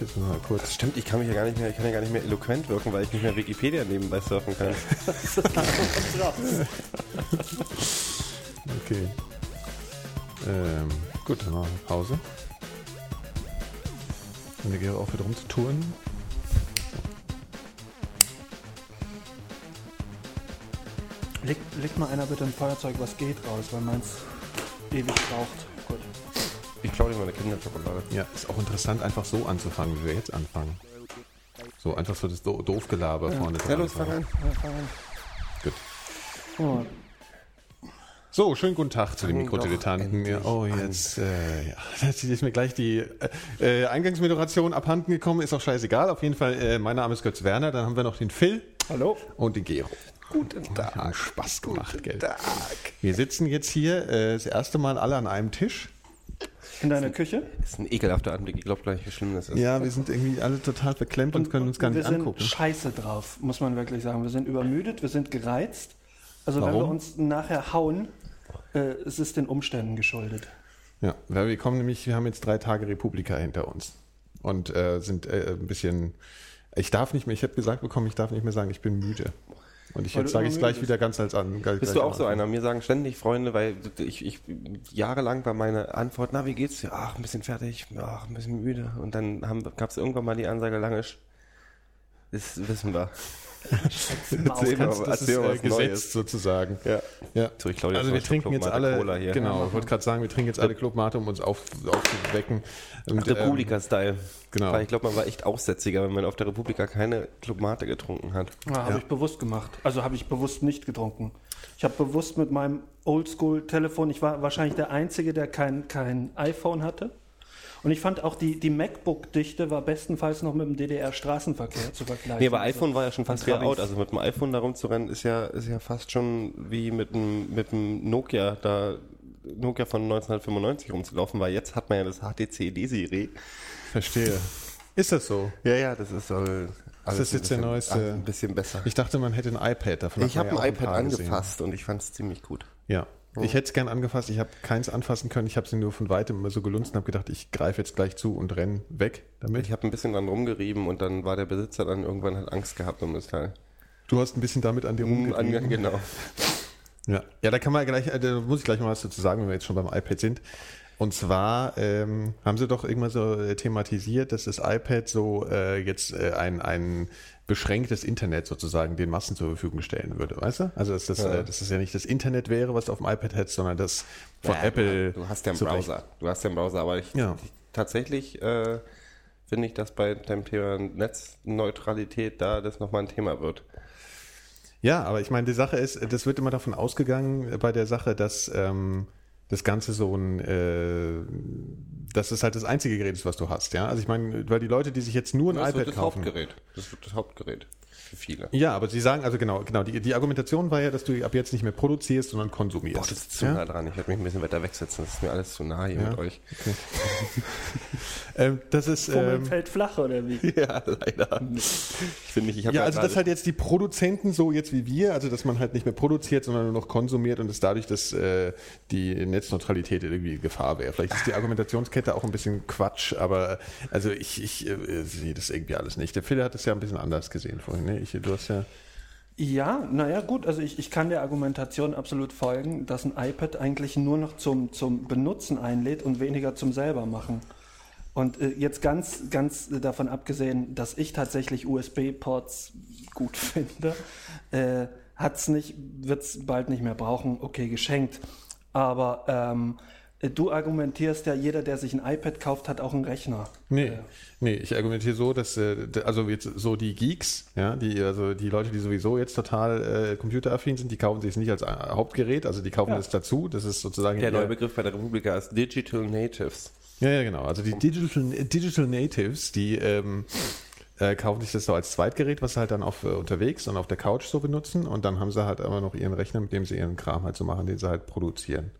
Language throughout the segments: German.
läuft jetzt mal kurz. Stimmt, ich kann mich ja gar nicht mehr, ich kann ja gar nicht mehr eloquent wirken, weil ich nicht mehr Wikipedia nebenbei surfen kann. Okay. Ähm, gut, dann machen wir Pause. Und wir gehen auch wieder rum zu touren. Legt, legt mal einer bitte ein Feuerzeug, was geht, raus, weil meins ewig braucht. Ich klaue dir meine Kinderschokolade. Ja, ist auch interessant, einfach so anzufangen, wie wir jetzt anfangen. So, einfach so das Do Doofgelaber vorne Ja, dran. los, fang an. Ja. Gut. Oh, So, schönen guten Tag zu den Mikrodilettanten. Ja, oh, jetzt, äh, ja, jetzt ist mir gleich die äh, Eingangsmoderation abhanden gekommen, ist auch scheißegal. Auf jeden Fall, äh, mein Name ist Götz Werner, dann haben wir noch den Phil hallo? und den Gero. Guten Hat ja Spaß gemacht, gell? Tag. Wir sitzen jetzt hier äh, das erste Mal alle an einem Tisch. In deiner Küche? Das ist ein ekelhafter Anblick. Ich glaube gar nicht, wie schlimm das ist. Ja, wir sind irgendwie alle total verklemmt und, können uns gar wir nicht sind angucken. scheiße drauf, muss man wirklich sagen. Wir sind übermüdet, wir sind gereizt. Also wenn wir Warum? uns nachher hauen, äh, es ist den Umständen geschuldet. Ja, weil wir kommen nämlich, wir haben jetzt drei Tage Republika hinter uns und äh, sind äh, ein bisschen. Ich darf nicht mehr, ich habe gesagt bekommen, ich darf nicht mehr sagen, ich bin müde. Und ich Weil jetzt sage ich es gleich wieder ganz als an. Bist du auch so einer? Mir sagen ständig Freunde, weil ich, ich jahrelang war meine Antwort, na, wie geht's dir? Ach, ein bisschen fertig, ach, ein bisschen müde. Und dann gab es irgendwann mal die Ansage, Langisch, das wissen wir. Erzähl mal, Das ist erzähl äh, was gesetzt Neues. sozusagen. Ja. Ja. So, ich also wir trinken jetzt alle, Cola hier. genau, ich wollte gerade sagen, wir trinken jetzt alle Clubmate, um uns auf, aufzuwecken. Und, ähm, Republika-Style. genau. Weil ich glaube, man war echt aussätziger, wenn man auf der Republika keine Club Mate getrunken hat. Ja, habe Ja. ich bewusst gemacht. Also habe ich bewusst nicht getrunken. Ich habe bewusst mit meinem Oldschool-Telefon, ich war wahrscheinlich der Einzige, der kein, kein iPhone hatte. Und ich fand auch die, die MacBook-Dichte war bestenfalls noch mit dem DDR-Straßenverkehr zu vergleichen. Nee, aber iPhone war ja schon fast wieder Trabis. out. Also mit dem iPhone da rumzurennen ist ja, ist ja fast schon wie mit dem, mit dem Nokia da, Nokia von 1995 rumzulaufen, weil jetzt hat man ja das HTC D-Serie. Verstehe. Ist das so? Ja, ja, das ist soll alles das jetzt ein der neueste- Ein bisschen besser. Ich dachte, man hätte ein iPad davon. Ich habe ja ein iPad paar gesehen. angefasst und ich fand es ziemlich gut. Ja. Ich hätte es gern angefasst, ich habe keins anfassen können, ich habe sie nur von weitem immer so gelunzt und habe gedacht, ich greife jetzt gleich zu und renn weg damit. Ich habe ein bisschen dran rumgerieben und dann war der Besitzer dann irgendwann hat Angst gehabt um das Teil. Du hast ein bisschen damit an dir An, rumgerieben. genau. Ja. ja, da kann man gleich, äh, da muss ich gleich mal was dazu sagen, wenn wir jetzt schon beim iPad sind. Und zwar ähm, haben sie doch irgendwann so äh, thematisiert, dass das iPad so äh, jetzt äh, ein, ein beschränktes Internet sozusagen den Massen zur Verfügung stellen würde, weißt du? Also dass das, Ja. äh, dass das ja nicht das Internet wäre, was du auf dem iPad hättest, sondern das von Ja, Apple. Du, hast ja einen Browser. Du hast ja einen Browser, aber ich, Ja. ich tatsächlich äh, finde ich, dass bei dem Thema Netzneutralität da das nochmal ein Thema wird. Ja, aber ich meine, die Sache ist, das wird immer davon ausgegangen bei der Sache, dass ähm, das Ganze so ein, äh, dass es halt das einzige Gerät ist, was du hast, ja. Also ich meine, weil die Leute, die sich jetzt nur ein das iPad das kaufen, Hauptgerät. Das wird das Hauptgerät für viele. ja, aber sie sagen, also genau, genau, die, die Argumentation war ja, dass du ab jetzt nicht mehr produzierst, sondern konsumierst. Boah, das ist zu ja? nah dran. Ich werde mich ein bisschen weiter wegsetzen. Das ist mir alles zu nah hier Ja. mit euch. ähm, das ist ähm, fällt flach, oder wie? Ja, leider. Ich finde nicht, ich habe ja, ja, also dass halt jetzt die Produzenten so jetzt wie wir, also dass man halt nicht mehr produziert, sondern nur noch konsumiert und es dadurch, dass äh, die Netzneutralität irgendwie in Gefahr wäre. Vielleicht ist die Argumentationskette auch ein bisschen Quatsch, aber also ich, ich äh, sehe das irgendwie alles nicht. Der Phil hat es ja ein bisschen anders gesehen vorhin. Ne? Ich, du hast ja Ja, naja, gut, also ich, ich kann der Argumentation absolut folgen, dass ein iPad eigentlich nur noch zum, zum Benutzen einlädt und weniger zum selber machen. Und äh, jetzt ganz, ganz davon abgesehen, dass ich tatsächlich USB-Ports gut finde, äh, hat's nicht, wird's bald nicht mehr brauchen, okay, geschenkt. Aber ähm, äh, du argumentierst ja, jeder, der sich ein iPad kauft, hat auch einen Rechner. Nee, Äh, nee, ich argumentiere so, dass äh, also jetzt so die Geeks, ja, die also die Leute, die sowieso jetzt total äh, computeraffin sind, die kaufen sich es nicht als äh, Hauptgerät, also die kaufen Ja. es dazu. Das ist sozusagen der neue Begriff bei der Republika ist Digital Natives. Ja, ja, genau. Also die Digital, Digital Natives, die ähm, äh, kaufen sich das so als Zweitgerät, was sie halt dann auf äh, unterwegs und auf der Couch so benutzen und dann haben sie halt immer noch ihren Rechner, mit dem sie ihren Kram halt so machen, den sie halt produzieren.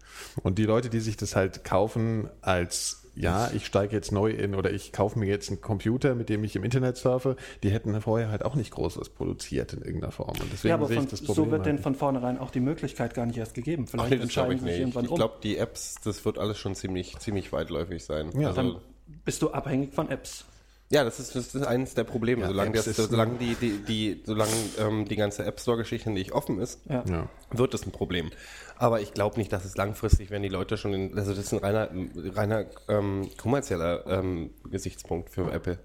Und die Leute, die sich das halt kaufen als ja, ich steige jetzt neu in oder ich kaufe mir jetzt einen Computer, mit dem ich im Internet surfe, die hätten vorher halt auch nicht groß was produziert in irgendeiner Form. Und deswegen ja, aber sehe von, ich das Problem. so wird halt denn von vornherein auch die Möglichkeit gar nicht erst gegeben. Ach Vielleicht glaube entscheiden ich sich nicht. irgendwann Ich um. glaube, die Apps, das wird alles schon ziemlich, ziemlich weitläufig sein. Ja, also, Dann bist du abhängig von Apps. Ja, das ist, das ist eines der Probleme. Ja, solange das, ist- solange die, die, die, solange ähm, die ganze App Store-Geschichte nicht offen ist, Ja. Ja. wird es ein Problem. Aber ich glaube nicht, dass es langfristig, wenn die Leute schon, in, also das ist ein reiner, reiner ähm, kommerzieller ähm, Gesichtspunkt für Apple.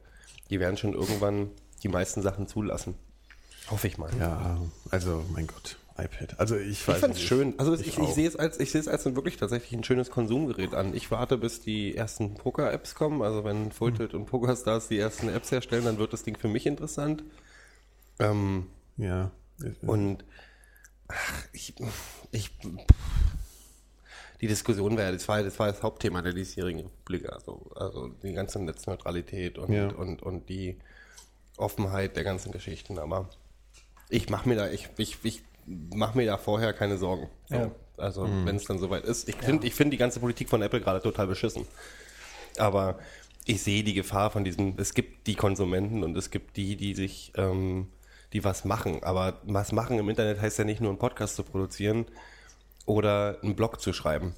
Die werden schon irgendwann die meisten Sachen zulassen. Hoffe ich mal. ja, also mein Gott, iPad. Also ich weiß Ich nicht. schön. Also ich, ich, auch. sehe es als ich sehe es als wirklich tatsächlich ein schönes Konsumgerät an. Ich warte, bis die ersten Poker-Apps kommen. Also wenn Full Tilt und PokerStars die ersten Apps herstellen, dann wird das Ding für mich interessant. Ähm, Ja. und ach, ich, ich, die Diskussion wäre, das war, das war das Hauptthema der diesjährigen Republik, also, also die ganze Netzneutralität und, Ja. und, und die Offenheit der ganzen Geschichten. Aber ich mache mir da, ich, ich, ich mache mir da vorher keine Sorgen. So. Ja. Also wenn es dann soweit ist. Ich finde, ich finde die ganze Politik von Apple gerade total beschissen. Aber ich sehe die Gefahr von diesem, es gibt die Konsumenten und es gibt die, die sich, ähm, die was machen. Aber was machen im Internet heißt ja nicht nur einen Podcast zu produzieren oder einen Blog zu schreiben.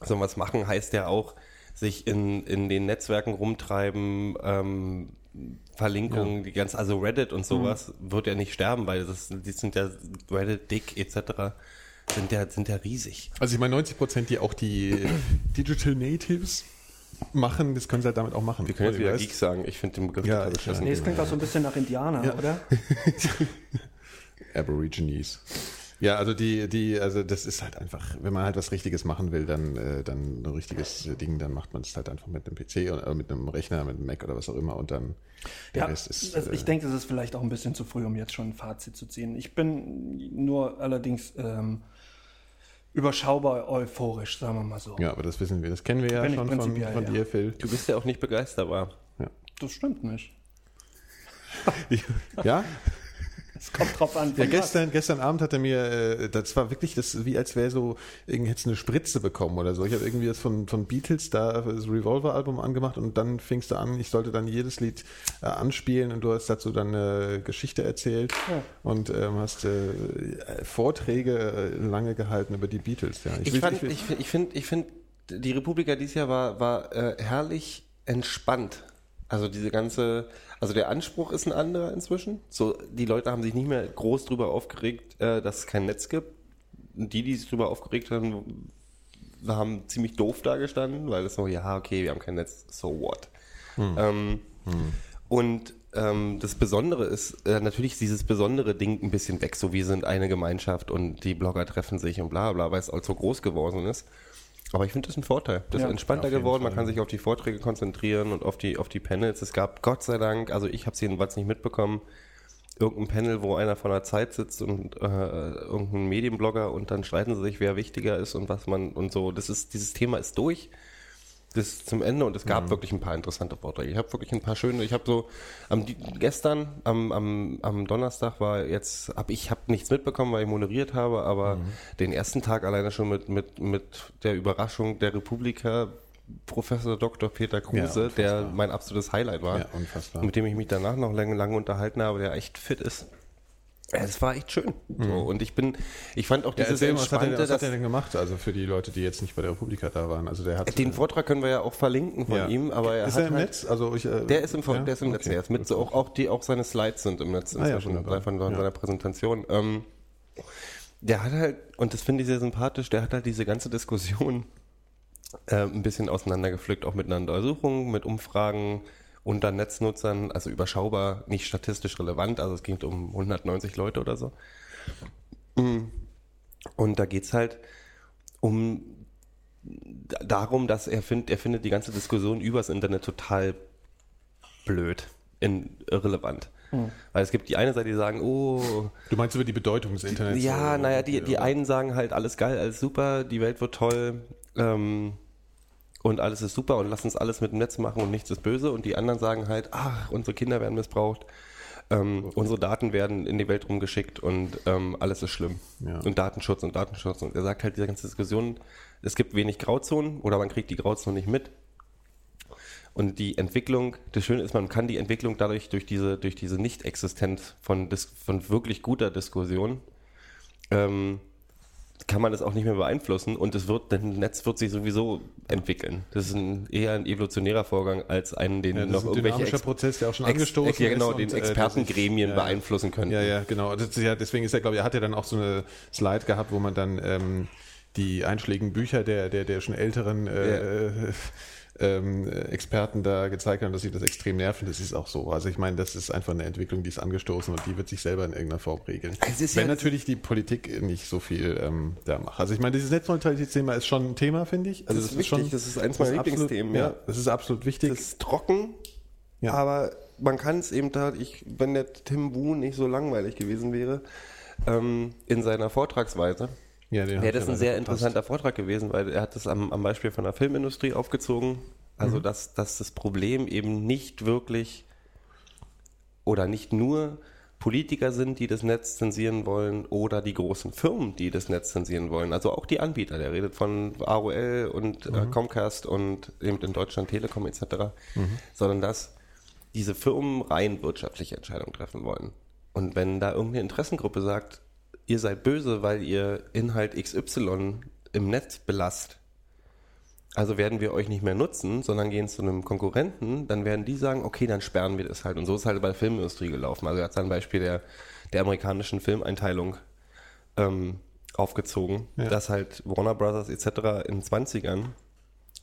Sondern was machen heißt ja auch, sich in, in den Netzwerken rumtreiben, ähm, Verlinkungen, die ganz, also Reddit und sowas wird ja nicht sterben, weil das, die sind ja Reddit, Dick etc. sind ja, sind ja riesig. Also ich meine 90 Prozent, die auch die Digital Natives machen, das können sie halt damit auch machen. Wir können jetzt wieder Weißt? Geeks sagen, ich finde den Begriff Ja, total beschissen. Nee, es klingt auch so ein bisschen nach Indianer, Ja. oder? Aborigines. Ja, also die, die, also das ist halt einfach, wenn man halt was Richtiges machen will, dann, äh, dann ein richtiges Ding, dann macht man es halt einfach mit einem PC oder mit einem Rechner, mit einem Mac oder was auch immer und dann der Ja, Rest ist. also äh, ich denke, es ist vielleicht auch ein bisschen zu früh, um jetzt schon ein Fazit zu ziehen. Ich bin nur allerdings ähm, überschaubar euphorisch, sagen wir mal so. ja, aber das wissen wir, das kennen wir ja Bin schon von, von ja. dir, Phil. Du bist ja auch nicht begeisterbar. Ja. Das stimmt nicht. ja? Es kommt drauf an. Ja, von was. gestern, gestern Abend hat er mir, äh, das war wirklich das, wie als wäre so, irgendwie hättest du eine Spritze bekommen oder so. Ich habe irgendwie das von, von Beatles da das Revolver-Album angemacht und dann fingst du an, ich sollte dann jedes Lied äh, anspielen und du hast dazu dann eine Geschichte erzählt Ja. und ähm, hast äh, Vorträge äh, lange gehalten über die Beatles. Ja. Ich, will- fand, ich, ich finde, ich find, die Republika dieses Jahr war, war äh, herrlich entspannt. Also diese ganze, also der Anspruch ist ein anderer inzwischen. So, die Leute haben sich nicht mehr groß drüber aufgeregt, äh, dass es kein Netz gibt. Die, die sich drüber aufgeregt haben, haben ziemlich doof dagestanden, weil es so, ja, okay, wir haben kein Netz, so what. Ähm, Und ähm, das Besondere ist, äh, natürlich ist dieses besondere Ding ein bisschen weg, so wir sind eine Gemeinschaft und die Blogger treffen sich und bla bla, weil es also groß geworden ist. Aber ich finde das ein Vorteil. Das Ja, ist entspannter geworden, man Fall. kann sich auf die Vorträge konzentrieren und auf die, auf die Panels. Es gab Gott sei Dank, also ich habe es jedenfalls nicht mitbekommen, irgendein Panel, wo einer von der Zeit sitzt und äh, irgendein Medienblogger und dann streiten sie sich, wer wichtiger ist und was man und so. Das ist, dieses Thema ist durch. Das ist zum Ende und es gab wirklich ein paar interessante Vorträge. Ich habe wirklich ein paar schöne, ich habe so am gestern am, am, am Donnerstag war jetzt hab ich habe nichts mitbekommen, weil ich moderiert habe, aber den ersten Tag alleine schon mit mit mit der Überraschung der Republika Professor Dr. Peter Kruse, unfassbar. der mein absolutes Highlight war. Ja, unfassbar. Mit dem ich mich danach noch lange, lange unterhalten habe, der echt fit ist. Es war echt schön. So, und ich bin, ich fand auch ja, dieses erzähl mal, was hat, er, was hat er denn gemacht? Also für die Leute, die jetzt nicht bei der Republika da waren. Also der hat den Vortrag können wir ja auch verlinken von ja. ihm, aber er ist hat er im halt, Netz? Also ich, äh, Der ist im, ja? der ist im Netz, Okay. der ist mit so auch, auch die, auch seine Slides sind im Netz Ah ja, inzwischen, von, Ja. seiner Präsentation. Ähm, der hat halt, und das finde ich sehr sympathisch, der hat halt diese ganze Diskussion äh, ein bisschen auseinandergepflückt, auch mit einer Untersuchung, mit Umfragen unter Netznutzern, also überschaubar, nicht statistisch relevant, also es ging um 190 Leute oder so. Mm. Und da geht's halt um darum, dass er findet, er findet die ganze Diskussion übers Internet total blöd, in, irrelevant. Weil es gibt die eine Seite, die sagen, oh, Du meinst über die Bedeutung des Internets? ja, naja, die, die einen sagen halt, alles geil, alles super, die Welt wird toll ähm, und alles ist super und lass uns alles mit dem Netz machen und nichts ist böse. Und die anderen sagen halt, ach, unsere Kinder werden missbraucht, ähm, unsere Daten werden in die Welt rumgeschickt und ähm, alles ist schlimm. Ja. Und Datenschutz und Datenschutz. Und er sagt halt, diese ganze Diskussion, es gibt wenig Grauzonen oder man kriegt die Grauzonen nicht mit. Und die Entwicklung, das Schöne ist, man kann die Entwicklung dadurch durch diese, durch diese Nicht-Existenz von, von wirklich guter Diskussion ähm, kann man das auch nicht mehr beeinflussen und es wird, das Netz wird sich sowieso entwickeln. Das ist ein, eher ein evolutionärer Vorgang als einen, den Ja, das noch ist ein irgendwelche Ex Prozess, der auch schon Ex angestoßen Ex ja, genau, den äh, Expertengremien ja. beeinflussen können. Ja, ja, genau. Ist ja, deswegen ist er, glaube ich, er hat ja dann auch so eine Slide gehabt, wo man dann ähm, die einschlägigen Bücher der, der, der schon älteren äh, ähm, Experten da gezeigt haben, dass sie das extrem nerven. Das ist auch so. Also ich meine, das ist einfach eine Entwicklung, die ist angestoßen und die wird sich selber in irgendeiner Form regeln. Es ist Wenn ja- natürlich die Politik nicht so viel ähm, da macht. Also ich meine, dieses Netzneutralitätsthema ist schon ein Thema, finde ich. Also Das ist wichtig. Das ist eins meiner Lieblingsthemen, Ja, ja. das ist absolut wichtig. Das ist trocken, Ja. aber man kann es eben da, ich, wenn der Tim Wu nicht so langweilig gewesen wäre, ähm, in seiner Vortragsweise, ja, wäre das ein sehr interessanter Vortrag gewesen, weil er hat das am, am Beispiel von der Filmindustrie aufgezogen. Also, dass, dass das Problem eben nicht wirklich oder nicht nur Politiker sind, die das Netz zensieren wollen oder die großen Firmen, die das Netz zensieren wollen. Also auch die Anbieter. Der redet von AOL und äh, Comcast und eben in Deutschland Telekom etc. Sondern dass diese Firmen rein wirtschaftliche Entscheidungen treffen wollen. Und wenn da irgendeine Interessengruppe sagt, ihr seid böse, weil ihr Inhalt XY im Netz belasst, also werden wir euch nicht mehr nutzen, sondern gehen zu einem Konkurrenten, dann werden die sagen, okay, dann sperren wir das halt. Und so ist halt bei der Filmindustrie gelaufen. Also er hat ein Beispiel der, der amerikanischen Filmeinteilung ähm, aufgezogen, Ja. dass halt Warner Brothers etc. in den 20ern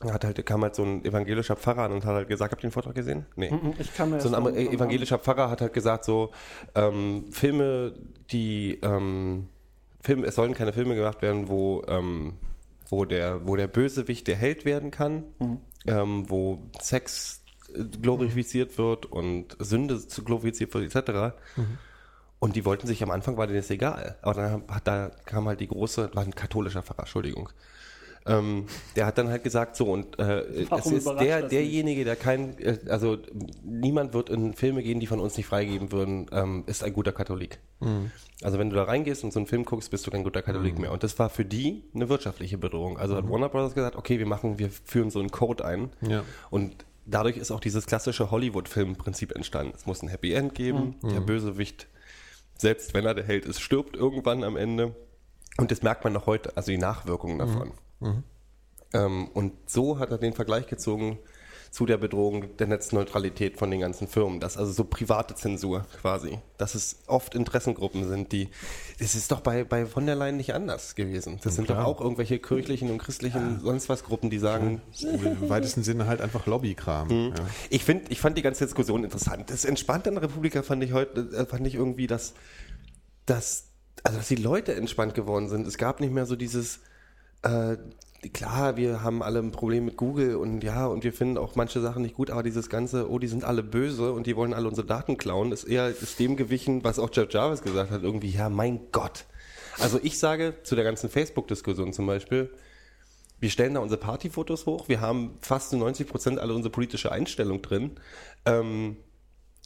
hat halt, kam halt so ein evangelischer Pfarrer an und hat halt gesagt, habt ihr den Vortrag gesehen? Nee. Ich kann mir So ein evangelischer Pfarrer hat halt gesagt, so ähm, Filme, die ähm, Filme, es sollen keine Filme gemacht werden, wo ähm, wo der wo der Bösewicht der Held werden kann, ähm, wo Sex äh, glorifiziert wird und Sünde zu glorifiziert wird etc. Und die wollten sich am Anfang war denen das egal, aber dann hat da kam halt die große, war ein katholischer Pfarrer, Entschuldigung. Ähm, der hat dann halt gesagt, so und äh, es ist der, derjenige, der kein, äh, also niemand wird in Filme gehen, die von uns nicht freigeben würden, ähm, ist ein guter Katholik. Mhm. Also wenn du da reingehst und so einen Film guckst, bist du kein guter Katholik mehr. Und das war für die eine wirtschaftliche Bedrohung. Also Mhm. hat Warner Brothers gesagt, okay, wir machen, wir führen so einen Code ein. Ja. Und dadurch ist auch dieses klassische Hollywood-Film-Prinzip entstanden. Es muss ein Happy End geben. Der Bösewicht, selbst wenn er der Held ist, stirbt irgendwann am Ende. Und das merkt man noch heute, also die Nachwirkungen davon. Ähm, und so hat er den Vergleich gezogen zu der Bedrohung der Netzneutralität von den ganzen Firmen. Das also so private Zensur quasi. Dass es oft Interessengruppen sind, die. Es ist doch bei, bei von der Leyen nicht anders gewesen. Das sind doch klar. auch irgendwelche kirchlichen und christlichen sonst was Gruppen, die sagen, Im weitesten Sinne halt einfach Lobbykram. Mhm. Ja. ich finde, ich fand die ganze Diskussion interessant. Das Entspannte an der Republika fand ich heute, äh, fand ich irgendwie, dass, dass, also dass die Leute entspannt geworden sind. Es gab nicht mehr so dieses, äh, klar, wir haben alle ein Problem mit Google und ja, und wir finden auch manche Sachen nicht gut, aber dieses ganze, oh, die sind alle böse und die wollen alle unsere Daten klauen, ist eher ist dem gewichen, was auch Jeff Jarvis gesagt hat, irgendwie, ja, mein Gott. Also ich sage zu der ganzen Facebook-Diskussion zum Beispiel, wir stellen da unsere Partyfotos hoch, wir haben fast zu 90 Prozent alle unsere politische Einstellung drin. Ähm,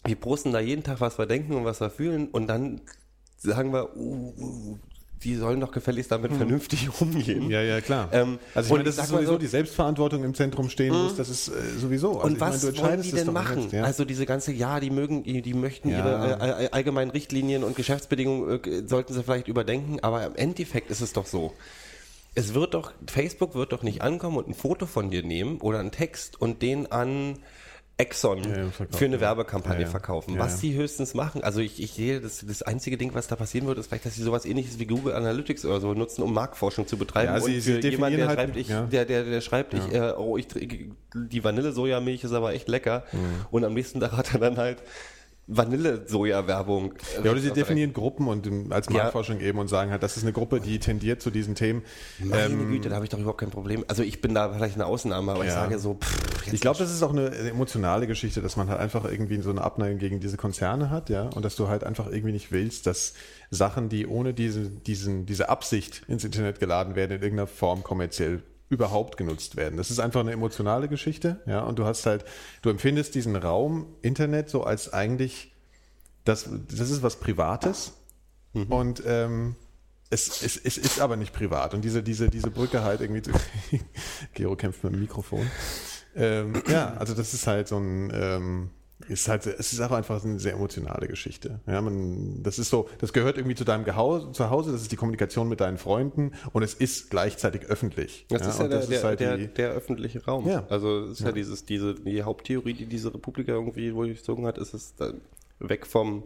wir posten da jeden Tag, was wir denken und was wir fühlen und dann sagen wir, uh, uh, die sollen doch gefälligst damit vernünftig umgehen. Ja, ja, klar. Ähm, also ich meine, das ich sowieso so- die Selbstverantwortung im Zentrum stehen muss, das ist äh, sowieso. Also Und was meine, wollen die denn machen? jetzt, ja. Also diese ganze, ja, die mögen, die, möchten Ja. ihre äh, allgemeinen Richtlinien und Geschäftsbedingungen äh, sollten sie vielleicht überdenken, aber im Endeffekt ist es doch so. Es wird doch, Facebook wird doch nicht ankommen und ein Foto von dir nehmen oder einen Text und den an Exxon Ja, für eine. Werbekampagne Ja, verkaufen. Was sie höchstens machen, also ich, ich sehe, das, das einzige Ding, was da passieren wird, ist vielleicht, dass sie sowas ähnliches wie Google Analytics oder so nutzen, um Marktforschung zu betreiben. Ja, sie- und sie für jemanden, der halt- schreibt, ich, der, der, der schreibt, ich, äh, oh, ich, die Vanille-Sojamilch ist aber echt lecker. Mhm. Und am nächsten Tag hat er dann halt Vanille-Soja-Werbung. Ja, oder sie definieren Gruppen und als Ja. Marktforschung eben und sagen halt, das ist eine Gruppe, die tendiert zu diesen Themen. Meine Ähm, Güte, da habe ich doch überhaupt kein Problem. Also ich bin da vielleicht eine Ausnahme, aber ich Ja. sage so, pff, Ich glaube, das ist auch eine emotionale Geschichte, dass man halt einfach irgendwie so eine Abneigung gegen diese Konzerne hat, ja, und dass du halt einfach irgendwie nicht willst, dass Sachen, die ohne diese, diesen, diese Absicht ins Internet geladen werden, in irgendeiner Form kommerziell überhaupt genutzt werden. Das ist einfach eine emotionale Geschichte, ja, und du hast halt, du empfindest diesen Raum Internet so als eigentlich, das, das ist was Privates und ähm, es, es, es ist aber nicht privat. Und diese, diese, diese Brücke halt irgendwie zu. Gero kämpft mit dem Mikrofon. Ähm, ja, also das ist halt so ein. Ähm, ist halt, es ist auch einfach eine sehr emotionale Geschichte. Ja, man, das ist so, das gehört irgendwie zu deinem Gehause, zu Hause, das ist die Kommunikation mit deinen Freunden und es ist gleichzeitig öffentlich. Das ja, ist ja der, das der, ist halt der, die, der öffentliche Raum. Ja. Also es ist ja, Ja. dieses, diese, die Haupttheorie, die diese Republika irgendwie wohl durchzogen hat, ist es weg vom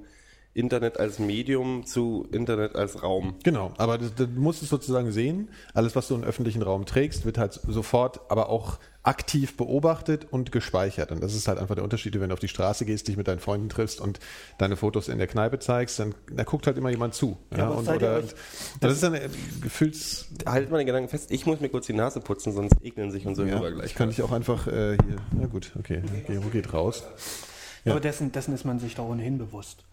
Internet als Medium zu Internet als Raum. Genau, aber du musst es sozusagen sehen. Alles, was du in den öffentlichen Raum trägst, wird halt sofort, aber auch aktiv beobachtet und gespeichert. Und das ist halt einfach der Unterschied, wenn du auf die Straße gehst, dich mit deinen Freunden triffst und deine Fotos in der Kneipe zeigst, dann da guckt halt immer jemand zu. Ja, aber und, oder, euch- das ist dann äh, Gefühls. Halt mal den Gedanken fest, ich muss mir kurz die Nase putzen, sonst ekeln sich unsere Ja, Hörer ich gleich. kann dich auch einfach äh, hier. Na gut, okay. Gero geht raus. Ja. Aber dessen, dessen ist man sich doch ohnehin bewusst.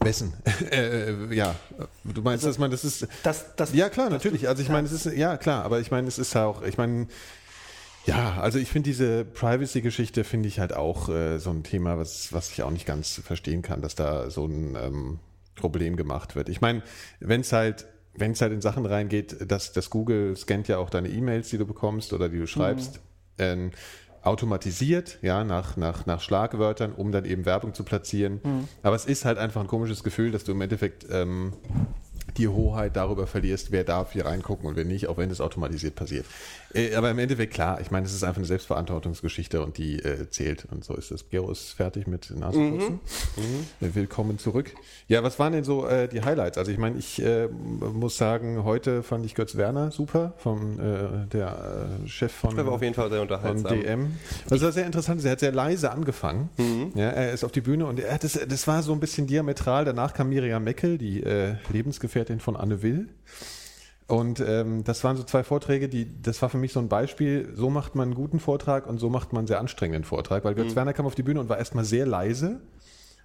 Wessen? äh, ja, du meinst, dass man das ist. Das, das, Ja, klar, natürlich. Also ich meine, es ist, ja klar, aber ich meine, es ist auch, ich meine, ja, also ich finde diese Privacy-Geschichte finde ich halt auch äh, so ein Thema, was, was ich auch nicht ganz verstehen kann, dass da so ein ähm, Problem gemacht wird. Ich meine, wenn es halt, wenn es halt in Sachen reingeht, dass das Google scannt ja auch deine E-Mails, die du bekommst oder die du schreibst, ähm, automatisiert, ja, nach, nach, nach Schlagwörtern, um dann eben Werbung zu platzieren. Aber es ist halt einfach ein komisches Gefühl, dass du im Endeffekt ähm, die Hoheit darüber verlierst, wer darf hier reingucken und wer nicht, auch wenn es automatisiert passiert. Äh, aber im Endeffekt, klar, ich meine, es ist einfach eine Selbstverantwortungsgeschichte und die äh, zählt. Und so ist es. Gero ist fertig mit Nasenputzen. Äh, Willkommen zurück. Ja, was waren denn so äh, die Highlights? Also ich meine, ich äh, muss sagen, heute fand ich Götz Werner super, vom äh, der äh, Chef von Das war auf jeden Fall sehr von unterhaltsam. DM. Das war sehr interessant. Er hat sehr leise angefangen. Ja, er ist auf die Bühne und er hat das, das war so ein bisschen diametral. Danach kam Miriam Meckel, die äh, Lebensgefährtin von Anne Will. Und ähm, das waren so zwei Vorträge, die, das war für mich so ein Beispiel, so macht man einen guten Vortrag und so macht man einen sehr anstrengenden Vortrag, weil Götz Werner kam auf die Bühne und war erstmal sehr leise.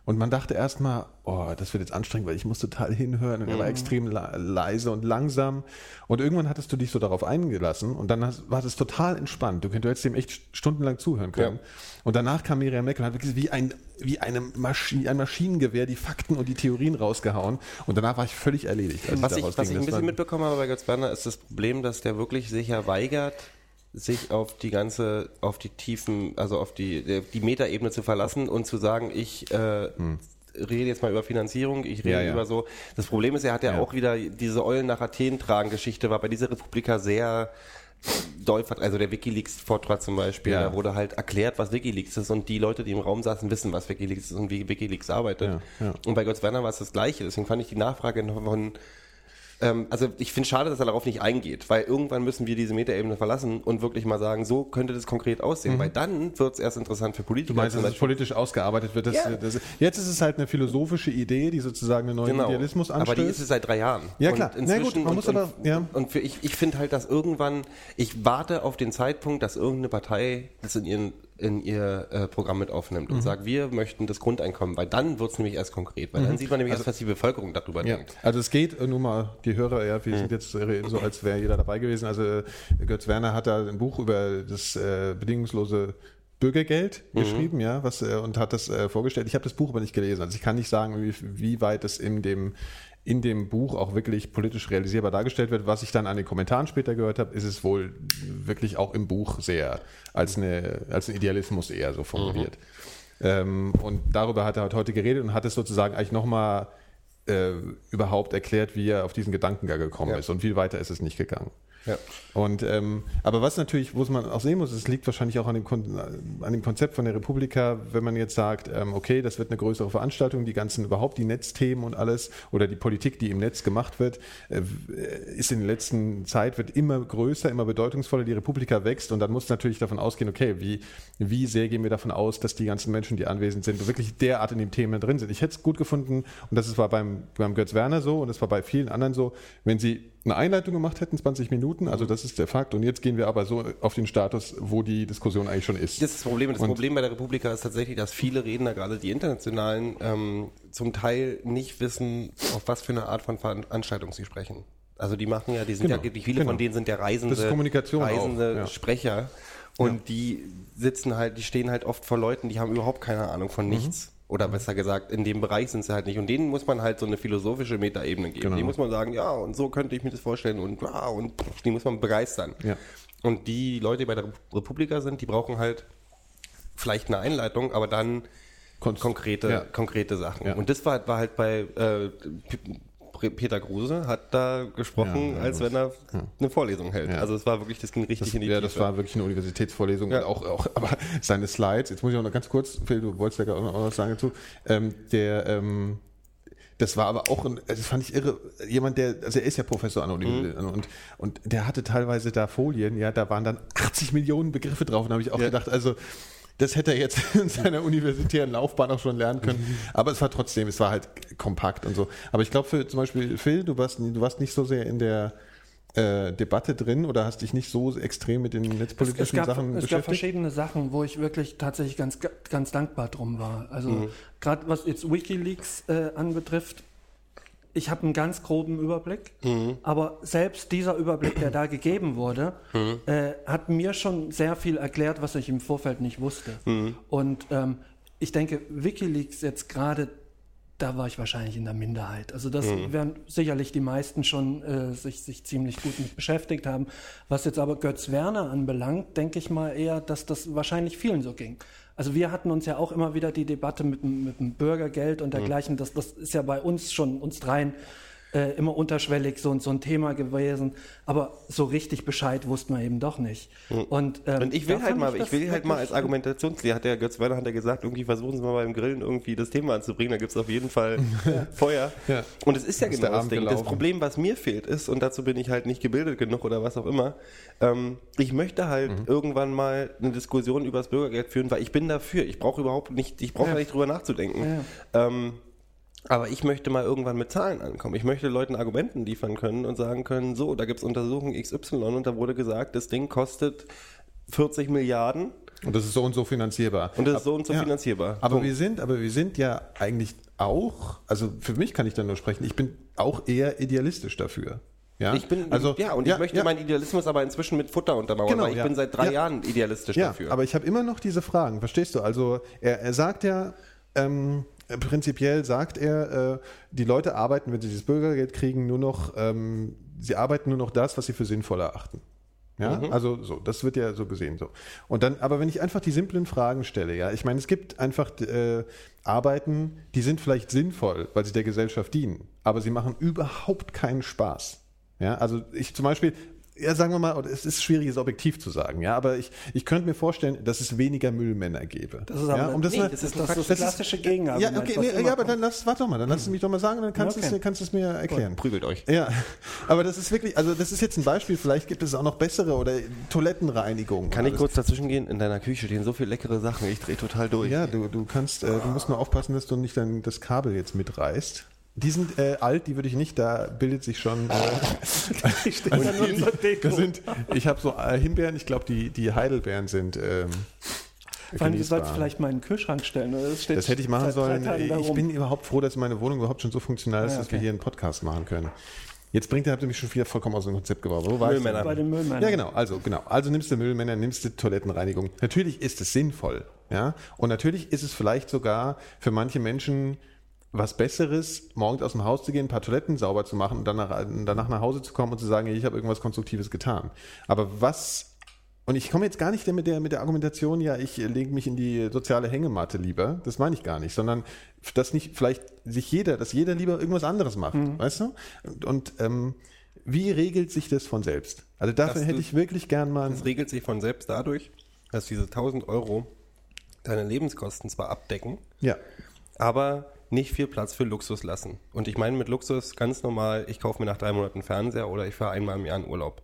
Und man dachte erstmal, oh, das wird jetzt anstrengend, weil ich muss total hinhören. Und er war extrem la- leise und langsam. Und irgendwann hattest du dich so darauf eingelassen und dann hast, war das total entspannt. Du, könnt- du hättest dem echt stundenlang zuhören können. Ja. Und danach kam Miriam Meckel und hat wirklich wie ein, wie eine Maschi ein Maschinengewehr die Fakten und die Theorien rausgehauen. Und danach war ich völlig erledigt. Was ich, was ich ein bisschen war- mitbekommen habe bei Götz Werner, ist das Problem, dass der wirklich sich ja weigert, sich auf die ganze, auf die Tiefen, also auf die, die Metaebene zu verlassen und zu sagen, ich äh, rede jetzt mal über Finanzierung, ich rede Hm. Ja, ja. über so. Das Problem ist, er hat ja, Ja. auch wieder diese Eulen nach Athen tragen Geschichte, war bei dieser Republika sehr doll, vert- also der Wikileaks-Vortrag zum Beispiel, Ja. da wurde halt erklärt, was Wikileaks ist und die Leute, die im Raum saßen, wissen, was Wikileaks ist und wie Wikileaks arbeitet. Ja, ja. Und bei Götz Werner war es das Gleiche. Deswegen fand ich die Nachfrage von, ähm, also ich finde schade, dass er darauf nicht eingeht, weil irgendwann müssen wir diese Metaebene verlassen und wirklich mal sagen, so könnte das konkret aussehen, weil dann wird es erst interessant für Politiker. Mhm. Du meinst, dass es politisch ausgearbeitet wird? Das, Ja. das, jetzt ist es halt eine philosophische Idee, die sozusagen einen neuen Genau. Idealismus Aber anstößt. die ist es seit drei Jahren. Ja, Und klar. Na Inzwischen, gut, man und, muss und, aber- ja. und für ich, ich finde halt, dass irgendwann, ich warte auf den Zeitpunkt, dass irgendeine Partei das in ihren in ihr äh, Programm mit aufnimmt Mhm. und sagt, wir möchten das Grundeinkommen, weil dann wird es nämlich erst konkret, weil dann sieht man nämlich erst, was die Bevölkerung darüber Mhm. Ja, denkt. also es geht, äh, nur mal die Hörer, ja, wir sind jetzt so, als wäre jeder dabei gewesen. Also äh, Götz Werner hat da ein Buch über das äh, bedingungslose Bürgergeld geschrieben, ja, was äh, und hat das vorgestellt. Ich habe das Buch aber nicht gelesen, also ich kann nicht sagen, wie, wie weit es in dem in dem Buch auch wirklich politisch realisierbar dargestellt wird. Was ich dann an den Kommentaren später gehört habe, ist es wohl wirklich auch im Buch sehr als eine als ein Idealismus eher so formuliert. Ähm, und darüber hat er halt heute geredet und hat es sozusagen eigentlich nochmal äh, überhaupt erklärt, wie er auf diesen Gedankengang gekommen Ja. ist. Und viel weiter ist es nicht gegangen. Ja. Und ähm, aber was natürlich, wo man auch sehen muss, es liegt wahrscheinlich auch an dem, Kon an dem Konzept von der Republika, wenn man jetzt sagt, ähm, okay, das wird eine größere Veranstaltung, die ganzen überhaupt die Netzthemen und alles oder die Politik, die im Netz gemacht wird, äh, ist in der letzten Zeit wird immer größer, immer bedeutungsvoller. Die Republika wächst und dann muss natürlich davon ausgehen, okay, wie wie sehr gehen wir davon aus, dass die ganzen Menschen, die anwesend sind, wirklich derart in dem Thema drin sind. Ich hätte es gut gefunden und das war beim beim Götz Werner so und das war bei vielen anderen so, wenn sie eine Einleitung gemacht hätten, 20 Minuten, also das ist der Fakt. Und jetzt gehen wir aber so auf den Status, wo die Diskussion eigentlich schon ist. Das ist das Problem. Das Und- Problem bei der Republika ist tatsächlich, dass viele Redner, gerade die internationalen, ähm, zum Teil nicht wissen, auf was für eine Art von Veranstaltung sie sprechen. Also die machen ja, die sind Genau, ja, viele genau. von denen sind ja reisende, Das ist Kommunikation auch, reisende ja. Sprecher. Und die sitzen halt, die stehen halt oft vor Leuten, die haben überhaupt keine Ahnung von Mhm. Oder besser gesagt, in dem Bereich sind sie halt nicht. Und denen muss man halt so eine philosophische Metaebene geben. Genau. Die muss man sagen, ja, und so könnte ich mir das vorstellen und ja, und die muss man begeistern. Ja. Und die Leute, die bei der Republika sind, die brauchen halt vielleicht eine Einleitung, aber dann Konst- konkrete, Ja. konkrete Sachen. Ja. Und das war, war halt bei äh, Peter Kruse hat da gesprochen, Ja, ja, als wenn er eine Vorlesung hält. Ja. Also es war wirklich, das ging richtig Das, in die ja, Tiefe. das war wirklich eine Universitätsvorlesung. Ja. Und auch, auch, aber seine Slides, jetzt muss ich auch noch ganz kurz, Phil, du wolltest ja auch noch was sagen dazu, ähm, der, ähm, das war aber auch, ein, das fand ich irre, jemand, der, also er ist ja Professor an der Universität Mhm. und, und der hatte teilweise da Folien, ja, da waren dann 80 Millionen Begriffe drauf und da habe ich auch Ja. gedacht, also das hätte er jetzt in seiner universitären Laufbahn auch schon lernen können. Aber es war trotzdem, es war halt kompakt und so. Aber ich glaube für zum Beispiel Phil, du warst, du warst nicht so sehr in der äh, Debatte drin oder hast dich nicht so extrem mit den Es, netzpolitischen es, gab, Sachen es gab beschäftigt? verschiedene Sachen, wo ich wirklich tatsächlich ganz, ganz dankbar drum war. Also Mhm. gerade was jetzt Wikileaks äh, anbetrifft, ich habe einen ganz groben Überblick, Mhm. aber selbst dieser Überblick, der da gegeben wurde, Mhm. äh, hat mir schon sehr viel erklärt, was ich im Vorfeld nicht wusste. Mhm. Und ähm, ich denke, Wikileaks jetzt gerade, da war ich wahrscheinlich in der Minderheit. Also das Mhm. werden sicherlich die meisten schon äh, sich, sich ziemlich gut mit beschäftigt haben. Was jetzt aber Götz Werner anbelangt, denke ich mal eher, dass das wahrscheinlich vielen so ging. Also wir hatten uns ja auch immer wieder die Debatte mit, dem- mit dem Bürgergeld und dergleichen. Das, das ist ja bei uns schon, uns dreien, äh, immer unterschwellig so, so ein Thema gewesen. Aber so richtig Bescheid wussten wir eben doch nicht. Und, ähm, Und ich will halt mal, ich will halt mal als Argumentationslehrer, hat der Götz Werner hat ja gesagt, irgendwie versuchen Sie mal beim Grillen irgendwie das Thema anzubringen, da gibt es auf jeden Fall Feuer. Ja. Und es ist ja Ist genau das Ding. Das. Problem, was mir fehlt, ist, und dazu bin ich halt nicht gebildet genug oder was auch immer, ähm, ich möchte halt Mhm. irgendwann mal eine Diskussion über das Bürgergeld führen, weil ich bin dafür. Ich brauche überhaupt nicht, ich brauche Ja. nicht drüber nachzudenken. Ähm, aber ich möchte mal irgendwann mit Zahlen ankommen. Ich möchte Leuten Argumenten liefern können und sagen können, so, da gibt es Untersuchungen XY und da wurde gesagt, das Ding kostet 40 Milliarden Und das ist so und so finanzierbar. und das ist so und so Ja. finanzierbar. Aber Punkt. wir sind, aber wir sind ja eigentlich auch, also für mich kann ich da nur sprechen, ich bin auch eher idealistisch dafür. Ja, ich bin, also, ja, und ich möchte ja. meinen Idealismus aber inzwischen mit Futter untermauern, Genau, weil ich ja. bin seit drei Ja. Jahren idealistisch Ja, dafür. aber ich habe immer noch diese Fragen, verstehst du? Also er, er sagt ja, ähm, prinzipiell sagt er, äh, die Leute arbeiten, wenn sie dieses Bürgergeld kriegen, nur noch, ähm, sie arbeiten nur noch das, was sie für sinnvoll erachten. Ja, Mhm. also so, das wird ja so gesehen so. Und dann, aber wenn ich einfach die simplen Fragen stelle, ja, ich meine, es gibt einfach äh, Arbeiten, die sind vielleicht sinnvoll, weil sie der Gesellschaft dienen, aber sie machen überhaupt keinen Spaß. Ja, also ich zum Beispiel, ja, sagen wir mal, es ist schwierig, es objektiv zu sagen, ja, aber ich, ich könnte mir vorstellen, dass es weniger Müllmänner gäbe. Das ist aber ja, um das, nee, mal- das ist das, das, klassische Gegenargument. ja, okay, nee, ja, aber dann lass, warte doch mal, dann lass es mich doch mal sagen, dann kannst, Okay. du es, kannst du es mir erklären. Prügelt euch. Ja, aber das ist wirklich, also das ist jetzt ein Beispiel, vielleicht gibt es auch noch bessere oder Toilettenreinigung. Kann ich das- kurz dazwischen gehen? In deiner Küche stehen so viele leckere Sachen, ich drehe total durch. Ja, du, du kannst, äh, du musst nur aufpassen, dass du nicht dein, das Kabel jetzt mitreißt. Die sind äh, alt, die würde ich nicht, da bildet sich schon. Äh, Die das sind, ich habe so äh, Himbeeren, ich glaube, die, die Heidelbeeren sind. Ähm, Vor allem, du sollst vielleicht mal in den Kühlschrank stellen. Oder? Das, steht Das hätte ich machen sollen. Ich bin überhaupt froh, dass meine Wohnung überhaupt schon so funktional ist, Ja, dass wir okay. hier einen Podcast machen können. Jetzt bringt ihr, habt ihr mich schon wieder vollkommen aus dem Konzept geworfen. Wo war ich Müllmänner. bei den Müllmännern. Ja, genau. Also, genau. Also nimmst du Müllmänner, nimmst du Toilettenreinigung. Natürlich ist es sinnvoll. Ja. Und natürlich ist es vielleicht sogar für manche Menschen was Besseres, morgens aus dem Haus zu gehen, ein paar Toiletten sauber zu machen und danach, danach nach Hause zu kommen und zu sagen, ich habe irgendwas Konstruktives getan. Aber was, und ich komme jetzt gar nicht mit der, mit der Argumentation, ja, ich lege mich in die soziale Hängematte lieber, das meine ich gar nicht, sondern dass nicht vielleicht sich jeder, dass jeder lieber irgendwas anderes macht, weißt du? Und, und ähm, wie regelt sich das von selbst? Also dafür Dass hätte ich wirklich gern mal. Das regelt sich von selbst dadurch, dass diese 1000 Euro deine Lebenskosten zwar abdecken, Ja. aber nicht viel Platz für Luxus lassen. Und ich meine mit Luxus ganz normal, ich kaufe mir nach drei Monaten Fernseher oder ich fahre einmal im Jahr in Urlaub.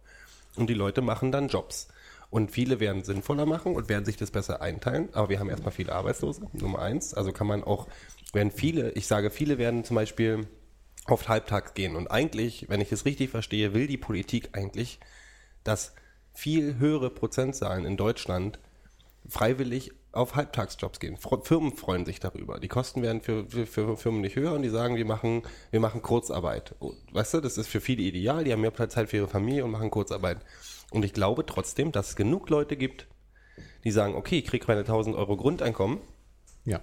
Und die Leute machen dann Jobs. Und viele werden sinnvoller machen und werden sich das besser einteilen. Aber wir haben erstmal viele Arbeitslose, Nummer eins. Also kann man auch, werden viele, ich sage, viele werden zum Beispiel oft halbtags gehen. Und eigentlich, wenn ich es richtig verstehe, will die Politik eigentlich, dass viel höhere Prozentzahlen in Deutschland freiwillig auf Halbtagsjobs gehen. Firmen freuen sich darüber. Die Kosten werden für, für, für Firmen nicht höher und die sagen, wir machen, wir machen Kurzarbeit. Oh, Weißt du, das ist für viele ideal. Die haben mehr Zeit für ihre Familie und machen Kurzarbeit. Und ich glaube trotzdem, dass es genug Leute gibt, die sagen, okay, ich kriege meine 1000 Euro Grundeinkommen, Ja.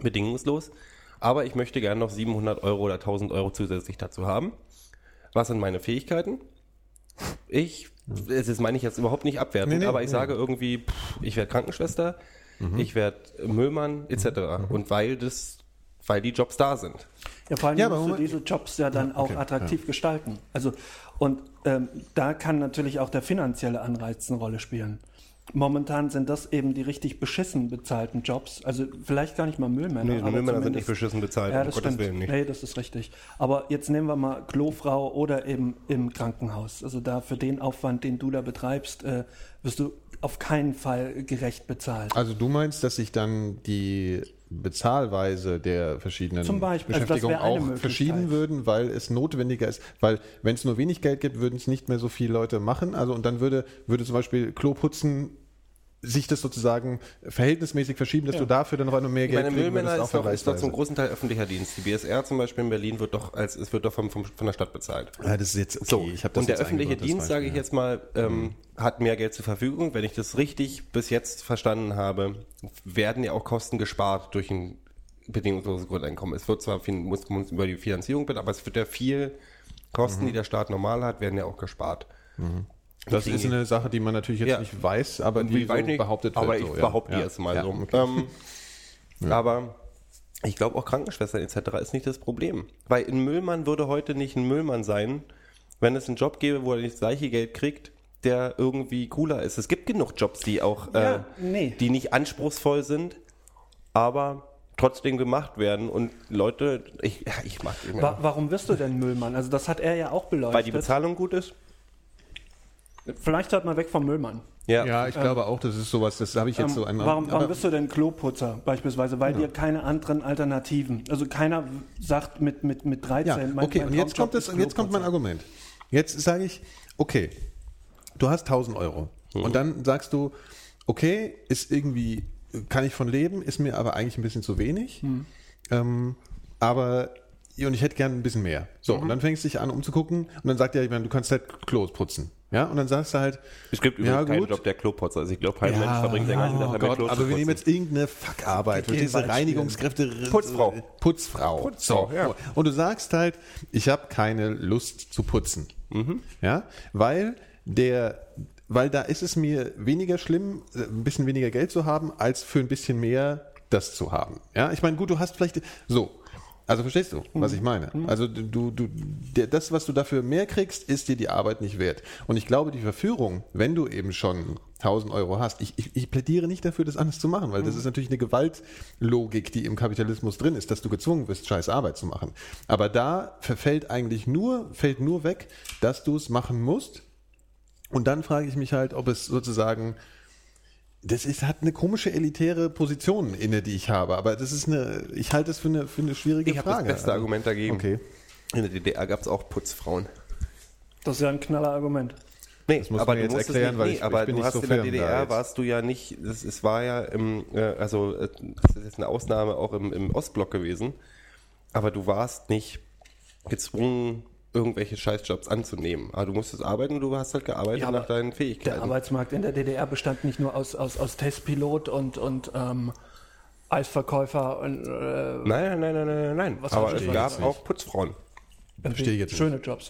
bedingungslos, aber ich möchte gerne noch 700 Euro oder 1000 Euro zusätzlich dazu haben. Was sind meine Fähigkeiten? Ich, das meine ich jetzt überhaupt nicht abwertend, Nee, nee, aber ich nee. sage irgendwie, pff, ich werde Krankenschwester, ich werde Müllmann etc. Und weil das, weil die Jobs da sind. Ja, vor allem Ja, musst du diese Jobs ja dann auch okay, attraktiv gestalten. Also, und ähm, da kann natürlich auch der finanzielle Anreiz eine Rolle spielen. Momentan sind das eben die richtig beschissen bezahlten Jobs. Also vielleicht gar nicht mal Müllmänner. Nee, aber Müllmänner sind nicht beschissen bezahlt, Ja, um das Gottes stimmt. Willen nicht. Nee, das ist richtig. Aber jetzt nehmen wir mal Klofrau oder eben im Krankenhaus. Also da für den Aufwand, den du da betreibst, äh, wirst du auf keinen Fall gerecht bezahlt. Also du meinst, dass sich dann die Bezahlweise der verschiedenen Zum Beispiel, also wäre eine auch verschieben würden, weil es notwendiger ist, weil wenn es nur wenig Geld gibt, würden es nicht mehr so viele Leute machen. Also und dann würde, würde zum Beispiel Kloputzen sich das sozusagen verhältnismäßig verschieben, dass du dafür dann noch einmal mehr Geld meine, kriegen Müllmänner ist doch, ist doch zum großen Teil öffentlicher Dienst. Die BSR zum Beispiel in Berlin wird doch als es wird doch vom, vom, von der Stadt bezahlt. Ja, das ist jetzt okay. So, ich das und der öffentliche Dienst, sage ich jetzt mal, ähm, hat mehr Geld zur Verfügung. Wenn ich das richtig bis jetzt verstanden habe, werden ja auch Kosten gespart durch ein bedingungsloses Grundeinkommen. Es wird zwar viel, muss man über die Finanzierung bitte, aber es wird ja viel Kosten, Mhm. die der Staat normal hat, werden ja auch gespart. Das ist eine Sache, die man natürlich jetzt Ja. nicht weiß, aber die so nicht, behauptet aber wird. ich so, ja. behaupte ja. jetzt mal ja, so. Okay. Ähm, Aber ich glaube auch Krankenschwestern etc. ist nicht das Problem. Weil ein Müllmann würde heute nicht ein Müllmann sein, wenn es einen Job gäbe, wo er nicht das gleiche Geld kriegt, der irgendwie cooler ist. Es gibt genug Jobs, die auch, äh, Ja, nee. die nicht anspruchsvoll sind, aber trotzdem gemacht werden und Leute, ich, ja, ich mag den Wa warum wirst du denn Müllmann? Also das hat er ja auch beleuchtet. weil die Bezahlung gut ist. Vielleicht hört man weg vom Müllmann. Ja, Ja, ich glaube auch, das ist sowas, das habe ich jetzt Ähm, so einmal. warum, warum aber- bist du denn Kloputzer beispielsweise? Weil dir keine anderen Alternativen. Also keiner sagt mit, mit, mit 13. Ja, mein- okay, mein und jetzt kommt, das, jetzt kommt mein. Argument. Jetzt sage ich, okay, du hast 1000 Euro. Und dann sagst du, okay, ist irgendwie, kann ich von leben, ist mir aber eigentlich ein bisschen zu wenig. Ähm, aber, und ich hätte gern ein bisschen mehr. So, und dann fängst du dich an umzugucken und dann sagt er, ich meine, du kannst halt Klos putzen. Ja, und dann sagst du halt, es gibt ja, übrigens keinen gut. Job, der Kloputzer ist. Ich glaube, kein Mensch verbringt den ganzen Tag oh damit Gott, Klo zu aber wir nehmen jetzt irgendeine Fuckarbeit. Wald spielen. Reinigungskräfte. Putzfrau. Putzfrau. Putzfrau, so. ja. Und du sagst halt, ich habe keine Lust zu putzen. Ja, weil der, weil da ist es mir weniger schlimm, äh, ein bisschen weniger Geld zu haben, als für ein bisschen mehr das zu haben. Ja, ich meine, gut, du hast vielleicht so. Also verstehst du, was ich meine? Also du, du, der, das, was du dafür mehr kriegst, ist dir die Arbeit nicht wert. Und ich glaube, die Verführung, wenn du eben schon 1000 Euro hast, ich, ich, ich plädiere nicht dafür, das anders zu machen, weil das ist natürlich eine Gewaltlogik, die im Kapitalismus drin ist, dass du gezwungen wirst, scheiß Arbeit zu machen. Aber da verfällt eigentlich nur, fällt nur weg, dass du es machen musst. Und dann frage ich mich halt, ob es sozusagen das ist, hat eine komische elitäre Position inne, die ich habe. Aber das ist eine, ich halte es für eine, für eine schwierige Ich habe das Frage. beste Argument dagegen. Okay. In der DDR gab es auch Putzfrauen. Das ist ja ein knaller Argument. Nee, Das muss aber man du jetzt musst es erklären, nicht, weil nee, ich- ich aber bin du nicht hast so in der DDR jetzt. warst du ja nicht, das, es war ja im, äh, also äh, das ist jetzt eine Ausnahme auch im, im Ostblock gewesen, aber du warst nicht gezwungen, irgendwelche Scheißjobs anzunehmen. Aber du musstest arbeiten und du hast halt gearbeitet Ja, nach deinen Der Fähigkeiten. Arbeitsmarkt in der DDR bestand nicht nur aus, aus, aus Testpilot und, und ähm, Eisverkäufer und äh, nein, nein, nein, nein, nein, nein. Was aber es gab nicht. auch Putzfrauen. Verstehe ich jetzt schöne Jobs.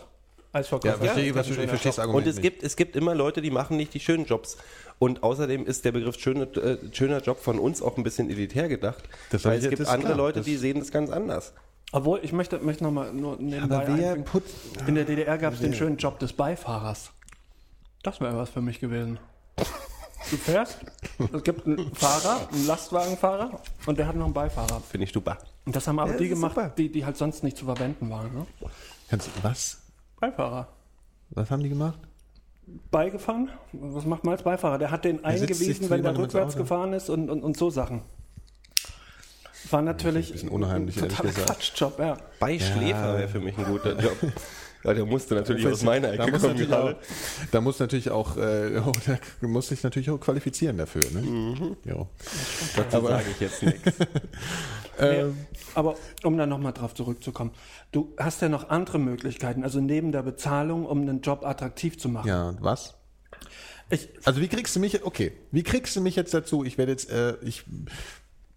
Ja, Eisverkäufer. verstehe, ist ein ich, verstehe das. Argument Und es nicht. gibt, es gibt immer Leute, die machen nicht die schönen Jobs. Und außerdem ist der Begriff schöne, äh, schöner Job von uns auch ein bisschen elitär gedacht. Das weil ich es gibt andere klar. Leute, Das- die sehen das ganz anders. Obwohl, ich möchte, möchte nochmal nur nebenbei Aber wer putzt? In der DDR gab es den schönen Job des Beifahrers. Das wäre was für mich gewesen. Du fährst, es gibt einen Fahrer, einen Lastwagenfahrer und der hat noch einen Beifahrer. Finde ich super. Und das haben aber Ja, die das ist gemacht, super. die, die halt sonst nicht zu verwenden waren. Ne? Kannst, was? Beifahrer. Was haben die gemacht? Beigefahren? Was macht man als Beifahrer? Der hat den sitzt sich eingewiesen, wenn der jemandem ins rückwärts Auto. gefahren ist und, und, und so Sachen. War natürlich Ein bisschen unheimlich, ein totaler gesagt. Quatschjob, ja. Beischläfer wäre für mich ein guter Job. Ja, der musste natürlich aus meiner da Ecke muss kommen. auch, da muss natürlich auch, äh, oh, da muss sich natürlich auch qualifizieren dafür. Ne? Mhm. Jo. Dazu sage ich jetzt nichts. Ähm, Aber um dann nochmal drauf zurückzukommen, du hast ja noch andere Möglichkeiten, also neben der Bezahlung, um einen Job attraktiv zu machen. ja, was? Ich, Also wie kriegst du mich, okay, wie kriegst du mich jetzt dazu? Ich werde jetzt, äh, ich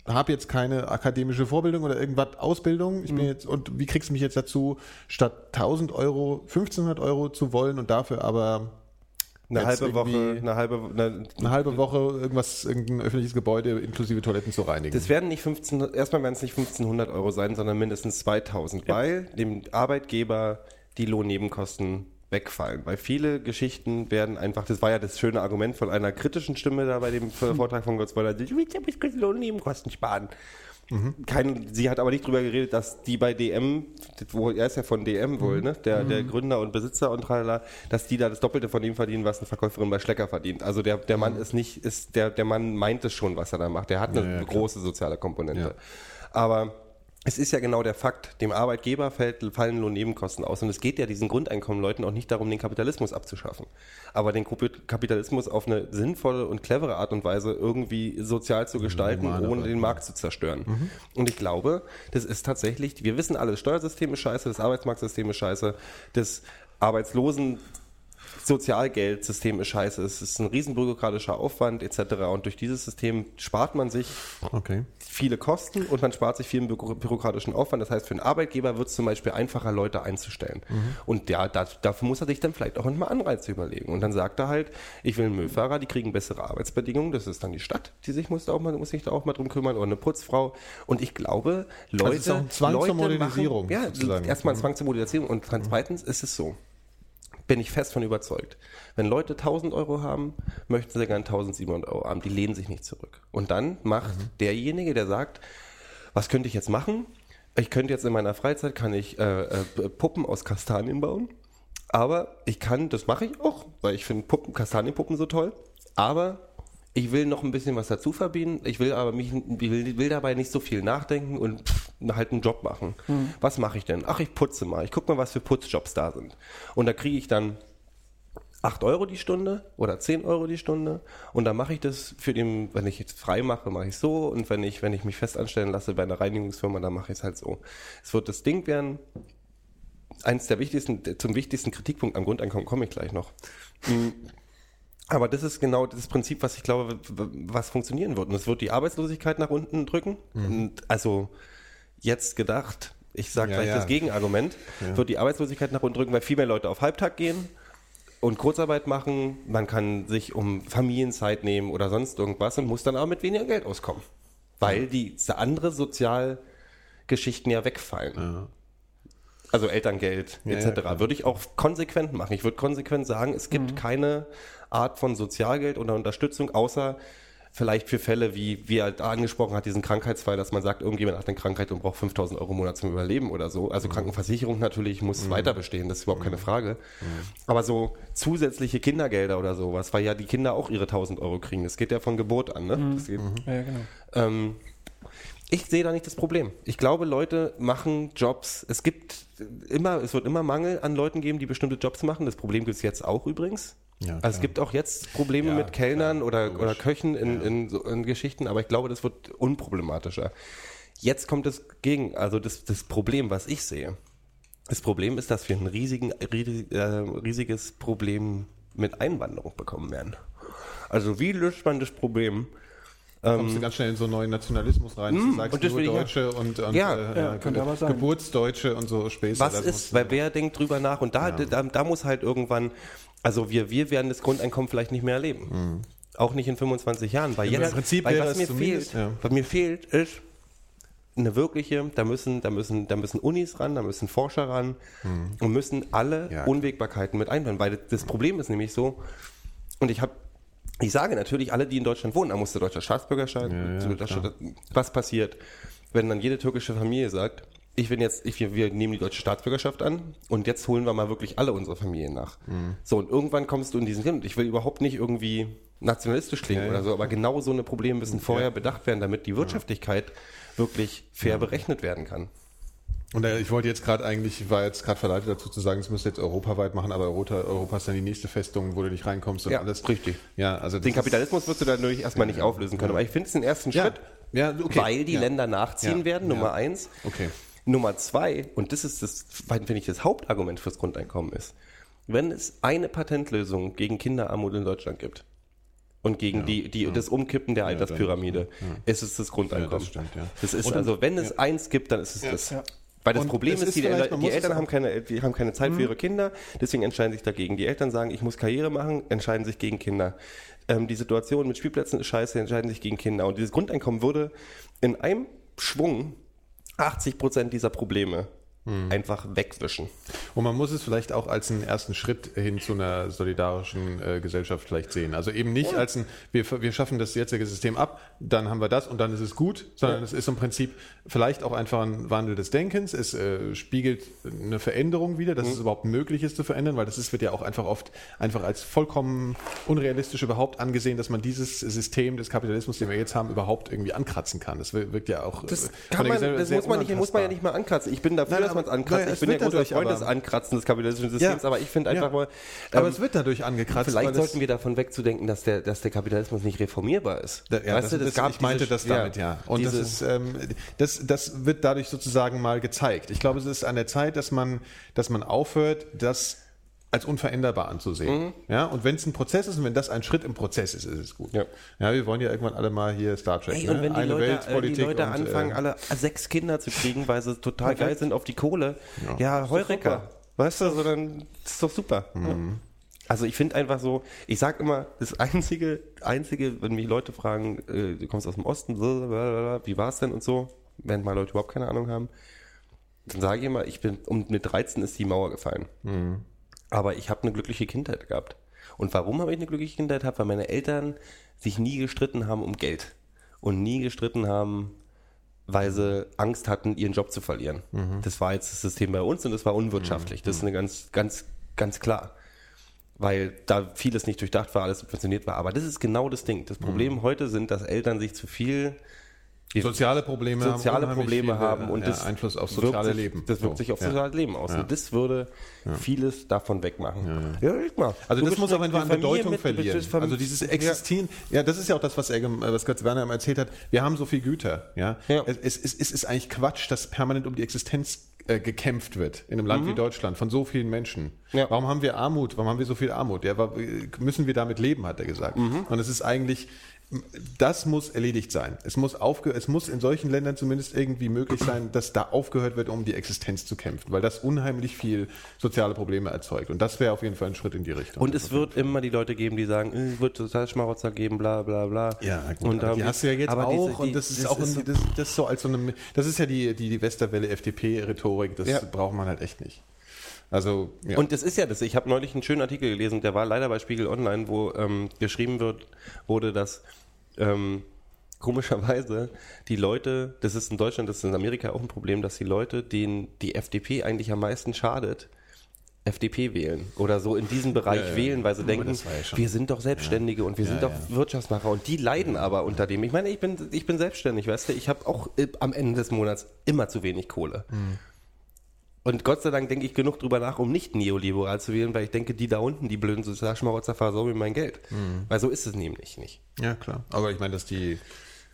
habe jetzt keine akademische Vorbildung oder irgendwas Ausbildung. Ich Mhm. bin jetzt, und wie kriegst du mich jetzt dazu, statt 1000 Euro 1500 Euro zu wollen und dafür aber Eine halbe Woche, eine halbe, eine, eine halbe Woche irgendwas, irgendein öffentliches Gebäude inklusive Toiletten zu reinigen. Das werden nicht 15, erstmal werden es nicht 1500 Euro sein, sondern mindestens 2000, weil dem Arbeitgeber die Lohnnebenkosten wegfallen. Weil viele Geschichten werden einfach, das war ja das schöne Argument von einer kritischen Stimme da bei dem Vortrag von Gottsweiler, ich will Lohnnebenkosten sparen. Kein, sie hat aber nicht drüber geredet, dass die bei DM, wo er ist ja von DM wohl, ne? Der, der Gründer und Besitzer und tralala, dass die da das Doppelte von dem verdienen, was eine Verkäuferin bei Schlecker verdient. Also der, der Mann ist nicht, ist, der, der Mann meint es schon, was er da macht. Der hat eine Ja, ja, klar. große soziale Komponente. Ja. Aber es ist ja genau der Fakt, dem Arbeitgeber fällt, fallen Lohnnebenkosten aus. Und es geht ja diesen Grundeinkommenleuten auch nicht darum, den Kapitalismus abzuschaffen. Aber den Kapitalismus auf eine sinnvolle und clevere Art und Weise irgendwie sozial zu gestalten, humane ohne Weise. den Markt zu zerstören. Und ich glaube, das ist tatsächlich, wir wissen alle, das Steuersystem ist scheiße, das Arbeitsmarktsystem ist scheiße, das Arbeitslosen Sozialgeldsystem ist scheiße, es ist ein riesen bürokratischer Aufwand etc. Und durch dieses System spart man sich okay. viele Kosten und man spart sich viel büro- bürokratischen Aufwand. Das heißt, für einen Arbeitgeber wird es zum Beispiel einfacher, Leute einzustellen. Und ja, da, dafür muss er sich dann vielleicht auch mal Anreize überlegen. Und dann sagt er halt, ich will einen Müllfahrer, die kriegen bessere Arbeitsbedingungen. Das ist dann die Stadt, die sich muss, da auch mal, muss sich da auch mal drum kümmern oder eine Putzfrau. Und ich glaube, Leute, ist auch ein Zwang zur Leute Modernisierung, Machen, ja, erstmal ein Zwang zur Modernisierung und dann zweitens ist es so bin ich fest von überzeugt. Wenn Leute 1000 Euro haben, möchten sie gern 1700 Euro haben. Die lehnen sich nicht zurück. Und dann macht derjenige, der sagt, was könnte ich jetzt machen? Ich könnte jetzt in meiner Freizeit, kann ich äh, äh, Puppen aus Kastanien bauen. Aber ich kann, das mache ich auch, weil ich finde Puppen, Kastanienpuppen so toll. Aber ich will noch ein bisschen was dazu verdienen. Ich will aber mich, ich will, will dabei nicht so viel nachdenken und pff, halt einen Job machen. Was mache ich denn? Ach, ich putze mal. Ich gucke mal, was für Putzjobs da sind. Und da kriege ich dann 8 Euro die Stunde oder 10 Euro die Stunde und dann mache ich das für den, wenn ich jetzt frei mache, mache ich so und wenn ich, wenn ich mich fest anstellen lasse bei einer Reinigungsfirma, dann mache ich es halt so. Es wird das Ding werden, eins der wichtigsten, zum wichtigsten Kritikpunkt am Grundeinkommen komme ich gleich noch. Aber das ist genau das Prinzip, was ich glaube, was funktionieren wird. Und es wird die Arbeitslosigkeit nach unten drücken. Und also jetzt gedacht, ich sage Ja, gleich ja. das Gegenargument, wird die Arbeitslosigkeit nach unten drücken, weil viel mehr Leute auf Halbtag gehen und Kurzarbeit machen. Man kann sich um Familienzeit nehmen oder sonst irgendwas und muss dann aber mit weniger Geld auskommen. Weil die andere Sozialgeschichten ja wegfallen. Also Elterngeld Ja, etc. ja, würde ich auch konsequent machen. Ich würde konsequent sagen, es gibt keine Art von Sozialgeld oder Unterstützung, außer vielleicht für Fälle, wie, wie er angesprochen hat, diesen Krankheitsfall, dass man sagt, irgendjemand hat eine Krankheit und braucht 5000 Euro im Monat zum Überleben oder so. Also Krankenversicherung natürlich muss weiter bestehen, das ist überhaupt keine Frage. Aber so zusätzliche Kindergelder oder sowas, weil ja die Kinder auch ihre 1000 Euro kriegen. Das geht ja von Geburt an. Ne? Das geht, Ja, genau. ähm, ich sehe da nicht das Problem. Ich glaube, Leute machen Jobs. Es gibt immer, es wird immer Mangel an Leuten geben, die bestimmte Jobs machen. Das Problem gibt es jetzt auch übrigens. Ja, also es gibt auch jetzt Probleme Ja, mit Kellnern klar, oder, logisch. oder Köchen in, in, so, in Geschichten, aber ich glaube, das wird unproblematischer. Jetzt kommt das gegen, also das, das Problem, was ich sehe. Das Problem ist, dass wir ein riesigen, riesig, äh, riesiges Problem mit Einwanderung bekommen werden. Also wie löst man das Problem? kommst du ganz schnell in so einen neuen Nationalismus rein. Du sagst und nur will ich ja- Deutsche und, und Ja. äh, Ja, äh, könnte aber sein. Geburtsdeutsche und so Späße. Was ist, weil wer denkt drüber nach und da, da, da muss halt irgendwann, also wir, wir werden das Grundeinkommen vielleicht nicht mehr erleben. Auch nicht in 25 Jahren, weil Im jetzt, Prinzip weil was mir fehlt, ja. was mir fehlt, ist eine wirkliche, da müssen, da müssen, da müssen Unis ran, da müssen Forscher ran und müssen alle. Ja. Unwägbarkeiten mit einbauen, weil das Problem ist nämlich so, und ich habe ich sage natürlich, alle, die in Deutschland wohnen, da muss der deutsche Staatsbürgerschaft, Ja, ja, was passiert, wenn dann jede türkische Familie sagt, ich bin jetzt, ich, wir, wir nehmen die deutsche Staatsbürgerschaft an und jetzt holen wir mal wirklich alle unsere Familien nach. Mhm. So, und irgendwann kommst du in diesen Hin. Ich will überhaupt nicht irgendwie nationalistisch klingen Ja, ja. oder so, aber genau so eine Probleme müssen vorher bedacht werden, damit die Wirtschaftlichkeit wirklich fair berechnet werden kann. Und äh, ich wollte jetzt gerade eigentlich, ich war jetzt gerade verleitet dazu zu sagen, es müsste jetzt europaweit machen, aber Europa, Europa ist dann die nächste Festung, wo du nicht reinkommst und Ja, alles. richtig. Ja, also das Den Kapitalismus wirst du da natürlich erstmal nicht auflösen können, aber ich finde es den ersten Ja, Schritt, ja, okay. weil die ja. Länder nachziehen Ja, werden, ja. Nummer eins. Okay. Nummer zwei, und das ist das, finde ich, das Hauptargument fürs Grundeinkommen ist, wenn es eine Patentlösung gegen Kinderarmut in Deutschland gibt und gegen die, die, das Umkippen der Alterspyramide, ist es das Grundeinkommen. Ja, das stimmt, ja. Das ist Und also, wenn es eins gibt, dann ist es das. Ja. Weil das Und Problem ist, ist die, die Eltern haben keine, die haben keine Zeit für ihre Kinder, deswegen entscheiden sich dagegen. Die Eltern sagen, ich muss Karriere machen, entscheiden sich gegen Kinder. Ähm, die Situation mit Spielplätzen ist scheiße, entscheiden sich gegen Kinder. Und dieses Grundeinkommen würde in einem Schwung 80 Prozent dieser Probleme einfach wegwischen. Und man muss es vielleicht auch als einen ersten Schritt hin zu einer solidarischen äh, Gesellschaft vielleicht sehen. Also eben nicht als ein, wir, wir schaffen das jetzige System ab, dann haben wir das und dann ist es gut, sondern es ist im Prinzip vielleicht auch einfach ein Wandel des Denkens. Es äh, spiegelt eine Veränderung wieder, dass es überhaupt möglich ist zu verändern, weil das ist, wird ja auch einfach oft einfach als vollkommen unrealistisch überhaupt angesehen, dass man dieses System des Kapitalismus, den wir jetzt haben, überhaupt irgendwie ankratzen kann. Das wir- wirkt ja auch äh, Das, von kann man, das muss, man nicht, muss man ja nicht mal ankratzen. Ich bin dafür, Nein, dass man es aber- ankratzt. naja, ich bin der wird große dadurch Freund aber- des Ankratzen des kapitalistischen Systems, Ja. aber ich finde einfach Ja. mal, Aber ähm, es wird dadurch angekratzt. vielleicht sollten wir davon wegzudenken, dass der, dass der Kapitalismus nicht reformierbar ist. Da, ja, das, das, ich meinte das damit, ja. Und diese, das ist, ähm, das, das wird dadurch sozusagen mal gezeigt. Ich glaube, es ist an der Zeit, dass man, dass man aufhört, das als unveränderbar anzusehen. Ja, und wenn es ein Prozess ist und wenn das ein Schritt im Prozess ist, ist es gut. Ja. Ja, wir wollen ja irgendwann alle mal hier Star Trek. Ey, ne? und wenn die Eine Leute, äh, die Weltpolitik Leute und, anfangen, äh, alle sechs Kinder zu kriegen, weil sie total geil sind auf die Kohle, ja, Heureka. Weißt du, so dann ist doch super. Mhm. Also ich finde einfach so, ich sag immer, das einzige, einzige, wenn mich Leute fragen, äh, du kommst aus dem Osten, blablabla, wie war's denn und so, während mal Leute überhaupt keine Ahnung haben, dann sage ich immer, ich bin, um mit 13 ist die Mauer gefallen. Mhm. Aber ich habe eine glückliche Kindheit gehabt. Und warum habe ich eine glückliche Kindheit gehabt? Weil meine Eltern sich nie gestritten haben um Geld. Und nie gestritten haben, weil sie Angst hatten, ihren Job zu verlieren. Das war jetzt das System bei uns und das war unwirtschaftlich. Das ist eine ganz, ganz, ganz klar. Weil da vieles nicht durchdacht war, alles subventioniert war. Aber das ist genau das Ding. Das Problem heute sind, dass Eltern sich zu viel soziale Probleme soziale haben, Probleme haben und ja, das Einfluss auf wirkt soziale sich, Leben. Das wirkt So, sich auf ja. soziales Leben aus. Ja. Und das würde vieles davon wegmachen. Ja, mal. Also Du das muss aber einfach an Bedeutung mit- verlieren. Also dieses Existieren, ja. das ist ja auch das, was, er, äh, was Götz Werner erzählt hat. Wir haben so viel Güter, ja. Es, es, es, es ist eigentlich Quatsch, dass permanent um die Existenz äh, gekämpft wird in einem Land wie Deutschland von so vielen Menschen. Mhm. Ja. Warum haben wir Armut? Warum haben wir so viel Armut? Ja, müssen wir damit leben, hat er gesagt. Mhm. Und es ist eigentlich das muss erledigt sein. Es muss, aufge es muss in solchen Ländern zumindest irgendwie möglich sein, dass da aufgehört wird, um die Existenz zu kämpfen, weil das unheimlich viel soziale Probleme erzeugt. Und das wäre auf jeden Fall ein Schritt in die Richtung. Und es wird immer die Leute geben, die sagen, äh, es wird total Schmarotzer geben, bla bla bla. Ja, gut, und die hast du ja jetzt aber auch diese- und die- das ist auch so- ein, das, das ist so als so eine, das ist ja die die, die Westerwelle FDP-Rhetorik, das Ja. braucht man halt echt nicht. Also ja. Und das ist ja das. Ich habe neulich einen schönen Artikel gelesen, der war leider bei Spiegel Online, wo ähm, geschrieben wird, wurde, dass ähm, komischerweise die Leute, das ist in Deutschland, das ist in Amerika auch ein Problem, dass die Leute, denen die FDP eigentlich am meisten schadet, FDP wählen oder so in diesem Bereich Ja, ja. wählen, weil sie denken, das war ja wir sind doch Selbstständige und wir sind doch. Wirtschaftsmacher und die leiden aber unter dem. Ich meine, ich bin, ich bin selbstständig, weißt du, ich habe auch äh, am Ende des Monats immer zu wenig Kohle. Hm. Und Gott sei Dank denke ich genug drüber nach, um nicht neoliberal zu wählen, weil ich denke, die da unten, die blöden Sozialschmarotzer, versorgen mir mein Geld. Hm. Weil so ist es nämlich nicht. ja klar. Aber ich meine, dass die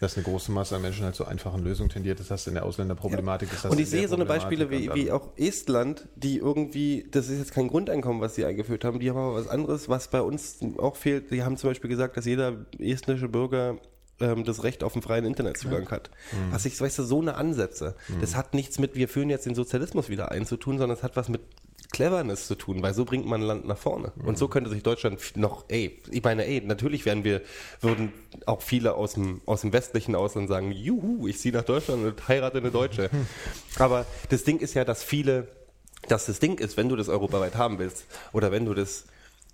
dass eine große Masse an Menschen halt zu einfachen Lösungen tendiert, das hast du in der Ausländerproblematik. Hast Und ich sehe so eine Beispiele wie, wie auch Estland, die irgendwie, das ist jetzt kein Grundeinkommen, was sie eingeführt haben, die haben aber was anderes, was bei uns auch fehlt. Die haben zum Beispiel gesagt, dass jeder estnische Bürger ähm, das Recht auf einen freien Internetzugang hat. Mhm. Was ich, weißt du, so eine Ansätze. Das hat nichts mit, wir führen jetzt den Sozialismus wieder ein zu tun, sondern es hat was mit Cleverness zu tun, weil so bringt man ein Land nach vorne. Und Mhm. so könnte sich Deutschland noch, ey, ich meine, ey, natürlich werden wir, würden auch viele aus dem, aus dem westlichen Ausland sagen, juhu, ich ziehe nach Deutschland und heirate eine Deutsche. Aber das Ding ist ja, dass viele, dass das Ding ist, wenn du das europaweit haben willst oder wenn du das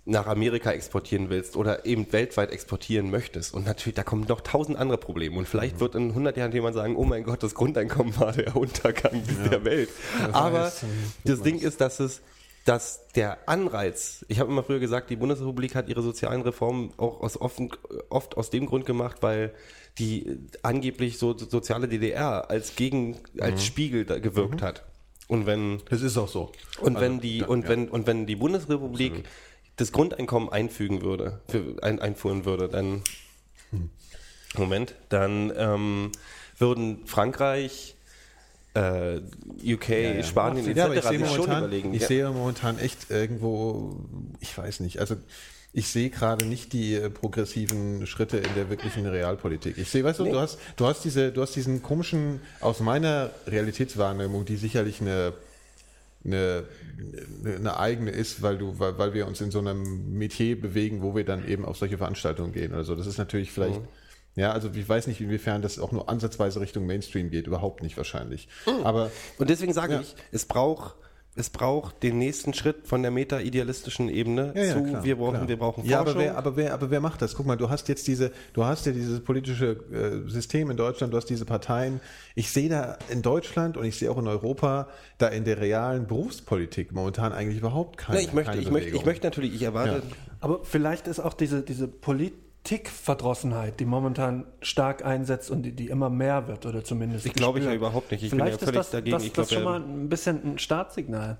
nach Amerika exportieren willst oder eben weltweit exportieren möchtest. Und natürlich, da kommen noch tausend andere Probleme. Und vielleicht wird in 100 Jahren jemand sagen, oh mein Gott, das Grundeinkommen war der Untergang der Welt. Aber weiß, ähm, das Ding ist, dass es dass der Anreiz, ich habe immer früher gesagt, die Bundesrepublik hat ihre sozialen Reformen auch aus offen, oft aus dem Grund gemacht, weil die angeblich so soziale DDR als Gegen, als Spiegel da gewirkt hat. Und wenn Das ist auch so. und Also, wenn die ja, und ja. wenn und wenn die Bundesrepublik das Grundeinkommen einfügen würde, für, ein, einführen würde, dann Moment, dann ähm, würden Frankreich, äh, UK, Spanien Ja, aber ich etc. sehe sich schon momentan, überlegen. ich ja. sehe momentan echt irgendwo, ich weiß nicht, also ich sehe gerade nicht die äh, progressiven Schritte in der wirklichen Realpolitik. Ich sehe, weißt du, du hast, du hast diese, du hast diesen komischen, aus meiner Realitätswahrnehmung, die sicherlich eine eine, eine eigene ist, weil du, weil, weil wir uns in so einem Metier bewegen, wo wir dann eben auf solche Veranstaltungen gehen oder so. Das ist natürlich vielleicht, mhm. ja, also ich weiß nicht, inwiefern das auch nur ansatzweise Richtung Mainstream geht, überhaupt nicht wahrscheinlich. Mhm. Aber und deswegen sage ja. ich, es braucht es braucht den nächsten Schritt von der meta-idealistischen Ebene ja, ja, zu, klar, wir brauchen, klar. wir brauchen Forschung. Ja, aber wer, aber wer, aber wer macht das? Guck mal, du hast jetzt diese, du hast ja dieses politische äh, System in Deutschland, du hast diese Parteien. Ich sehe da in Deutschland und ich sehe auch in Europa da in der realen Berufspolitik momentan eigentlich überhaupt keine. Ja, ich möchte, ich möchte, ich möchte natürlich, ich erwarte. Ja. Aber vielleicht ist auch diese, diese Polit Politikverdrossenheit, die momentan stark einsetzt und die, die immer mehr wird oder zumindest. Ich glaube ich ja überhaupt nicht. Ich Vielleicht bin ja völlig das, dagegen. Das, ich das glaub, schon mal ein bisschen ein Startsignal.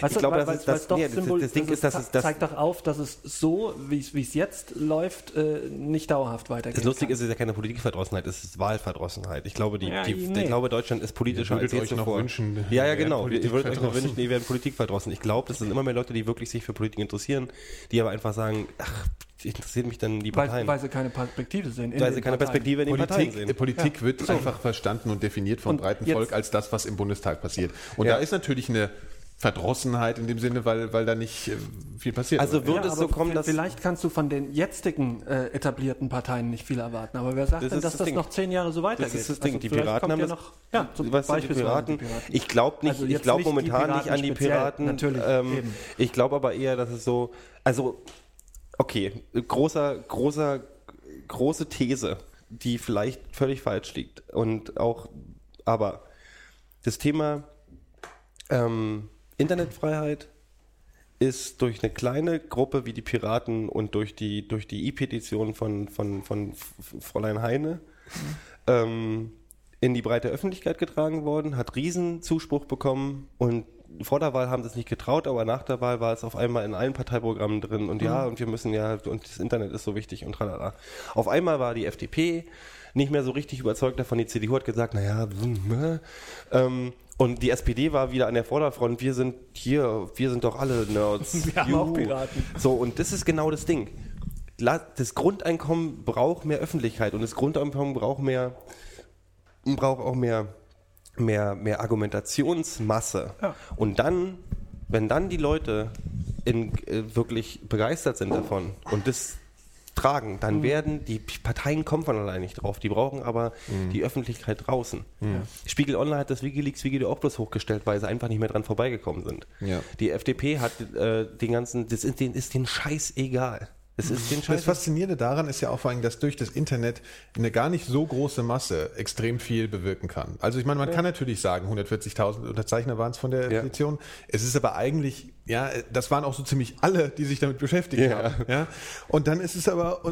Weißt ich glaube, das, ist, das, nee, Symbol, das, Ding ist, dass es das zeigt doch auf, dass es so, wie es jetzt läuft, äh, nicht dauerhaft weitergeht. Das Lustige ist, es ist ja keine Politikverdrossenheit, es ist Wahlverdrossenheit. Ich glaube, die, Ja, die, nee. ich glaube, Deutschland ist politischer als je euch noch zuvor. wünschen, ja, ja, genau. Ihr würdet euch noch politikverdrossen. wünschen, ihr wären politikverdrossen. Ich glaube, das sind immer mehr Leute, die wirklich sich für Politik interessieren, die aber einfach sagen, ach, interessiert mich dann die weil, Parteien. weil sie keine Perspektive sehen. in Weil sie keine Parteien. Perspektive in den Parteien Politik, sehen. äh, Politik wird einfach verstanden und definiert vom Und breiten jetzt- Volk als das, was im Bundestag passiert. Und Ja. da ist natürlich eine Verdrossenheit in dem Sinne, weil, weil da nicht äh, viel passiert. Also wird Ja, es so kommen, dass vielleicht kannst du von den jetzigen äh, etablierten Parteien nicht viel erwarten. Aber wer sagt Das denn, dass das das Ding. noch zehn Jahre so weitergeht? Das ist das Ding. Also die Piraten haben ja das. noch, ja, zum was sind die Piraten? die Piraten. Ich glaube nicht. Also ich glaube momentan nicht an die Piraten. natürlich, ähm, ich glaube aber eher, dass es so. Also okay, großer, großer, große These, die vielleicht völlig falsch liegt und auch, aber das Thema ähm, Internetfreiheit ist durch eine kleine Gruppe wie die Piraten und durch die, durch die E-Petition von, von, von Fräulein Heine ähm, in die breite Öffentlichkeit getragen worden, hat riesen Zuspruch bekommen und vor der Wahl haben sie es nicht getraut, aber nach der Wahl war es auf einmal in allen Parteiprogrammen drin und ja, und wir müssen ja, und das Internet ist so wichtig und tralala. Auf einmal war die FDP nicht mehr so richtig überzeugt davon, die CDU hat gesagt, naja, ähm, und die SPD war wieder an der Vorderfront, wir sind hier, wir sind doch alle Nerds. Wir haben Juhu. auch Piraten. So, und das ist genau das Ding. Das Grundeinkommen braucht mehr Öffentlichkeit und das Grundeinkommen braucht mehr, braucht auch mehr, mehr, mehr Argumentationsmasse. Ja. Und dann, wenn dann die Leute in, äh, wirklich begeistert sind davon und das tragen, Mhm. dann werden die Parteien kommen von allein nicht drauf. Die brauchen aber Mhm. die Öffentlichkeit draußen. Spiegel Online hat das WikiLeaks-Video auch bloß hochgestellt, weil sie einfach nicht mehr dran vorbeigekommen sind. Ja. Die FDP hat äh, den ganzen, das ist, denen ist den Scheiß egal. Es ist den Das Faszinierende daran ist ja auch vor allem, dass durch das Internet eine gar nicht so große Masse extrem viel bewirken kann. Also ich meine, man kann natürlich sagen, 140.000 Unterzeichner waren es von der Ja. Petition. Es ist aber eigentlich, ja, das waren auch so ziemlich alle, die sich damit beschäftigt Ja. haben. Ja? Und dann ist es aber,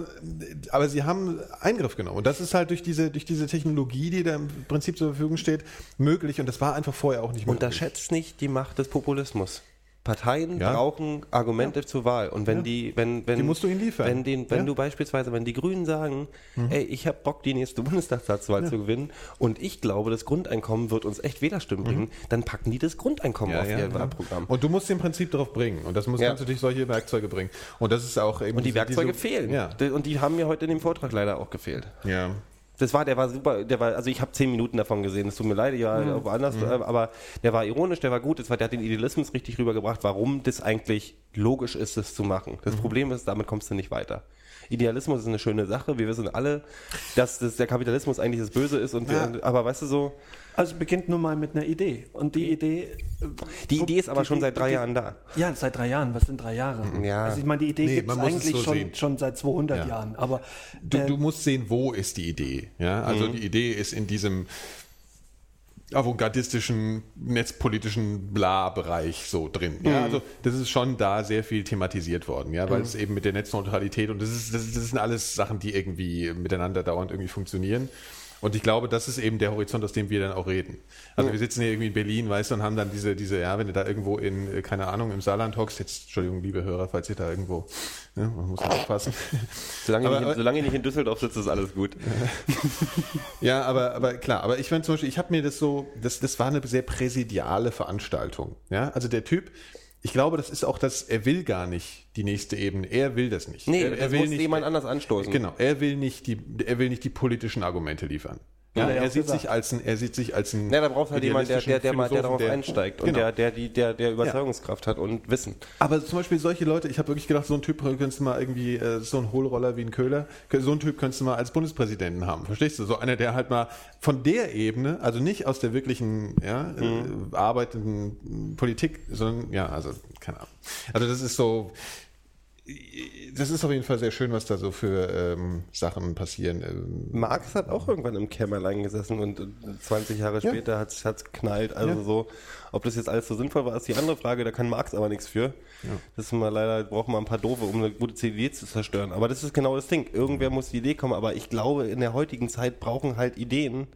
aber sie haben Eingriff genommen. Und das ist halt durch diese, durch diese Technologie, die da im Prinzip zur Verfügung steht, möglich. Und das war einfach vorher auch nicht möglich. Unterschätzt nicht die Macht des Populismus. Parteien Ja. brauchen Argumente zur Wahl und wenn Ja. die, wenn, wenn Die musst du ihnen liefern. Wenn, den, wenn Ja. Mhm. du beispielsweise, wenn die Grünen sagen, ey, ich habe Bock, die nächste Bundestagswahl zu gewinnen und ich glaube, das Grundeinkommen wird uns echt Wählerstimmen bringen, dann packen die das Grundeinkommen auf ihr ja. Wahlprogramm. Und du musst im Prinzip darauf bringen. Und das muss Ja. kannst du durch solche Werkzeuge bringen. Und das ist auch eben. Und die Werkzeuge diese- fehlen. Ja. Und die haben mir heute in dem Vortrag leider auch gefehlt. Ja. Das war, der war super, der war, also ich habe zehn Minuten davon gesehen, es tut mir leid, ja, Mhm. woanders, äh, aber der war ironisch, der war gut, das war, der hat den Idealismus richtig rübergebracht, warum das eigentlich logisch ist, das zu machen. Mhm. Das Problem ist, damit kommst du nicht weiter. Idealismus ist eine schöne Sache, wir wissen alle, dass das, der Kapitalismus eigentlich das Böse ist, und Ja. wir, aber weißt du so, Also beginnt nun mal mit einer Idee. Und die Idee. äh, die Idee ist aber die- schon seit drei die- Jahren da. Ja, seit drei Jahren. Was sind drei Jahre? Ja. Also ich meine, die Idee Nee, gibt es eigentlich so schon, schon seit 200 Ja. Jahren. Aber Du, äh, du musst sehen, wo ist die Idee. Ja, also die Idee ist in diesem avantgardistischen, netzpolitischen Bla-Bereich so drin. Ja, also das ist schon da sehr viel thematisiert worden, ja, weil es eben mit der Netzneutralität und das ist, das, ist- das sind alles Sachen, die irgendwie miteinander dauernd irgendwie funktionieren. Und ich glaube, das ist eben der Horizont, aus dem wir dann auch reden. Also wir sitzen hier irgendwie in Berlin, weißt du, und haben dann diese, diese, ja, wenn du da irgendwo in, äh, keine Ahnung, im Saarland hockst, jetzt, Entschuldigung, liebe Hörer, falls ihr da irgendwo, ne, man muss aufpassen. Solange, Aber- ich, nicht, solange ich nicht in Düsseldorf sitze, ist alles gut. Ja, aber, aber klar, aber ich fand zum Beispiel, ich habe mir das so, das, das war eine sehr präsidiale Veranstaltung. Ja, also der Typ ich glaube, das ist auch das, er will gar nicht die nächste Ebene. Er will das nicht. Nee, er, das er will muss nicht, jemand anders anstoßen. Genau, er will nicht die, er will nicht die politischen Argumente liefern. Ja, er er, sieht gesagt. sich als ein, er sieht sich als ein. Ja, da braucht halt jemand, der, der, der, mal, der darauf idealistischen einsteigt und Genau. der, der, die, der, der Überzeugungskraft hat und Wissen. Aber zum Beispiel solche Leute, ich habe wirklich gedacht, so ein Typ könntest du mal irgendwie, äh, so ein Hohlroller wie ein Köhler, so ein Typ könntest du mal als Bundespräsidenten haben. Verstehst du? So einer, der halt mal von der Ebene, also nicht aus der wirklichen ja, Mhm. äh, arbeitenden Politik, sondern ja, also keine Ahnung. Also das ist so, das ist auf jeden Fall sehr schön, was da so für ähm, Sachen passieren. Ähm, Marx hat auch irgendwann im Kämmerlein gesessen und äh, 20 Jahre Ja. später hat es knallt. Also Ja. so, ob das jetzt alles so sinnvoll war, ist die andere Frage. Da kann Marx aber nichts für. Das ist mal leider, braucht man ein paar Doofe, um eine gute CD zu zerstören. Aber das ist genau das Ding. Irgendwer muss die Idee kommen. Aber ich glaube, in der heutigen Zeit brauchen halt Ideen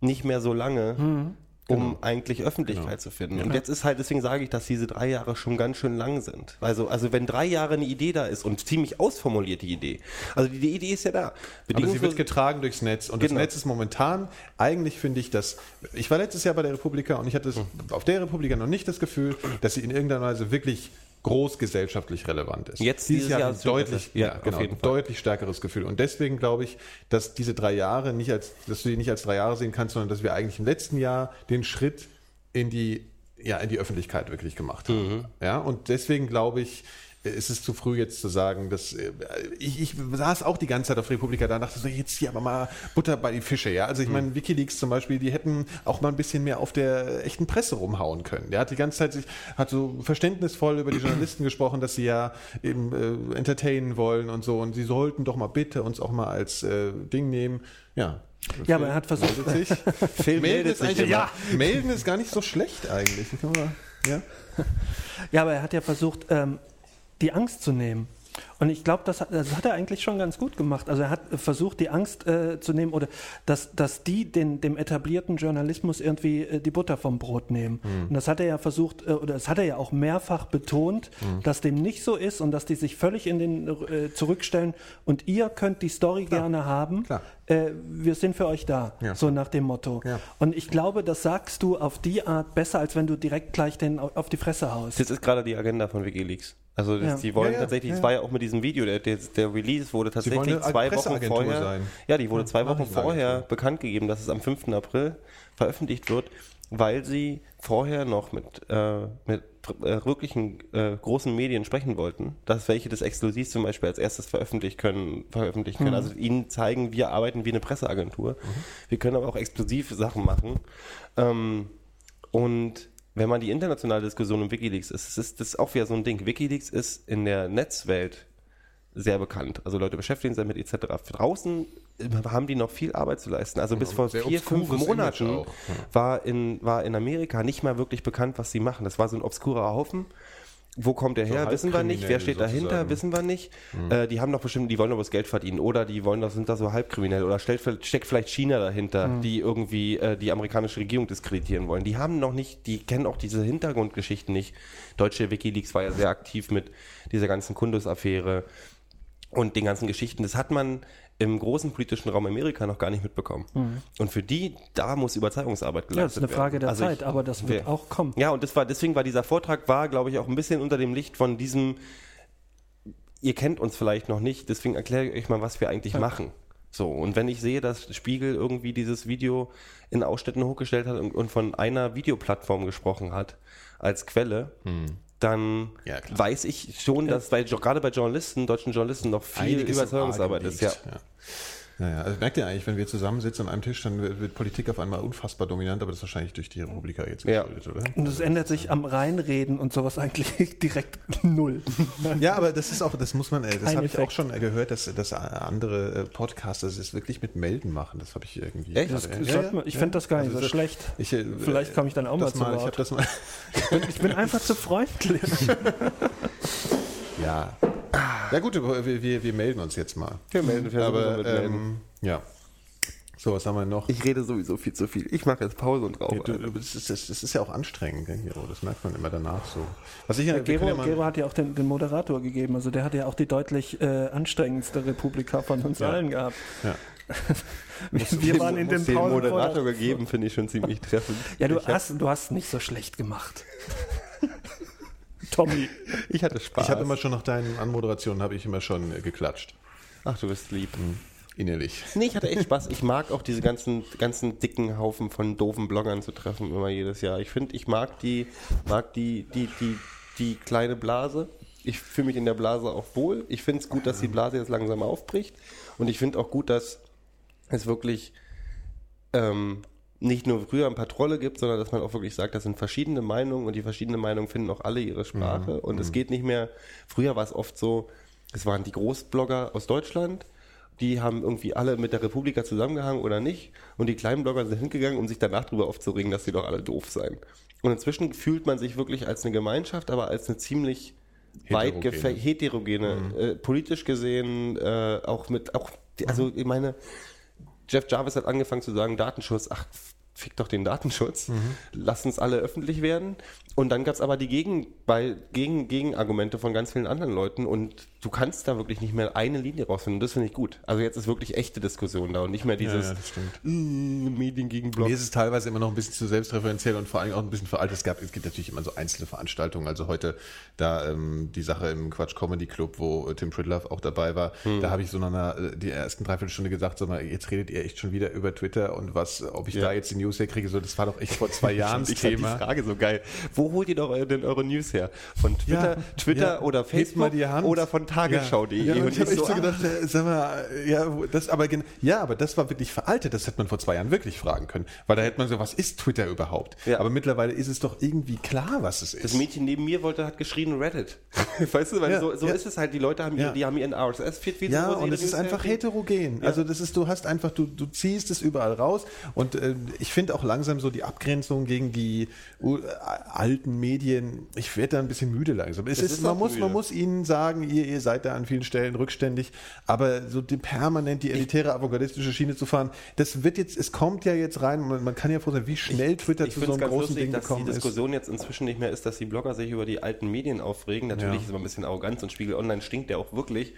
nicht mehr so lange, um eigentlich Öffentlichkeit zu finden. Und jetzt ist halt, deswegen sage ich, dass diese drei Jahre schon ganz schön lang sind. Also, also wenn drei Jahre eine Idee da ist und ziemlich ausformulierte Idee, also die, die Idee ist ja da. Aber sie wird getragen durchs Netz. Und das Genau. Netz ist momentan, eigentlich finde ich das, ich war letztes Jahr bei der Republika und ich hatte es auf der Republika noch nicht das Gefühl, dass sie in irgendeiner Weise wirklich groß gesellschaftlich relevant ist. Jetzt dieses dieses Jahr Jahr deutlich. Ja, ja, genau, ein deutlich stärkeres Gefühl. Und deswegen glaube ich, dass diese drei Jahre nicht als, dass du die nicht als drei Jahre sehen kannst, sondern dass wir eigentlich im letzten Jahr den Schritt in die, ja, in die Öffentlichkeit wirklich gemacht haben. Mhm. Ja, und deswegen glaube ich, es ist zu früh jetzt zu sagen, dass äh, ich, ich saß auch die ganze Zeit auf Republika da und dachte so, jetzt hier aber mal Butter bei die Fische, ja. Also ich meine, Wikileaks zum Beispiel, die hätten auch mal ein bisschen mehr auf der echten Presse rumhauen können. Der hat die ganze Zeit sich, hat so verständnisvoll über die Journalisten gesprochen, dass sie ja eben äh, entertainen wollen und so und sie sollten doch mal bitte uns auch mal als äh, Ding nehmen. Ja. Ja, aber er hat versucht- Meldet sich. Meldet ist sich immer. immer. melden ist gar nicht so schlecht eigentlich. Ja. Ja, aber er hat ja versucht, ähm, die Angst zu nehmen. Und ich glaube, das, hat- das hat er eigentlich schon ganz gut gemacht. Also er hat versucht, die Angst äh, zu nehmen oder dass, dass die den, dem etablierten Journalismus irgendwie äh, die Butter vom Brot nehmen. Und das hat er ja versucht, äh, oder das hat er ja auch mehrfach betont, dass dem nicht so ist und dass die sich völlig in den äh, zurückstellen und ihr könnt die Story gerne haben. Klar. Äh, wir sind für euch da. Ja. So nach dem Motto. Ja. Und ich glaube, das sagst du auf die Art besser, als wenn du direkt gleich den au- auf die Fresse haust. Das ist gerade die Agenda von WikiLeaks. Also das, Ja. die wollen Ja, ja, tatsächlich, ja. das war ja auch mit diesem Video, der, der, der Release wurde tatsächlich zwei Wochen vorher. sein. Ja, die wurde zwei Wochen vorher bekannt gegeben, dass es am 5. April veröffentlicht wird, weil sie vorher noch mit, äh, mit äh, wirklichen äh, großen Medien sprechen wollten, dass welche des Exklusivs zum Beispiel als erstes veröffentlichen können, veröffentlichen können. Also ihnen zeigen, wir arbeiten wie eine Presseagentur. Wir können aber auch exklusiv Sachen machen. Ähm, und wenn man die internationale Diskussion um Wikileaks ist, es ist das ist auch wieder so ein Ding. Wikileaks ist in der Netzwelt sehr bekannt. Also Leute beschäftigen sich damit etc. Draußen haben die noch viel Arbeit zu leisten. Also bis vor sehr vier, fünf Monaten war, in, war in Amerika nicht mal wirklich bekannt, was sie machen. Das war so ein obskurer Haufen. Wo kommt der her? Wissen wir nicht. Wer steht Halbkriminelle dahinter? sozusagen. Wissen wir nicht. Äh, die haben doch bestimmt, die wollen doch was Geld verdienen. Oder die wollen doch, sind da so halbkriminell. Oder stellt, steckt vielleicht China dahinter, die irgendwie äh, die amerikanische Regierung diskreditieren wollen. Die haben noch nicht, die kennen auch diese Hintergrundgeschichten nicht. Deutsche Wikileaks war ja sehr aktiv mit dieser ganzen Kundus-Affäre und den ganzen Geschichten. Das hat man im großen politischen Raum Amerika noch gar nicht mitbekommen. Und für die, da muss Überzeugungsarbeit Mhm. Ja, das ist geleistet eine Frage werden. der Also Zeit, ich- aber das wird wer- auch kommen. ja, und das war, deswegen war dieser Vortrag, war, glaube ich, auch ein bisschen unter dem Licht von diesem, ihr kennt uns vielleicht noch nicht, deswegen erkläre ich euch mal, was wir eigentlich machen. So, und wenn ich sehe, dass Spiegel irgendwie dieses Video in Ausschnitten hochgestellt hat und, und von einer Videoplattform gesprochen hat als Quelle, dann. Ja, weiß ich schon, dass bei, gerade bei Journalisten, deutschen Journalisten noch viel Einiges Überzeugungsarbeit ist. Ja. Liegt, ja. Ja, ja. Also merkt ihr eigentlich, wenn wir zusammensitzen an einem Tisch, dann wird, wird Politik auf einmal unfassbar dominant, aber das ist wahrscheinlich durch die Republika jetzt Ja. geschuldet, oder? Und es ändert sich am Reinreden und sowas eigentlich direkt null. Ja, aber das ist auch, das muss man, äh, das habe ich auch schon äh, gehört, dass, dass andere äh, Podcaster es wirklich mit Melden machen. Das habe ich irgendwie. Echt? Das, Ja, das ja, man, ich ja. finde das gar nicht Also so das- schlecht. Ich, äh, Vielleicht komme ich dann auch das mal zu Ich habe Wort. das mal. Ich bin, ich bin einfach zu freundlich. Ja. Ja gut, wir, wir, wir melden uns jetzt mal. Wir melden, wir Aber ähm, ja. So, was haben wir noch? Ich rede sowieso viel zu viel. Ich mache jetzt Pause und rauche. Du, du, das, ist, das ist ja auch anstrengend, Gero, das merkt man immer danach so. Was ich ja, wir Gero, ja Gero hat ja auch den, den Moderator gegeben. Also der hat ja auch die deutlich äh, anstrengendste Republika von uns Ja. allen gehabt. ja. Wir waren in Pausen. Moderator gegeben, finde ich schon ziemlich treffend. Ja, du Ich hab- hast, du hast nicht so schlecht gemacht. Tommy. Ich hatte Spaß. Ich habe immer schon nach deinen Anmoderationen habe ich immer schon äh, geklatscht. Ach, du bist lieb. Innerlich. Nee, ich hatte echt Spaß. Ich mag auch diese ganzen, ganzen dicken Haufen von doofen Bloggern zu treffen, immer jedes Jahr. Ich finde, ich mag die, mag die, die, die, die kleine Blase. Ich fühle mich in der Blase auch wohl. Ich finde es gut, dass die Blase jetzt langsam aufbricht. Und ich finde auch gut, dass es wirklich ähm, nicht nur früher ein paar Trolle gibt, sondern dass man auch wirklich sagt, das sind verschiedene Meinungen und die verschiedenen Meinungen finden auch alle ihre Sprache. Und es geht nicht mehr, früher war es oft so, es waren die Großblogger aus Deutschland, die haben irgendwie alle mit der Republika zusammengehangen oder nicht. Und die kleinen Blogger sind hingegangen, um sich danach darüber aufzuregen, dass sie doch alle doof seien. Und inzwischen fühlt man sich wirklich als eine Gemeinschaft, aber als eine ziemlich weit Heterogene. gefe- heterogene, äh, politisch gesehen, äh, auch mit, auch, die- also ich meine, Jeff Jarvis hat angefangen zu sagen, Datenschutz, ach, fick doch den Datenschutz, lass uns alle öffentlich werden. Und dann gab es aber die Gegen, bei, Gegen, Gegenargumente von ganz vielen anderen Leuten. Und du kannst da wirklich nicht mehr eine Linie rausfinden. Und das finde ich gut. Also jetzt ist wirklich echte Diskussion da und nicht mehr dieses ja, stimmt. äh, Medien gegen Blog. Mir ist es teilweise immer noch ein bisschen zu selbstreferenziell und vor allem auch ein bisschen veraltet. Es gab, es gibt natürlich immer so einzelne Veranstaltungen. Also heute da ähm, die Sache im Quatsch Comedy Club, wo äh, Tim Pridlove auch dabei war, da habe ich so nach einer, äh, die ersten Dreiviertelstunde gesagt, sag mal, jetzt redet ihr echt schon wieder über Twitter und was, ob ich Ja. da jetzt die News herkriege. So, das war doch echt vor zwei Jahren das Thema. die Frage so geil. Wo holt ihr doch denn eure News her? Von Twitter, Ja, Twitter ja. oder Facebook oder von tagesschau.de? Ja, ja, und ich habe echt so ah, gedacht, äh, sag mal, äh, ja, das, aber, ja, aber das war wirklich veraltet. Das hätte man vor zwei Jahren wirklich fragen können. Weil da hätte man so, was ist Twitter überhaupt? Ja. Aber mittlerweile ist es doch irgendwie klar, was es ist. Das Mädchen neben mir wollte, hat geschrien Reddit. weißt du, weil Ja, so, so ist es halt. Die Leute haben, Ja. ihr, die haben ihren RSS-Feed. Ja, und ihre es ist einfach heterogen. Also das ist, du hast einfach, du, du ziehst es überall raus. Und äh, ich finde auch langsam so die Abgrenzung gegen die uh, alten Medien, ich werde da ein bisschen müde langsam. Es ist, ist man, muss, müde. man muss ihnen sagen, ihr, ihr seid da an vielen Stellen rückständig, aber so die permanent die elitäre avantgardistische Schiene zu fahren, das wird jetzt, es kommt ja jetzt rein, man, man kann ja froh sein, wie schnell Twitter Ich zu so es einem großen lustig, Ding dass die gekommen ist. Diskussion jetzt inzwischen nicht mehr ist, dass die Blogger sich über die alten Medien aufregen. Natürlich Ja. ist immer ein bisschen Arroganz und Spiegel Online stinkt ja auch wirklich.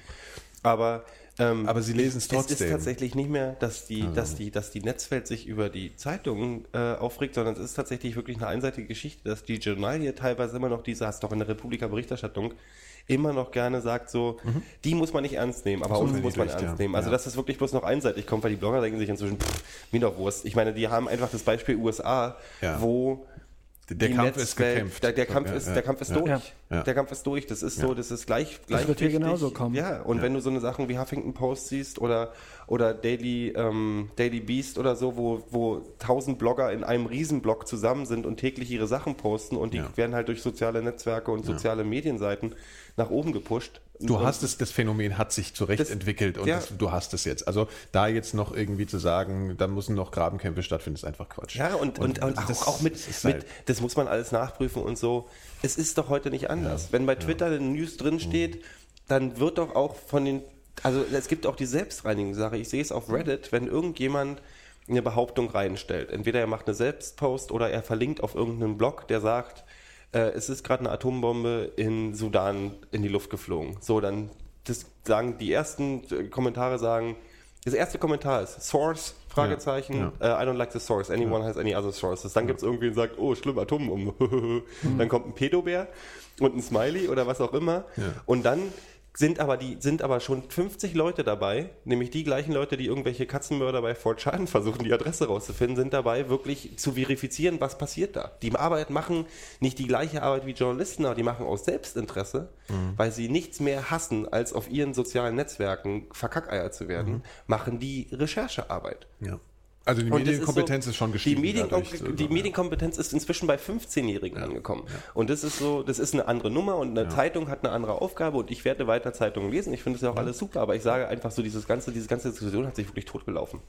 Aber, ähm, Aber sie lesen es Es trotzdem. ist tatsächlich nicht mehr, dass die, dass die, dass die Netzwelt sich über die Zeitungen äh, aufregt, sondern es ist tatsächlich wirklich eine einseitige Geschichte, dass die Journalie teilweise immer noch diese, hast du doch in der Republika Berichterstattung, immer noch gerne sagt so, die muss man nicht ernst nehmen, aber So uns muss man ernst ja. nehmen. Also Ja. dass das wirklich bloß noch einseitig kommt, weil die Blogger denken sich inzwischen, pff, mir doch Wurst. Ich meine, die haben einfach das Beispiel USA, Ja. wo Der Kampf ist Netzwelt- gekämpft. Der, der Kampf Ja, ist, ja, der Kampf ist ja. durch. Ja. Ja. Der Kampf ist durch. Das ist so, das ist gleich, gleich wird hier genauso kommen. Ja, und wenn du so eine Sachen wie Huffington Post siehst oder, oder Daily, ähm, Daily Beast oder so, wo, wo tausend Blogger in einem Riesenblog zusammen sind und täglich ihre Sachen posten und die Ja. werden halt durch soziale Netzwerke und soziale Medienseiten nach oben gepusht. Du Und- hast es, das Phänomen hat sich zurecht Das- entwickelt und ja. das, du hast es jetzt. Also da jetzt noch irgendwie zu sagen, da müssen noch Grabenkämpfe stattfinden, ist einfach Quatsch. Ja, und, und, und, das auch, mit, ist mit halt- das muss man alles nachprüfen und so. Es ist doch heute nicht anders. Wenn bei Twitter eine News drin steht, dann wird doch auch von den, also es gibt auch die Selbstreinigungssache. Ich sehe es auf Reddit, wenn irgendjemand eine Behauptung reinstellt. Entweder er macht eine Selbstpost oder er verlinkt auf irgendeinen Blog, der sagt, äh, es ist gerade eine Atombombe in Sudan in die Luft geflogen. So, dann das sagen die ersten äh, Kommentare sagen, das erste Kommentar ist Source, Fragezeichen, äh, I don't like the source, anyone has any other sources. Dann gibt es irgendwie, der sagt, oh, schlimm, Atombombe. Dann kommt ein Pedobär und ein Smiley oder was auch immer. Und dann sind aber die sind aber schon 50 Leute dabei, nämlich die gleichen Leute, die irgendwelche Katzenmörder bei 4chan versuchen, die Adresse rauszufinden, sind dabei, wirklich zu verifizieren, was passiert da. Die Arbeit machen nicht die gleiche Arbeit wie Journalisten, aber die machen aus Selbstinteresse, weil sie nichts mehr hassen, als auf ihren sozialen Netzwerken verkackeier zu werden, machen die Recherchearbeit. Ja. Also die Medienkompetenz ist, so, schon gestiegen. Die, Medienkom dadurch, die ja. Medienkompetenz ist inzwischen bei 15-Jährigen angekommen. Und das ist so, das ist eine andere Nummer und eine Zeitung hat eine andere Aufgabe und ich werde weiter Zeitungen lesen. Ich finde es ja auch alles super, aber ich sage einfach so, dieses ganze, diese ganze Diskussion hat sich wirklich totgelaufen.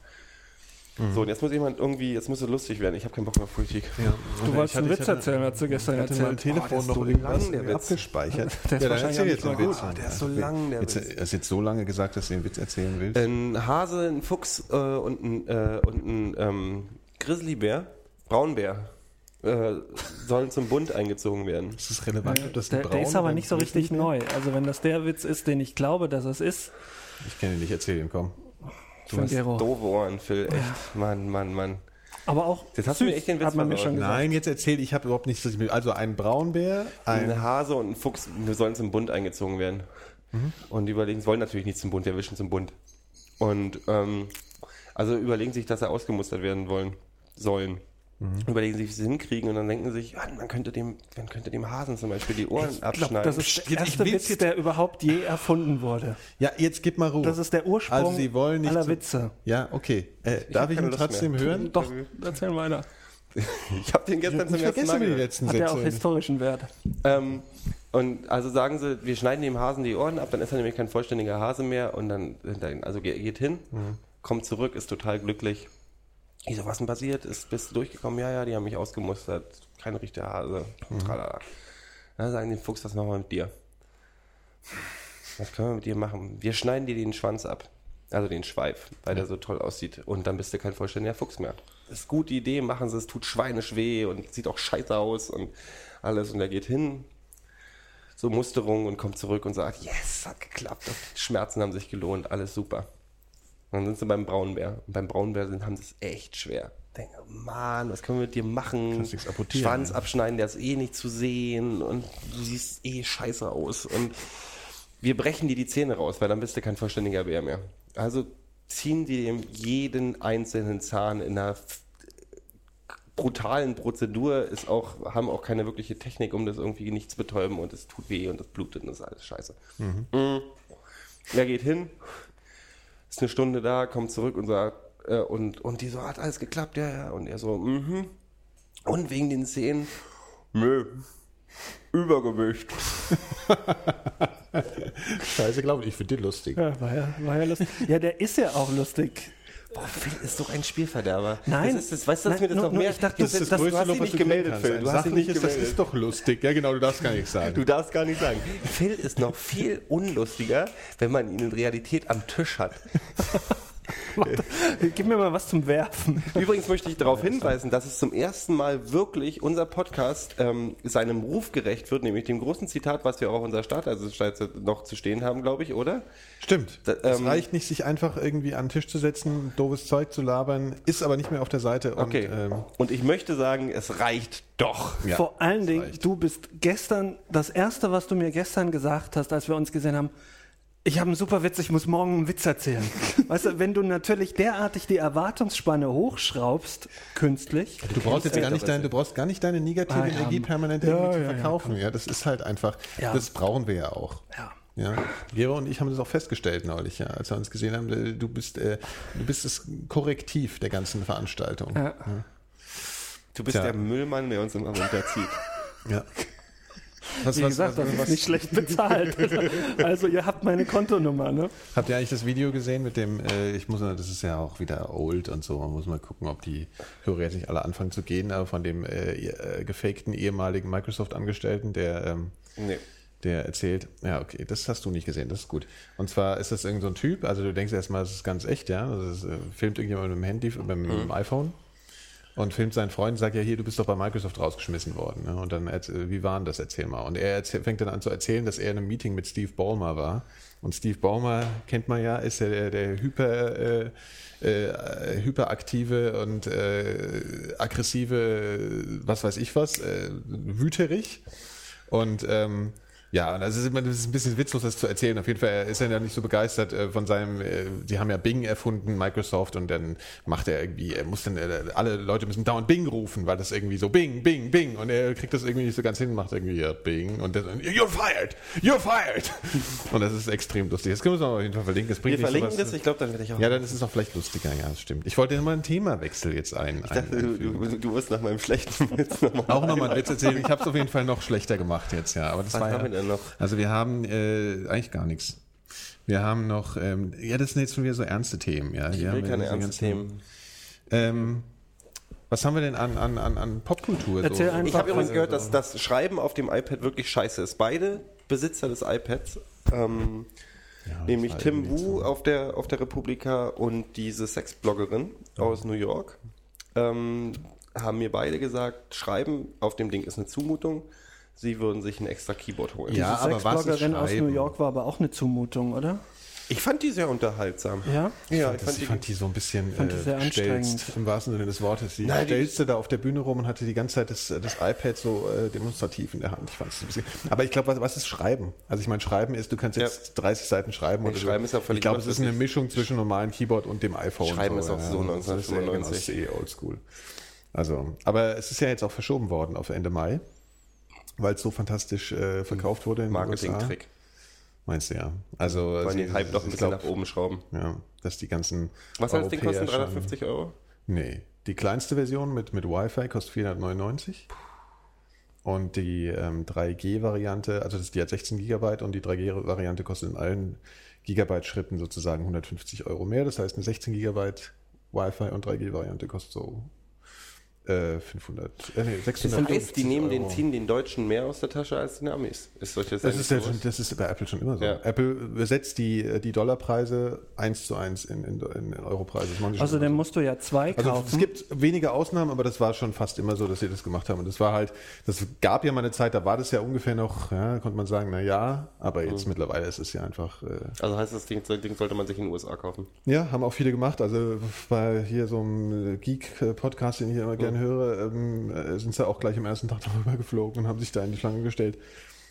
Mhm. So, und jetzt muss jemand irgendwie, jetzt muss es lustig werden. Ich habe keinen Bock mehr auf Politik. Ja. Du wolltest einen Witz erzählen, hast du gestern Ich hatte mein erzählt. Telefon Oh, der ist noch so lang, der Witz. abgespeichert. Der ist ja, wahrscheinlich jetzt mal Witz. gut. Der ist so lang, der jetzt, Witz. Hast jetzt so lange gesagt, dass du den Witz erzählen willst? Ein Hase, ein Fuchs äh, und ein, äh, und ein ähm, Grizzlybär, Braunbär, äh, sollen zum Bund eingezogen werden. ist das relevant, ob das Der, der ist Braun aber nicht so richtig neu. Also wenn das der Witz ist, den ich glaube, dass es ist, Ich kenne ihn nicht, erzähl ihn, komm. Von Gero. Doofe Ohren, Phil, echt. Mann, Mann, Mann. Aber auch Jetzt hast du mir echt den Witz hat man mir schon gesagt. Nein, jetzt erzähl, ich habe überhaupt nichts, was ich mir. Also ein Braunbär, ein. Ein Hase und ein Fuchs wir sollen zum Bund eingezogen werden. Und die überlegen, sie wollen natürlich nicht zum Bund, wir wischen zum Bund. Und ähm, also überlegen sich, dass sie ausgemustert werden wollen, sollen. Überlegen sich, wie sie es hinkriegen und dann denken sie sich, ah, man könnte dem, man könnte dem Hasen zum Beispiel die Ohren Ich abschneiden. das ist der Ich erste Witz, jetzt- der überhaupt je erfunden wurde. Ja, jetzt gib mal Ruhe. Das ist der Ursprung Also sie wollen nicht aller zum- Witze. Ja, okay. Äh, darf hab ich ihn trotzdem mehr. hören? Doch, erzähl weiter. ich habe den gestern zum Ich ersten vergesse Mal mir die gehört. letzten Hat ja auch Sätze. historischen Wert. Ähm, und also sagen sie, wir schneiden dem Hasen die Ohren ab, dann ist er nämlich kein vollständiger Hase mehr und dann, dann also ge- geht hin, kommt zurück, ist total glücklich. Ich so, was denn passiert? Ist, bist du durchgekommen? Ja, ja, die haben mich ausgemustert. Kein richtiger Hase. Tralala. Dann sagen die Fuchs, was machen wir mit dir? Was können wir mit dir machen? Wir schneiden dir den Schwanz ab. Also den Schweif, weil der so toll aussieht. Und dann bist du kein vollständiger Fuchs mehr. Das ist gute Idee, machen sie es, tut schweinisch weh und sieht auch scheiße aus und alles. Und er geht hin, so Musterung und kommt zurück und sagt, yes, hat geklappt. Die Schmerzen haben sich gelohnt, alles super. Und dann sind sie beim Braunbär. Und beim Braunbär sind, haben sie es echt schwer. Denke, Mann, was können wir mit dir machen? Schwanz abschneiden, der ist eh nicht zu sehen und du siehst eh scheiße aus. Und wir brechen dir die Zähne raus, weil dann bist du kein vollständiger Bär mehr. Also ziehen die dem jeden einzelnen Zahn in einer brutalen Prozedur, ist auch, haben auch keine wirkliche Technik, um das irgendwie nicht zu betäuben und es tut weh und es blutet und das ist alles scheiße. Mhm. Er geht hin, ist eine Stunde da, kommt zurück und sagt, äh, und, und die so, hat alles geklappt, ja, ja. Und er so, mhm. Und wegen den Zähnen, nö, Übergewicht. Scheiße, glaube ich, ich finde den lustig. Ja, war ja, war ja lustig. Ja, der ist ja auch lustig. Boah, Phil ist doch ein Spielverderber. Nein. Das ist, das, weißt du, dass mir das noch mehr... ich dachte, das, das- ist das- du hast dich nicht du gemeldet, Phil. Du hast dich nicht Sachliches, das gemeldet. ist doch lustig. Ja, genau, du darfst gar nichts sagen. Du darfst gar nicht sagen. Phil ist noch viel unlustiger, wenn man ihn in Realität am Tisch hat. Gib mir mal was zum Werfen. Übrigens möchte ich darauf hinweisen, dass es zum ersten Mal wirklich unser Podcast ähm, seinem Ruf gerecht wird, nämlich dem großen Zitat, was wir auch auf unserer Startseite noch zu stehen haben, glaube ich, oder? Stimmt. Da- es ähm, reicht nicht, sich einfach irgendwie an den Tisch zu setzen, doofes Zeug zu labern, ist aber nicht mehr auf der Seite. Und, Okay. ähm, Und ich möchte sagen, es reicht doch. ja, Vor allen Dingen, reicht. du bist gestern, das erste, was du mir gestern gesagt hast, als wir uns gesehen haben, ich habe einen super Witz, ich muss morgen einen Witz erzählen. weißt du, wenn du natürlich derartig die Erwartungsspanne hochschraubst, künstlich, Du brauchst jetzt gar nicht deine, du brauchst gar nicht deine negative Ah, ja. Energie permanent Ja, irgendwie zu ja, ja, verkaufen. Ja, das ist halt einfach, Ja. das brauchen wir ja auch. ja. Ja, Gero und ich haben das auch festgestellt neulich, ja, als wir uns gesehen haben. äh, Du bist, äh, du bist das Korrektiv der ganzen Veranstaltung. Ja. Du bist Tja. der Müllmann, der uns immer runterzieht. Ja. Was, Wie gesagt, das ist nicht schlecht bezahlt. also ihr habt meine Kontonummer, ne? Habt ihr eigentlich das Video gesehen mit dem, äh, ich muss, das ist ja auch wieder old und so, man muss mal gucken, ob die Hörer jetzt nicht alle anfangen zu gehen, aber von dem äh, äh, gefakten ehemaligen Microsoft-Angestellten, der, ähm, Nee. der erzählt, ja, okay, das hast du nicht gesehen, das ist gut. Und zwar ist das irgend so ein Typ, also du denkst erstmal, das ist ganz echt, ja, das ist, äh, filmt irgendjemand mit dem Handy, mit dem iPhone und filmt seinen Freund und sagt, ja, hier, du bist doch bei Microsoft rausgeschmissen worden. Ne? Und dann, erzähl- wie war denn das? Erzähl mal. Und er fängt dann an zu erzählen, dass er in einem Meeting mit Steve Ballmer war. Und Steve Ballmer, kennt man ja, ist ja der, der hyper, äh, äh, hyperaktive und äh, aggressive, was weiß ich was, äh, wüterig. Und ähm, ja, und das ist immer das ist ein bisschen witzlos, das zu erzählen. Auf jeden Fall ist er ja nicht so begeistert äh, von seinem, äh, die haben ja Bing erfunden, Microsoft, und dann macht er irgendwie, er muss dann, äh, alle Leute müssen dauernd Bing rufen, weil das irgendwie so Bing, Bing, Bing, und er kriegt das irgendwie nicht so ganz hin, macht irgendwie ja, Bing, und dann, you're fired, you're fired. Und das ist extrem lustig. Das können wir uns auf jeden Fall verlinken. Das bringt Wir verlinken sowas- das, ich glaube, dann werde ich auch. Ja, dann ist es auch vielleicht lustiger, ja, das stimmt. Ich wollte mal einen Themawechsel jetzt ein. ich dachte, du, du, du wirst nach meinem schlechten Witz nochmal. auch nochmal einen Witz erzählen. Ich habe es auf jeden Fall noch schlechter gemacht jetzt, ja. Aber das Was war ja, denn noch? Also wir haben äh, eigentlich gar nichts. Wir haben noch, ähm, ja, das sind jetzt schon wieder so ernste Themen, ja. Ich will keine ernsten ganzen- Themen. Ähm, was haben wir denn an, an, an, an Popkultur? Erzähl so? einfach- Ich habe übrigens Also, gehört, dass das Schreiben auf dem iPad wirklich scheiße ist. Beide Besitzer des iPads, ähm, nämlich das war Tim Wu so. auf der, auf der Republika und diese Sexbloggerin aus New York, ähm, haben mir beide gesagt, Schreiben auf dem Ding ist eine Zumutung. Sie würden sich ein extra Keyboard holen. Ja, Diese aber was ist aus? New York war aber auch eine Zumutung, oder? Ich fand die sehr unterhaltsam. Ja? Ja, Das, ich fand die so ein bisschen fand die sehr äh, anstrengend. stelzt, im wahrsten Sinne des Wortes. Sie Nein, die- stelzte da auf der Bühne rum und hatte die ganze Zeit das, das iPad so äh, demonstrativ in der Hand. Ich fand es ein bisschen. Aber ich glaube, was, was ist Schreiben? Also ich meine, Schreiben ist, du kannst jetzt 30 Seiten schreiben. Nee, oder Schreiben ist ja völlig Ich glaube, es ist eine. Mischung zwischen normalem Keyboard und dem iPhone. Schreiben ist auch so Das ist, ja, genau, 1995. das ist eh oldschool. Also, aber es ist ja jetzt auch verschoben worden auf Ende Mai, weil es so fantastisch äh, verkauft wurde. Marketing-Trick. Meinst du ja? Also Wollen den Hype doch ein bisschen glaub, nach oben schrauben. Ja, dass die ganzen. Was das Ding kosten? Europäer schon- 350 Euro? Nee, die kleinste Version mit, mit Wi-Fi kostet 499. Und die ähm, 3G-Variante, also das, die hat 16 Gigabyte und die 3G-Variante kostet in allen Gigabyte-Schritten sozusagen 150 Euro mehr. Das heißt, eine 16 Gigabyte Wi-Fi und 3G-Variante kostet so äh, 500, äh, nee, Das 650 heißt, die nehmen den, Euro. ziehen den Deutschen mehr aus der Tasche als den Amis. Ist solche Das ist, ja schon, das ist bei Apple schon immer so. Ja. Apple setzt die, die Dollarpreise eins zu eins in, in, in Europreise. Das Außerdem immer so. musst du ja zwei Also kaufen. es gibt wenige Ausnahmen, aber das war schon fast immer so, dass sie das gemacht haben. Und das war halt, das gab ja mal eine Zeit, da war das ja ungefähr noch, ja, konnte man sagen, na ja, aber jetzt mittlerweile ist es ja einfach, äh, Also heißt das Ding, das Ding sollte man sich in den USA kaufen. ja, haben auch viele gemacht. Also bei hier so einem Geek-Podcast, den ich immer gerne höre, ähm, äh, sind sie auch gleich am ersten Tag darüber geflogen und haben sich da in die Schlange gestellt.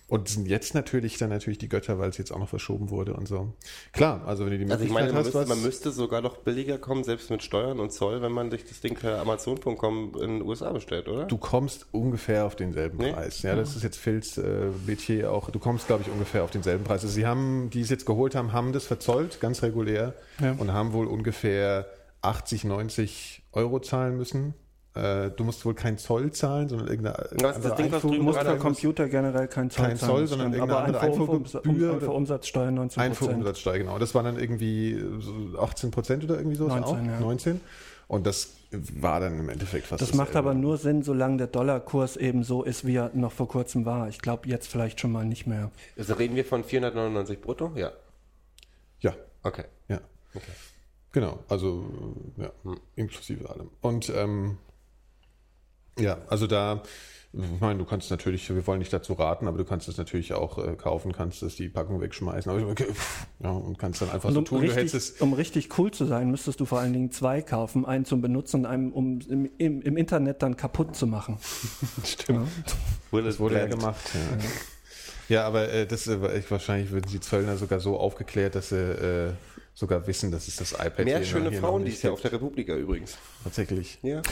Und sind jetzt natürlich dann natürlich die Götter, weil es jetzt auch noch verschoben wurde und so. Klar, also wenn du die Also ich Möglichkeit meine, man hast, müsste, man müsste sogar noch billiger kommen, selbst mit Steuern und Zoll, wenn man sich das Ding per Amazon.com in den USA bestellt, oder? Du kommst ungefähr auf denselben Nee? Preis. Ja, das ist jetzt Phils äh, Metier auch. Du kommst, glaube ich, ungefähr auf denselben Preis. Also sie haben, die es jetzt geholt haben, haben das verzollt, ganz regulär, Ja. und haben wohl ungefähr 80, 90 Euro zahlen müssen. Äh, du musst wohl kein Zoll zahlen, sondern irgendeine Was ist das andere Ding, was Einfuhr- Du musst für Computer generell kein Zoll Kein zahlen, Zoll, sondern irgendeine aber andere Einfuhrgebühr um, für Umsatzsteuer 19 Einfuhrumsatzsteuer, genau. Das waren dann irgendwie so 18 Prozent oder irgendwie so. 19, ja. 19. Und das war dann im Endeffekt fast Das macht aber nur Sinn, solange der Dollarkurs eben so ist, wie er noch vor kurzem war. Ich glaube, jetzt vielleicht schon mal nicht mehr. Also reden wir von 499 brutto? Ja. Ja, Okay. Ja. Genau, also ja, inklusive allem. Und ähm, ja, also da, ich meine, du kannst natürlich, wir wollen nicht dazu raten, aber du kannst es natürlich auch äh, kaufen, kannst es die Packung wegschmeißen, aber okay, pff, ja, und kannst dann einfach Und so um tun, du hättest richtig, es. um richtig cool zu sein, müsstest du vor allen Dingen zwei kaufen. Einen zum Benutzen und einen, um im, im, im Internet dann kaputt zu machen. Stimmt. Das wurde ja gemacht. Ja, ja aber äh, das äh, ich, wahrscheinlich würden die Zöllner sogar so aufgeklärt, dass sie äh, sogar wissen, dass es das iPad Mehr hier schöne Frauen nicht dies Jahr auf der Republika übrigens. Tatsächlich. Ja.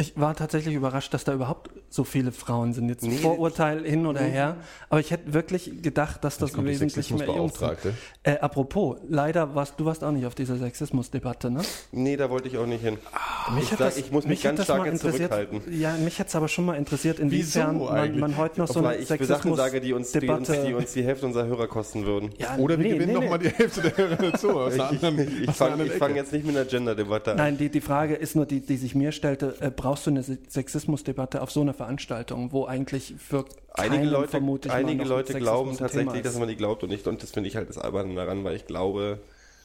Ich war tatsächlich überrascht, dass da überhaupt so viele Frauen sind. Jetzt Nee. Vorurteil hin oder her. Aber ich hätte wirklich gedacht, dass das wesentlich mehr Jungs sind. Äh, apropos, leider warst du warst auch nicht auf dieser Sexismusdebatte, ne? Nee, da wollte ich auch nicht hin. Mich ich, sag, das- ich muss mich, hat ganz stark zurückhalten. Ja, mich hätte es aber schon mal interessiert, inwiefern man, man heute noch so eine sage, die uns, die, uns, die uns die Hälfte unserer Hörer kosten würden. Ja, Oder wir nee, gewinnen nee, noch nee. mal die Hälfte der Hörer dazu. Aus Ich, ich, ich fange fang jetzt nicht mit einer Gender-Debatte an. Nein, die, die Frage ist nur, die, die sich mir stellte, äh, brauchst du eine Se- Sexismusdebatte auf so einer Veranstaltung, wo eigentlich für Einige Leute, vermute ich mal, einige Leute glauben tatsächlich, dass man die glaubt und nicht. Und das finde ich halt das Alberne daran, weil ich glaube,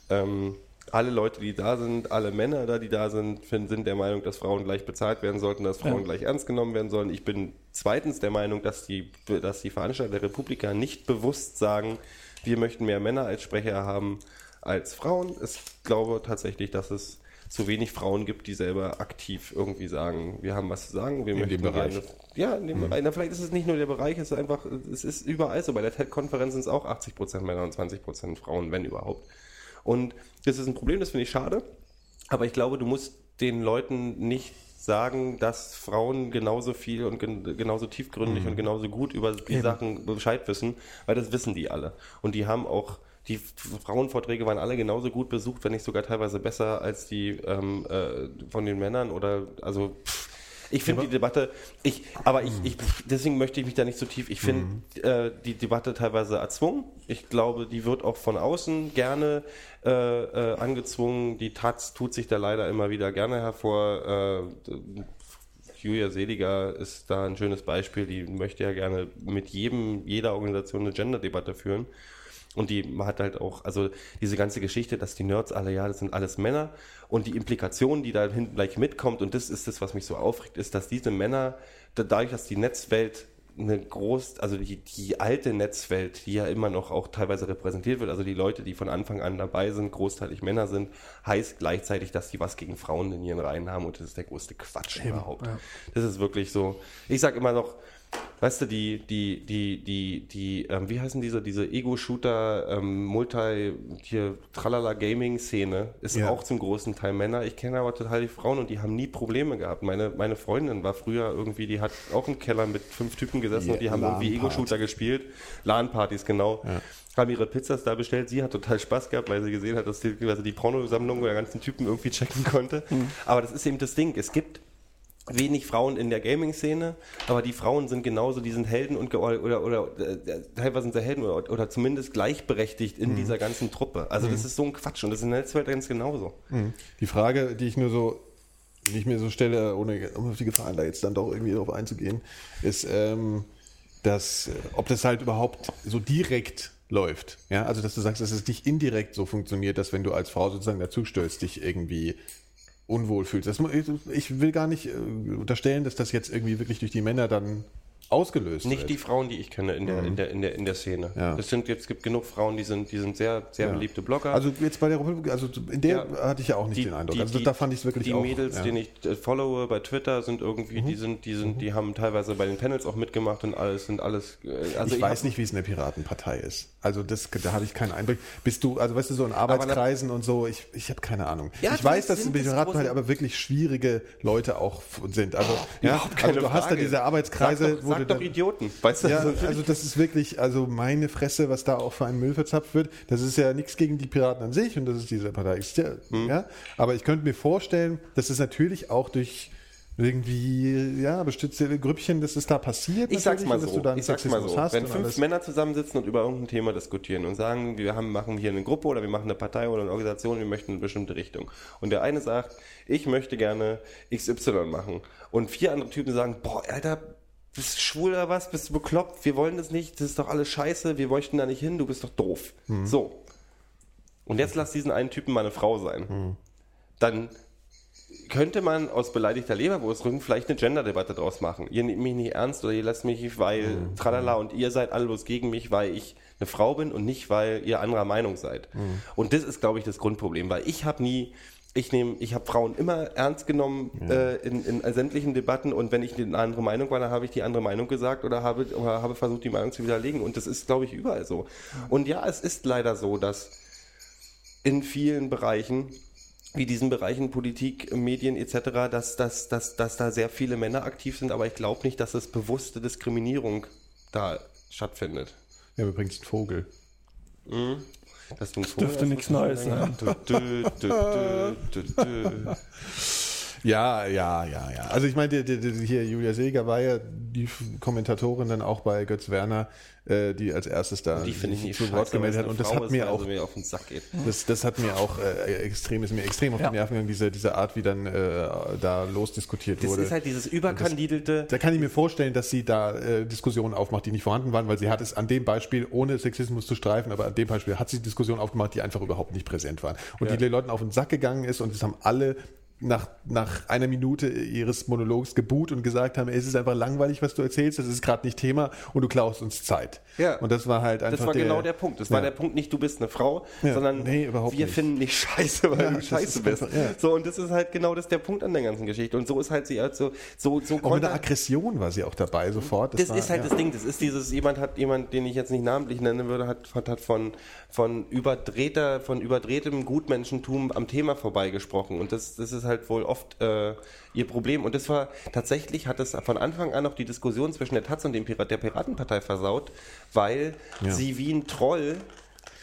ähm, alle Leute, die da sind, alle Männer da, die da sind, sind der Meinung, dass Frauen gleich bezahlt werden sollten, dass Frauen Ja. gleich ernst genommen werden sollen. Ich bin zweitens der Meinung, dass die, dass die Veranstalter der Republika nicht bewusst sagen, wir möchten mehr Männer als Sprecher haben als Frauen. Ich glaube tatsächlich, dass es zu wenig Frauen gibt, die selber aktiv irgendwie sagen, wir haben was zu sagen, wir In möchten dem Bereich. gerne ja, in dem Bereich. Na, vielleicht ist es nicht nur der Bereich, es ist einfach, es ist überall so. Bei der TED-Konferenz sind es auch 80% Männer und 20% Frauen, wenn überhaupt. Und das ist ein Problem, das finde ich schade. Aber ich glaube, du musst den Leuten nicht sagen, dass Frauen genauso viel und gen genauso tiefgründig und genauso gut über die Eben. Sachen Bescheid wissen, weil das wissen die alle. Und die haben auch, die Frauenvorträge waren alle genauso gut besucht, wenn nicht sogar teilweise besser als die ähm, äh, von den Männern oder also pff, ich finde die Debatte, ich, aber ich, ich, deswegen möchte ich mich da nicht so tief. Ich finde äh, die Debatte teilweise erzwungen. Ich glaube, die wird auch von außen gerne äh, äh, angezwungen. Die Taz tut sich da leider immer wieder gerne hervor. Äh, Julia Seliger ist da ein schönes Beispiel. Die möchte ja gerne mit jedem, jeder Organisation eine Gender-Debatte führen. Und die hat halt auch, also diese ganze Geschichte, dass die Nerds alle, ja, das sind alles Männer und die Implikation, die da hinten gleich mitkommt, und das ist das, was mich so aufregt, ist, dass diese Männer, da- dadurch, dass die Netzwelt eine groß, also die, die alte Netzwelt, die ja immer noch auch teilweise repräsentiert wird, also die Leute, die von Anfang an dabei sind, großteilig Männer sind, heißt gleichzeitig, dass die was gegen Frauen in ihren Reihen haben und das ist der größte Quatsch überhaupt. ja. Das ist wirklich so. Ich sag immer noch, weißt du, die, die, die, die, die, ähm, wie heißen diese, diese Ego-Shooter, ähm, Multi, hier, Tralala Gaming-Szene ist Ja. auch zum großen Teil Männer. Ich kenne aber total die Frauen und die haben nie Probleme gehabt. Meine, meine Freundin war früher irgendwie, die hat auch im Keller mit fünf Typen gesessen Ja, und die haben irgendwie. Ego-Shooter gespielt. LAN-Partys, genau. Haben ihre Pizzas da bestellt. Sie hat total Spaß gehabt, weil sie gesehen hat, dass die, also die Pornosammlung der ganzen Typen irgendwie checken konnte. Aber das ist eben das Ding. Es gibt wenig Frauen in der Gaming-Szene, aber die Frauen sind genauso, die sind Helden und ge- oder, oder äh, teilweise sind sie Helden oder, oder zumindest gleichberechtigt in dieser ganzen Truppe. Also das ist so ein Quatsch und das ist in der Netzwelt ganz genauso. Die Frage, die ich nur so, die ich mir so stelle, ohne um auf die Gefahren da jetzt dann doch irgendwie drauf einzugehen, ist, ähm, dass, äh, ob das halt überhaupt so direkt läuft. Ja, also dass du sagst, dass es nicht indirekt so funktioniert, dass wenn du als Frau sozusagen dazu stößt, dich irgendwie unwohl fühlst. Das, ich will gar nicht äh, unterstellen, dass das jetzt irgendwie wirklich durch die Männer dann ausgelöst Nicht wird. die Frauen, die ich kenne in der, in der, in der, in der Szene. Ja. Es sind gibt genug Frauen, die sind, die sind sehr, sehr beliebte Blogger. Also jetzt bei der Republik, also in der Ja. hatte ich ja auch nicht den Eindruck. also da fand ich es wirklich die auch. Mädels, ja. den ich äh, followe bei Twitter, sind irgendwie, Mhm. die sind, die sind, die haben teilweise bei den Panels auch mitgemacht und alles sind alles. äh, Also ich, weiß hab- nicht, wie es in der Piratenpartei ist. Also das, da hatte ich keinen Einblick. Bist du, also weißt du, so in Arbeitskreisen und so, ich, ich habe keine Ahnung. Ja, ich die weiß, dass in der Piratenpartei aber wirklich schwierige Leute auch sind. Also, ja, also du hast da diese Arbeitskreise, wo sag du doch Idioten. Weißt du, ja, also, das ist wirklich, also meine Fresse, was da auch für ein Müll verzapft wird. Das ist ja nichts gegen die Piraten an sich und das ist diese Partei. existiert, Hm. Ja, aber ich könnte mir vorstellen, dass es natürlich auch durch irgendwie, ja, bestimmte Grüppchen, dass es da passiert. ich sag's mal so. du dann Ich sag's mal so. hast Wenn fünf alles. Männer zusammensitzen und über irgendein Thema diskutieren und sagen, wir haben, machen hier eine Gruppe oder wir machen eine Partei oder eine Organisation, wir möchten in eine bestimmte Richtung. Und der eine sagt, ich möchte gerne XY machen. Und vier andere Typen sagen, boah, Alter, bist du schwul oder was? Bist du bekloppt? Wir wollen das nicht. Das ist doch alles scheiße. Wir möchten da nicht hin. Du bist doch doof. Mhm. So. Und jetzt lass diesen einen Typen mal eine Frau sein. Mhm. Dann könnte man aus beleidigter Leberwurstrücken vielleicht eine Gender-Debatte draus machen. Ihr nehmt mich nicht ernst oder ihr lasst mich nicht, weil Mhm. tralala und ihr seid alle bloß gegen mich, weil ich eine Frau bin und nicht, weil ihr anderer Meinung seid. Mhm. Und das ist, glaube ich, das Grundproblem, weil ich habe nie, ich nehme, ich habe Frauen immer ernst genommen äh, in, in sämtlichen Debatten und wenn ich eine andere Meinung war, dann habe ich die andere Meinung gesagt oder habe, oder habe versucht, die Meinung zu widerlegen. Und das ist, glaube ich, überall so. Und ja, es ist leider so, dass in vielen Bereichen, wie diesen Bereichen Politik, Medien etc., dass, dass, dass, dass da sehr viele Männer aktiv sind, aber ich glaube nicht, dass es bewusste Diskriminierung da stattfindet. Ja, übrigens ein Vogel. Das, das dürfte nichts Neues sein. Ja, ja, ja, ja. Also ich meine, die, die, die, hier Julia Seeger war ja die Kommentatorin dann auch bei Götz Werner, äh, die als erstes da Die finde ich nicht zu Wort gemeldet hat. Und das Frau hat mir auch mir auf den Sack geht. Das, das hat mir auch äh, extrem, ist mir extrem auf Ja. die Nerven gegangen, diese, diese Art, wie dann äh, da losdiskutiert Das wurde. ist halt dieses überkandidelte, da kann ich mir vorstellen, dass sie da äh, Diskussionen aufmacht, die nicht vorhanden waren, weil sie hat es an dem Beispiel, ohne Sexismus zu streifen, aber an dem Beispiel hat sie Diskussionen aufgemacht, die einfach überhaupt nicht präsent waren. Und die den Leuten auf den Sack gegangen ist und es haben alle nach, nach einer Minute ihres Monologs geboot und gesagt haben, es ist einfach langweilig, was du erzählst, das ist gerade nicht Thema und du klaust uns Zeit. Ja. Und das war halt einfach das war genau der Punkt. Das war Ja. der Punkt nicht, du bist eine Frau, Ja, sondern nee, wir nicht. finden dich scheiße, weil Ja, du das scheiße ist bist. einfach-. So, und das ist halt genau das der Punkt an der ganzen Geschichte. Und so ist halt sie halt so, so, so Auch mit der Aggression war sie auch dabei sofort. Das, war, ist halt das Ding. Das ist dieses, jemand hat, jemand, den ich jetzt nicht namentlich nennen würde, hat, hat, hat von, von überdrehter, von überdrehtem Gutmenschentum am Thema vorbeigesprochen. Und das, das ist halt wohl oft äh, ihr Problem. Und das war, tatsächlich hat es von Anfang an auch die Diskussion zwischen der Taz und dem Pirat, der Piratenpartei versaut, weil Ja. sie wie ein Troll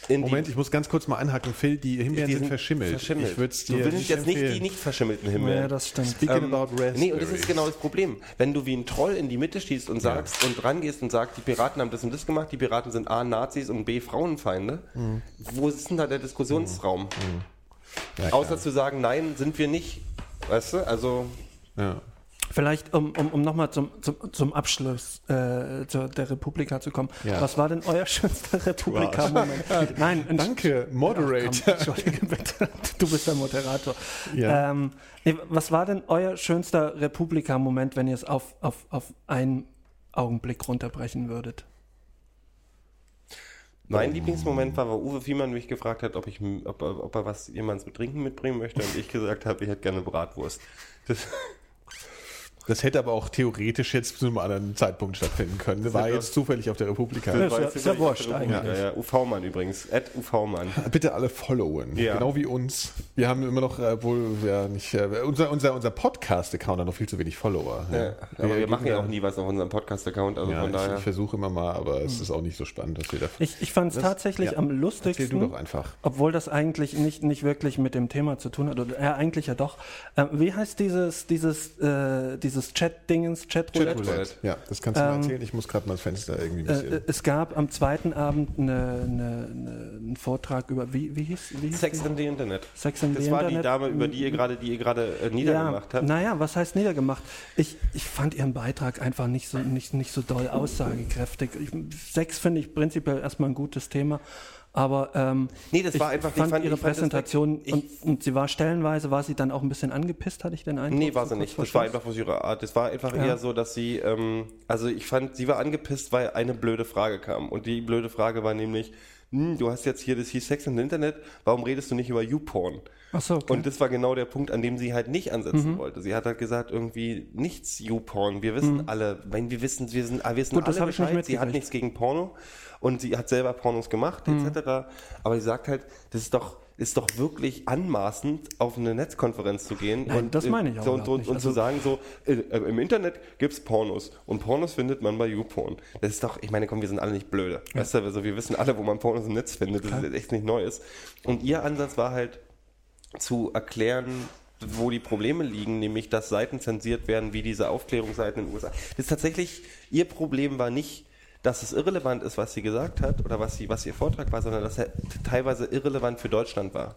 in Moment, ich muss ganz kurz mal anhaken. Phil, die Himbeeren die sind verschimmelt. verschimmelt. Ich würde es du dir willst jetzt nicht die empfehlen. nicht verschimmelten Himbeeren. Ja, das stimmt. Speaking about Raspberries. Nee, und das ist genau das Problem. Wenn du wie ein Troll in die Mitte stehst und sagst und rangehst und sagst, die Piraten haben das und das gemacht, die Piraten sind A, Nazis und B, Frauenfeinde, Mhm. wo ist denn da der Diskussionsraum? Ja. Außer zu sagen, nein, sind wir nicht. Weißt du? Also, Ja. Vielleicht, um, um, um nochmal zum, zum, zum Abschluss äh, zur, der Republika zu kommen. Ja. Was war denn euer schönster Republika-Moment? Nein, Danke, Moderator. Komm, Entschuldige bitte, du bist der Moderator. Ja. Ähm, nee, was war denn euer schönster Republika-Moment, wenn ihr es auf, auf, auf ein, Augenblick runterbrechen würdet? Mein Lieblingsmoment war, wo Uwe Fiemann mich gefragt hat, ob, ich, ob, er- ob er was jemand zum Trinken mitbringen möchte und ich gesagt habe, ich hätte gerne Bratwurst. Das, Das hätte aber auch theoretisch jetzt zu einem anderen Zeitpunkt stattfinden können. War doch- jetzt zufällig auf der Republika. Ja, ist ja- war ist ja wurscht Republik. eigentlich. Ja, ja, UV-Mann übrigens. At UV-Mann. Bitte alle followen, Ja. genau wie uns. Wir haben immer noch, äh, wohl wir nicht, äh, unser, unser, unser Podcast-Account hat noch viel zu wenig Follower. Ja, aber wir machen ja auch nie. was auf unserem Podcast-Account, also Ja, von ich, daher. ich versuche immer mal, aber es ist auch nicht so spannend, was wir da. Ich, ich fand es tatsächlich ja. am Erzähl lustigsten. du doch einfach. Obwohl das eigentlich nicht, nicht wirklich mit dem Thema zu tun hat. Oder ja, eigentlich ja doch. Ähm, wie heißt dieses, dieses, äh, dieses Chat-Dingens, Chat-Roulette? Chatroulette. Ja, das kannst du mal Ähm, erzählen. Ich muss gerade mal das Fenster irgendwie ein Äh, bisschen. es gab am zweiten Abend eine, eine, eine, einen Vortrag über, wie, wie hieß, wie hieß Sex die? in the Internet. Sex in Das the war die Internet. Dame, über die ihr gerade, die ihr gerade äh, niedergemacht ja, habt. Naja, was heißt niedergemacht? Ich, ich fand ihren Beitrag einfach nicht so, nicht, nicht so doll aussagekräftig. Ich, Sex finde ich prinzipiell erstmal ein gutes Thema. Aber ähm, Nee, das ich war einfach- ich fand fand- ihre ich fand das Präsentation und, und sie war stellenweise, war sie dann auch ein bisschen angepisst, hatte ich den Eindruck. Nee, war sie nicht. Das war einfach aus ihrer Art. Das war einfach Ja. eher so, dass sie, ähm, also ich fand, sie war angepisst, weil eine blöde Frage kam. Und die blöde Frage war nämlich, hm, du hast jetzt hier das hieß Sex im Internet, warum redest du nicht über YouPorn? Ach so, okay. Mhm. Und das war genau der Punkt, an dem sie halt nicht ansetzen wollte. Sie hat halt gesagt, irgendwie nichts YouPorn. Wir wissen alle, wenn wir wissen, wir sind, wir wissen Mhm. Gut, das alle nicht Bescheid. Sie hat nichts gegen Porno und sie hat selber Pornos gemacht, Mhm. etc. Aber sie sagt halt, das ist doch ist doch wirklich anmaßend, auf eine Netzkonferenz zu gehen Nein, und, das äh, meine ich auch so, und, und, und Also- zu sagen so, äh, äh, im Internet gibt's Pornos und Pornos findet man bei YouPorn. Das ist doch, ich meine, komm, wir sind alle nicht blöde. Weißt du, also wir wissen alle, wo man Pornos im Netz findet. Das ist echt nicht Neues. Und ihr Ansatz war halt, zu erklären, wo die Probleme liegen, nämlich dass Seiten zensiert werden, wie diese Aufklärungsseiten in den USA. Das ist tatsächlich, ihr Problem war nicht, dass es irrelevant ist, was sie gesagt hat oder was, sie, was ihr Vortrag war, sondern dass er teilweise irrelevant für Deutschland war.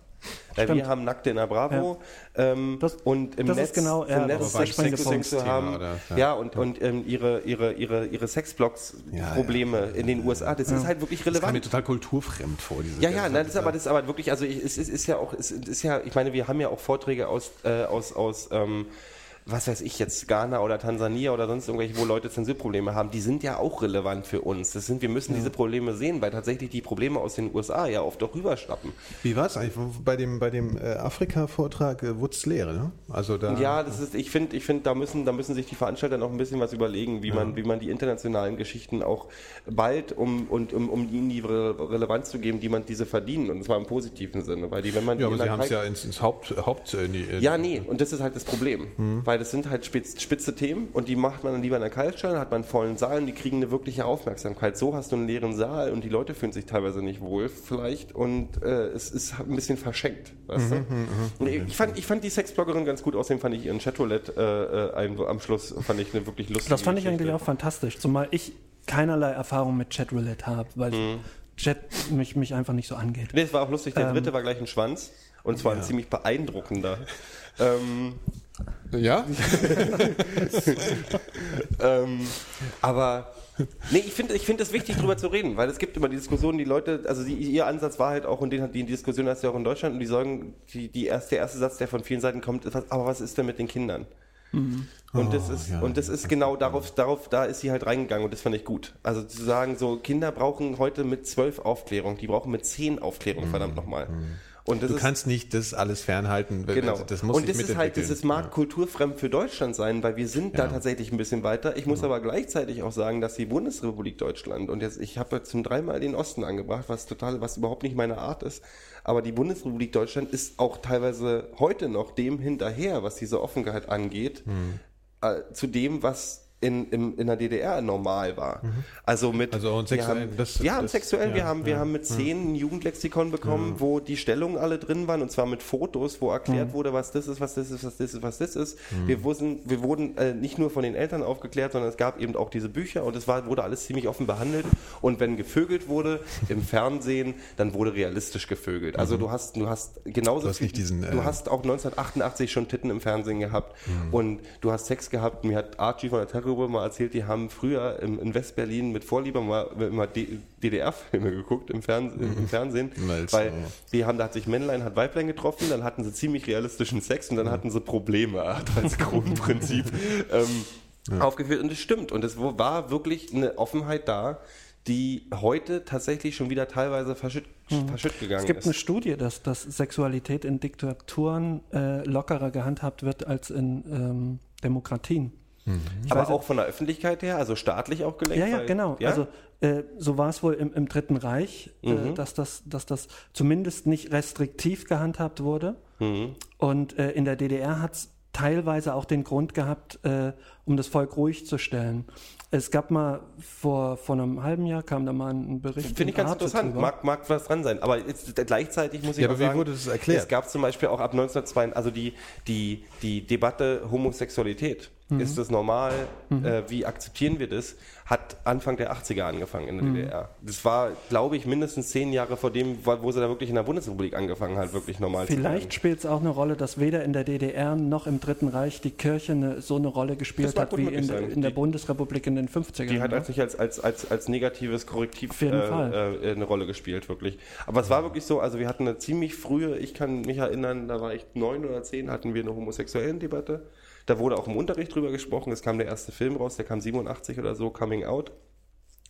Weil Stimmt. wir haben Nackte in der Bravo ähm, Das- und im Netz, genau, im ja, Netz Sex, Sex, zu haben. oder? Ja, Ja. und, und ähm, ihre, ihre, ihre, ihre Sexblogs-Probleme in den USA, das ist halt wirklich Das kam mir relevant. total kulturfremd vor. Diese Ja, ja, nein, das ist aber, das ist aber wirklich, also ich, es, ist, ist ja auch, es ist ja, ich meine, wir haben ja auch Vorträge aus, äh, aus, aus ähm, was weiß ich jetzt, Ghana oder Tansania oder sonst irgendwelche, wo Leute Zensurprobleme haben, die sind ja auch relevant für uns. Das sind, wir müssen diese Probleme sehen, weil tatsächlich die Probleme aus den USA ja oft auch rüberschnappen. Wie war es eigentlich bei dem, bei dem äh, Afrika-Vortrag? Äh, wurde es leer, ne? Also da. Ja, das ist, ich finde, ich finde, da müssen, da müssen sich die Veranstalter noch ein bisschen was überlegen, wie man, wie man die internationalen Geschichten auch bald, um, und, um, um ihnen die Re Relevanz zu geben, die man diese verdienen, und zwar im positiven Sinne, weil die, wenn man Ja, aber sie haben es ja ins, ins Haupt, Haupt äh, in die, in Ja, nee, und das ist halt das Problem. Mhm. Weil das sind halt spitz, spitze Themen und die macht man dann lieber in der Kaltstelle, hat man einen vollen Saal und die kriegen eine wirkliche Aufmerksamkeit. So hast du einen leeren Saal und die Leute fühlen sich teilweise nicht wohl vielleicht und äh, es ist ein bisschen verschenkt, weißt Mhm, du? Und ich, fand, ich fand die Sexbloggerin ganz gut, außerdem fand ich ihren Chatroulette äh, äh, ein- am Schluss fand ich eine wirklich lustige Das fand ich Geschichte. eigentlich auch fantastisch, zumal ich keinerlei Erfahrung mit Chatroulette habe, weil Mhm. Chat mich, mich einfach nicht so angeht. Nee, es war auch lustig, Ähm. der dritte war gleich ein Schwanz und zwar ein ziemlich beeindruckender. ähm, Ja? Ähm, aber nee, ich finde ich finde es wichtig, drüber zu reden, weil es gibt immer die Diskussion, die Leute, also die, ihr Ansatz war halt auch, und den hat die Diskussion hast du ja auch in Deutschland, und die sagen, die, die erste, der erste Satz, der von vielen Seiten kommt, ist, was, aber was ist denn mit den Kindern? Und das ist, ja. und das ist genau darauf, darauf, da ist sie halt reingegangen und das fand ich gut. Also zu sagen, so Kinder brauchen heute mit zwölf Aufklärung, die brauchen mit zehn Aufklärung, verdammt nochmal. Und das Du ist, kannst nicht das alles fernhalten. Genau. Das muss und das ist halt, das ist mag kulturfremd für Deutschland sein, weil wir sind da tatsächlich ein bisschen weiter. Ich muss aber gleichzeitig auch sagen, dass die Bundesrepublik Deutschland und jetzt ich habe zum dreimal den Osten angebracht, was total, was überhaupt nicht meine Art ist. Aber die Bundesrepublik Deutschland ist auch teilweise heute noch dem hinterher, was diese Offenheit angeht, Hm. äh, zu dem, was in, im, in der DDR normal war. Also mit Also und wir sexuell- haben, das- ja, und das- sexuell, wir ja, haben wir ja, haben mit zehn ein Jugendlexikon bekommen, wo die Stellungen alle drin waren und zwar mit Fotos, wo erklärt wurde, was das ist, was das ist, was das ist, was das ist. Wir wurden, wir wurden äh, nicht nur von den Eltern aufgeklärt, sondern es gab eben auch diese Bücher und es war, wurde alles ziemlich offen behandelt. Und wenn gevögelt wurde im Fernsehen, dann wurde realistisch gevögelt. Also du hast, du hast genauso Du hast nicht diesen, du äh, hast auch 1988 schon Titten im Fernsehen gehabt und du hast Sex gehabt. Mir hat Archie von der Terrorgruppe mal erzählt, die haben früher im, in Westberlin mit Vorliebe mal, immer DDR-Filme geguckt im, Fern im Fernsehen, Malz, weil ja. die haben, da hat sich Männlein, hat Weiblein getroffen, dann hatten sie ziemlich realistischen Sex und dann hatten sie Probleme als Grundprinzip. ähm, aufgeführt und es stimmt. Und es war wirklich eine Offenheit da, die heute tatsächlich schon wieder teilweise verschütt, verschütt gegangen Es gibt ist. eine Studie, dass, dass Sexualität in Diktaturen äh, lockerer gehandhabt wird als in ähm, Demokratien. Ich aber weiß- auch von der Öffentlichkeit her, also staatlich auch gelenkt. Ja, ja, weil- genau. Ja? Also äh, so war es wohl im, im Dritten Reich, äh, Mhm. dass, das, dass das zumindest nicht restriktiv gehandhabt wurde. Mhm. Und äh, in der DDR hat es teilweise auch den Grund gehabt, äh, um das Volk ruhig zu stellen. Es gab mal vor, vor einem halben Jahr kam da mal ein Bericht. Finde ich ganz Arte interessant. Mag, mag was dran sein. Aber jetzt, gleichzeitig muss ich Ja, aber wie sagen, wurde das erklärt? es gab zum Beispiel auch ab 1902, also die, die, die Debatte Homosexualität. Mhm. Ist das normal? Äh, wie akzeptieren wir das? Hat Anfang der 80er angefangen in der Mhm. DDR. Das war, glaube ich, mindestens zehn Jahre vor dem, wo sie da wirklich in der Bundesrepublik angefangen hat, wirklich normal zu Vielleicht spielt es auch eine Rolle, dass weder in der DDR noch im Dritten Reich die Kirche eine, so eine Rolle gespielt hat wie in, in der Die- Bundesrepublik in den 50ern. Die hat ne? als nicht als, als, als, als negatives Korrektiv äh, äh, eine Rolle gespielt, wirklich. Aber es war wirklich so, also wir hatten eine ziemlich frühe, ich kann mich erinnern, da war ich neun oder zehn, hatten wir eine homosexuellen Debatte. Da wurde auch im Unterricht drüber gesprochen. Es kam der erste Film raus, der kam 87 oder so, Coming Out.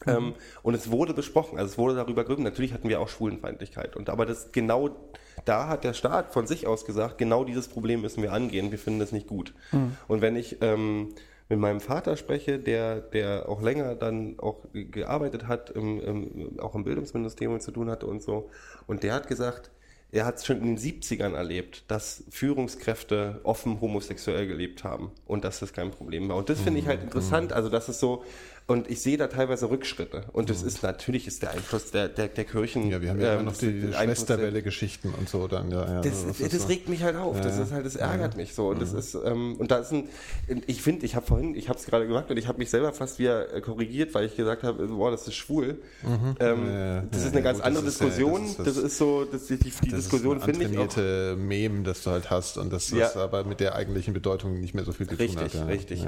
Ähm, und es wurde besprochen, also es wurde darüber gerübt. Natürlich hatten wir auch Schwulenfeindlichkeit. Und aber das genau da hat der Staat von sich aus gesagt, genau dieses Problem müssen wir angehen. Wir finden das nicht gut. Und wenn ich ähm, mit meinem Vater spreche, der, der auch länger dann auch ge- gearbeitet hat, im, im, auch im Bildungsministerium zu tun hatte und so, und der hat gesagt, er hat es schon in den 70ern erlebt, dass Führungskräfte offen homosexuell gelebt haben und dass das kein Problem war. Und das finde ich halt interessant, also das ist so, und ich sehe da teilweise Rückschritte. Und das ist natürlich ist der Einfluss der, der, der Kirchen. Ja, wir haben ja ähm, immer noch das die ist Schwesterwelle-Geschichten und so dann. Ja, ja, das, das, ist so. regt mich halt auf. Das Ja, ist halt, das ärgert mich so. Und das ist, ähm, und da ist ein, ich finde, ich habe vorhin, ich habe es gerade gemacht und ich habe mich selber fast wieder äh, korrigiert, weil ich gesagt habe, boah, das ist schwul. Ähm, Ja, das ja, ist eine ja, ganz gut, andere das ist ja- Diskussion. das ist das, ist so, das, die, die Das Diskussion ist finde ich auch. antrainierte Mem, das du halt hast und das, das Ja. aber mit der eigentlichen Bedeutung nicht mehr so viel zu tun Richtig, hat. ja. richtig.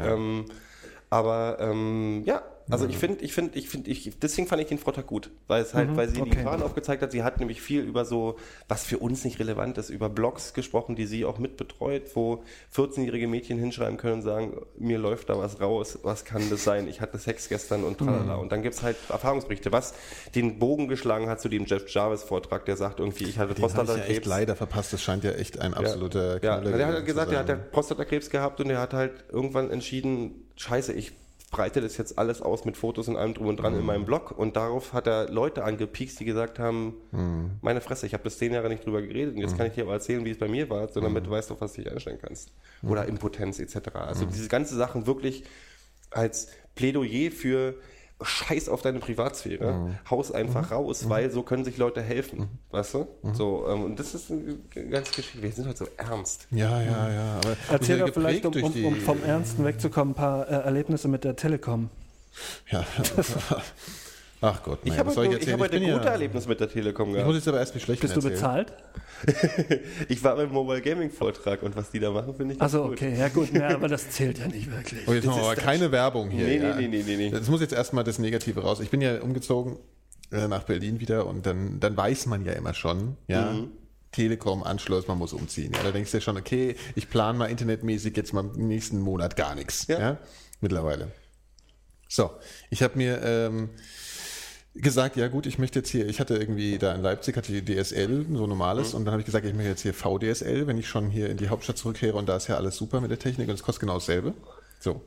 Aber ähm, ja, also ich finde, ich finde, ich finde, ich, deswegen fand ich den Vortrag gut, weil es halt, weil sie die okay. Gefahren aufgezeigt hat. Sie hat nämlich viel über so, was für uns nicht relevant ist, über Blogs gesprochen, die sie auch mitbetreut, wo 14-jährige Mädchen hinschreiben können und sagen, mir läuft da was raus, was kann das sein? Ich hatte Sex gestern und tralala. Und dann gibt's halt Erfahrungsberichte, was den Bogen geschlagen hat zu dem Jeff Jarvis Vortrag, der sagt irgendwie, ich hatte habe ich ja echt Prostatakrebs. leider verpasst. Das scheint ja echt ein absoluter Ja, Knaller der hat gewesen gesagt, der hat ja sein. Prostatakrebs gehabt und er hat halt irgendwann entschieden, scheiße, ich breite das jetzt alles aus mit Fotos und allem drum und dran in meinem Blog. Und darauf hat er Leute angepiekst, die gesagt haben, meine Fresse, ich habe das zehn Jahre nicht drüber geredet und jetzt kann ich dir aber erzählen, wie es bei mir war, sondern damit du weißt, auf was du dich einstellen kannst. Oder Impotenz etc. Also diese ganze Sachen wirklich als Plädoyer für Scheiß auf deine Privatsphäre, haus einfach raus, weil so können sich Leute helfen, weißt du? So, ähm, und das ist eine ganz Geschichte. Wir sind halt so ernst. Ja, ja, ja. Aber Erzähl doch vielleicht, um, um, um vom Ernsten wegzukommen, ein paar äh, Erlebnisse mit der Telekom. Ja. Ach Gott, Ich nein, habe was soll ich heute, ich habe heute bin gute ja, Erlebnisse mit der Telekom Ich muss gehabt. jetzt aber erst die schlechten Bist du erzählen. bezahlt? Ich war beim Mobile Gaming Vortrag und was die da machen, finde ich Also gut. okay, ja gut, ja, aber das zählt ja nicht wirklich. Oh, jetzt Das machen wir aber keine Werbung hier. Nee, nee, ja. nee, nee, nee, nee. Das muss jetzt erstmal das Negative raus. Ich bin ja umgezogen äh, nach Berlin wieder und dann, dann weiß man ja immer schon, ja. Mhm. Telekom, Anschluss, man muss umziehen. Ja, da denkst du ja schon, okay, ich plane mal internetmäßig jetzt mal im nächsten Monat gar nichts. Ja. Ja. Mittlerweile. So, ich habe mir ähm, gesagt, ja gut, ich möchte jetzt hier, ich hatte irgendwie da in Leipzig, hatte die DSL, so normales, und dann habe ich gesagt, ich möchte jetzt hier VDSL, wenn ich schon hier in die Hauptstadt zurückkehre und da ist ja alles super mit der Technik und es kostet genau dasselbe. So.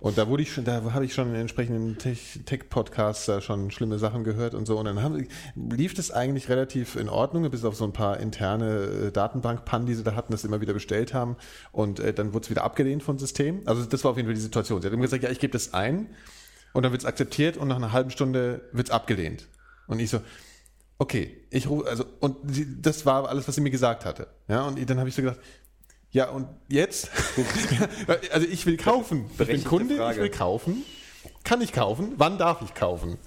Und da wurde ich schon, da habe ich schon in entsprechenden Tech- Tech-Podcasts da schon schlimme Sachen gehört und so. Und dann haben, lief das eigentlich relativ in Ordnung, bis auf so ein paar interne äh, Datenbank-Pannen, die sie da hatten, das immer wieder bestellt haben. Und äh, dann wurde es wieder abgelehnt vom System. Also das war auf jeden Fall die Situation. Sie hat immer gesagt, ja, ich gebe das ein und dann wird es akzeptiert und nach einer halben Stunde wird es abgelehnt. Und ich so, okay, ich rufe, also, und sie, das war alles, was sie mir gesagt hatte. Ja, und dann habe ich so gedacht, ja, und jetzt? also ich will kaufen. Ich bin Kunde, ich Frage. will kaufen. Kann ich kaufen? Wann darf ich kaufen?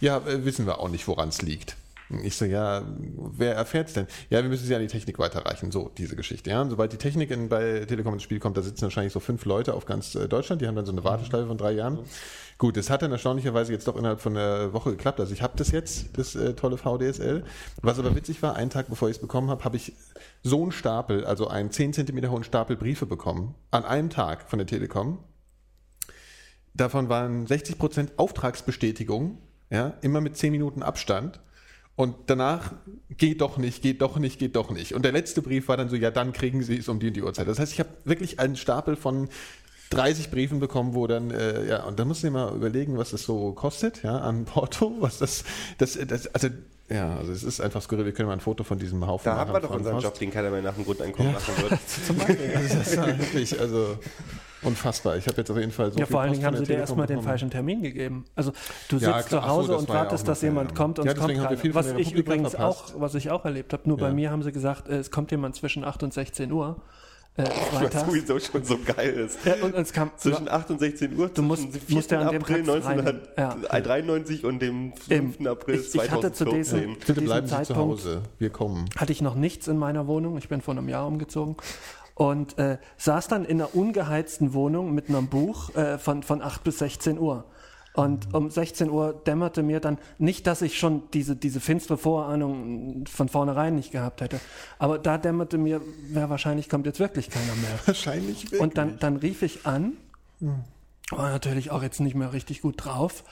Ja, äh, wissen wir auch nicht, woran es liegt. Ich so, ja, wer erfährt es denn? Ja, wir müssen sie an die Technik weiterreichen. So, diese Geschichte. Ja, und sobald die Technik in, bei Telekom ins Spiel kommt, da sitzen wahrscheinlich so fünf Leute auf ganz äh, Deutschland. Die haben dann so eine Warteschleife von drei Jahren. Gut, das hat dann erstaunlicherweise jetzt doch innerhalb von einer Woche geklappt. Also ich habe das jetzt, das äh, tolle VDSL. Was aber witzig war, einen Tag bevor ich es bekommen habe, habe ich so einen Stapel, also einen 10 Zentimeter hohen Stapel Briefe bekommen, an einem Tag von der Telekom davon waren 60% Auftragsbestätigung, ja, immer mit 10 Minuten Abstand. Und danach geht doch nicht, geht doch nicht, geht doch nicht. Und der letzte Brief war dann so, ja, dann kriegen Sie es um die und die Uhrzeit. Das heißt, ich habe wirklich einen Stapel von 30 Briefen bekommen, wo dann, äh, ja, und da du dir mal überlegen, was das so kostet, ja, an Porto, was das, das, das also, ja, also es ist einfach skurril. Wir können mal ein Foto von diesem Haufen Da haben wir doch unseren. Job, den keiner mehr nach dem Grundeinkommen machen wird. Zum Beispiel. Also das war wirklich, also unfassbar. Ich habe jetzt auf jeden Fall so Ja, vor allen Dingen haben sie dir erstmal den falschen Termin gegeben. Also du sitzt Ja, klar. zu so, Hause das und war ja wartest, dass ja, jemand ja. kommt und Ja, es kommt keiner. Was ich übrigens verpasst. auch, was ich auch erlebt habe, nur bei Ja. mir haben sie gesagt, äh, es kommt jemand zwischen 8 und 16 Uhr. Äh, Was sowieso schon so geil ist. Ja, und es kam Zwischen 8 und 16 Uhr, Du musst- musst ja an dem April Tag frei nehmen. 1993 und dem 5. Eben. April Ich- ich hatte zu 2014. diesem- Bitte bleiben Sie zu Hause. Wir kommen. hatte ich noch nichts in meiner Wohnung. Ich bin vor einem Jahr umgezogen. Und äh, saß dann in einer ungeheizten Wohnung mit einem Buch äh, von, von 8 bis 16 Uhr. Und um 16 Uhr dämmerte mir dann nicht, dass ich schon diese, diese finstere Vorahnung von vornherein nicht gehabt hätte. Aber da dämmerte mir, ja, wahrscheinlich kommt jetzt wirklich keiner mehr. Wahrscheinlich wirklich. Und dann, dann rief ich an, war natürlich auch jetzt nicht mehr richtig gut drauf.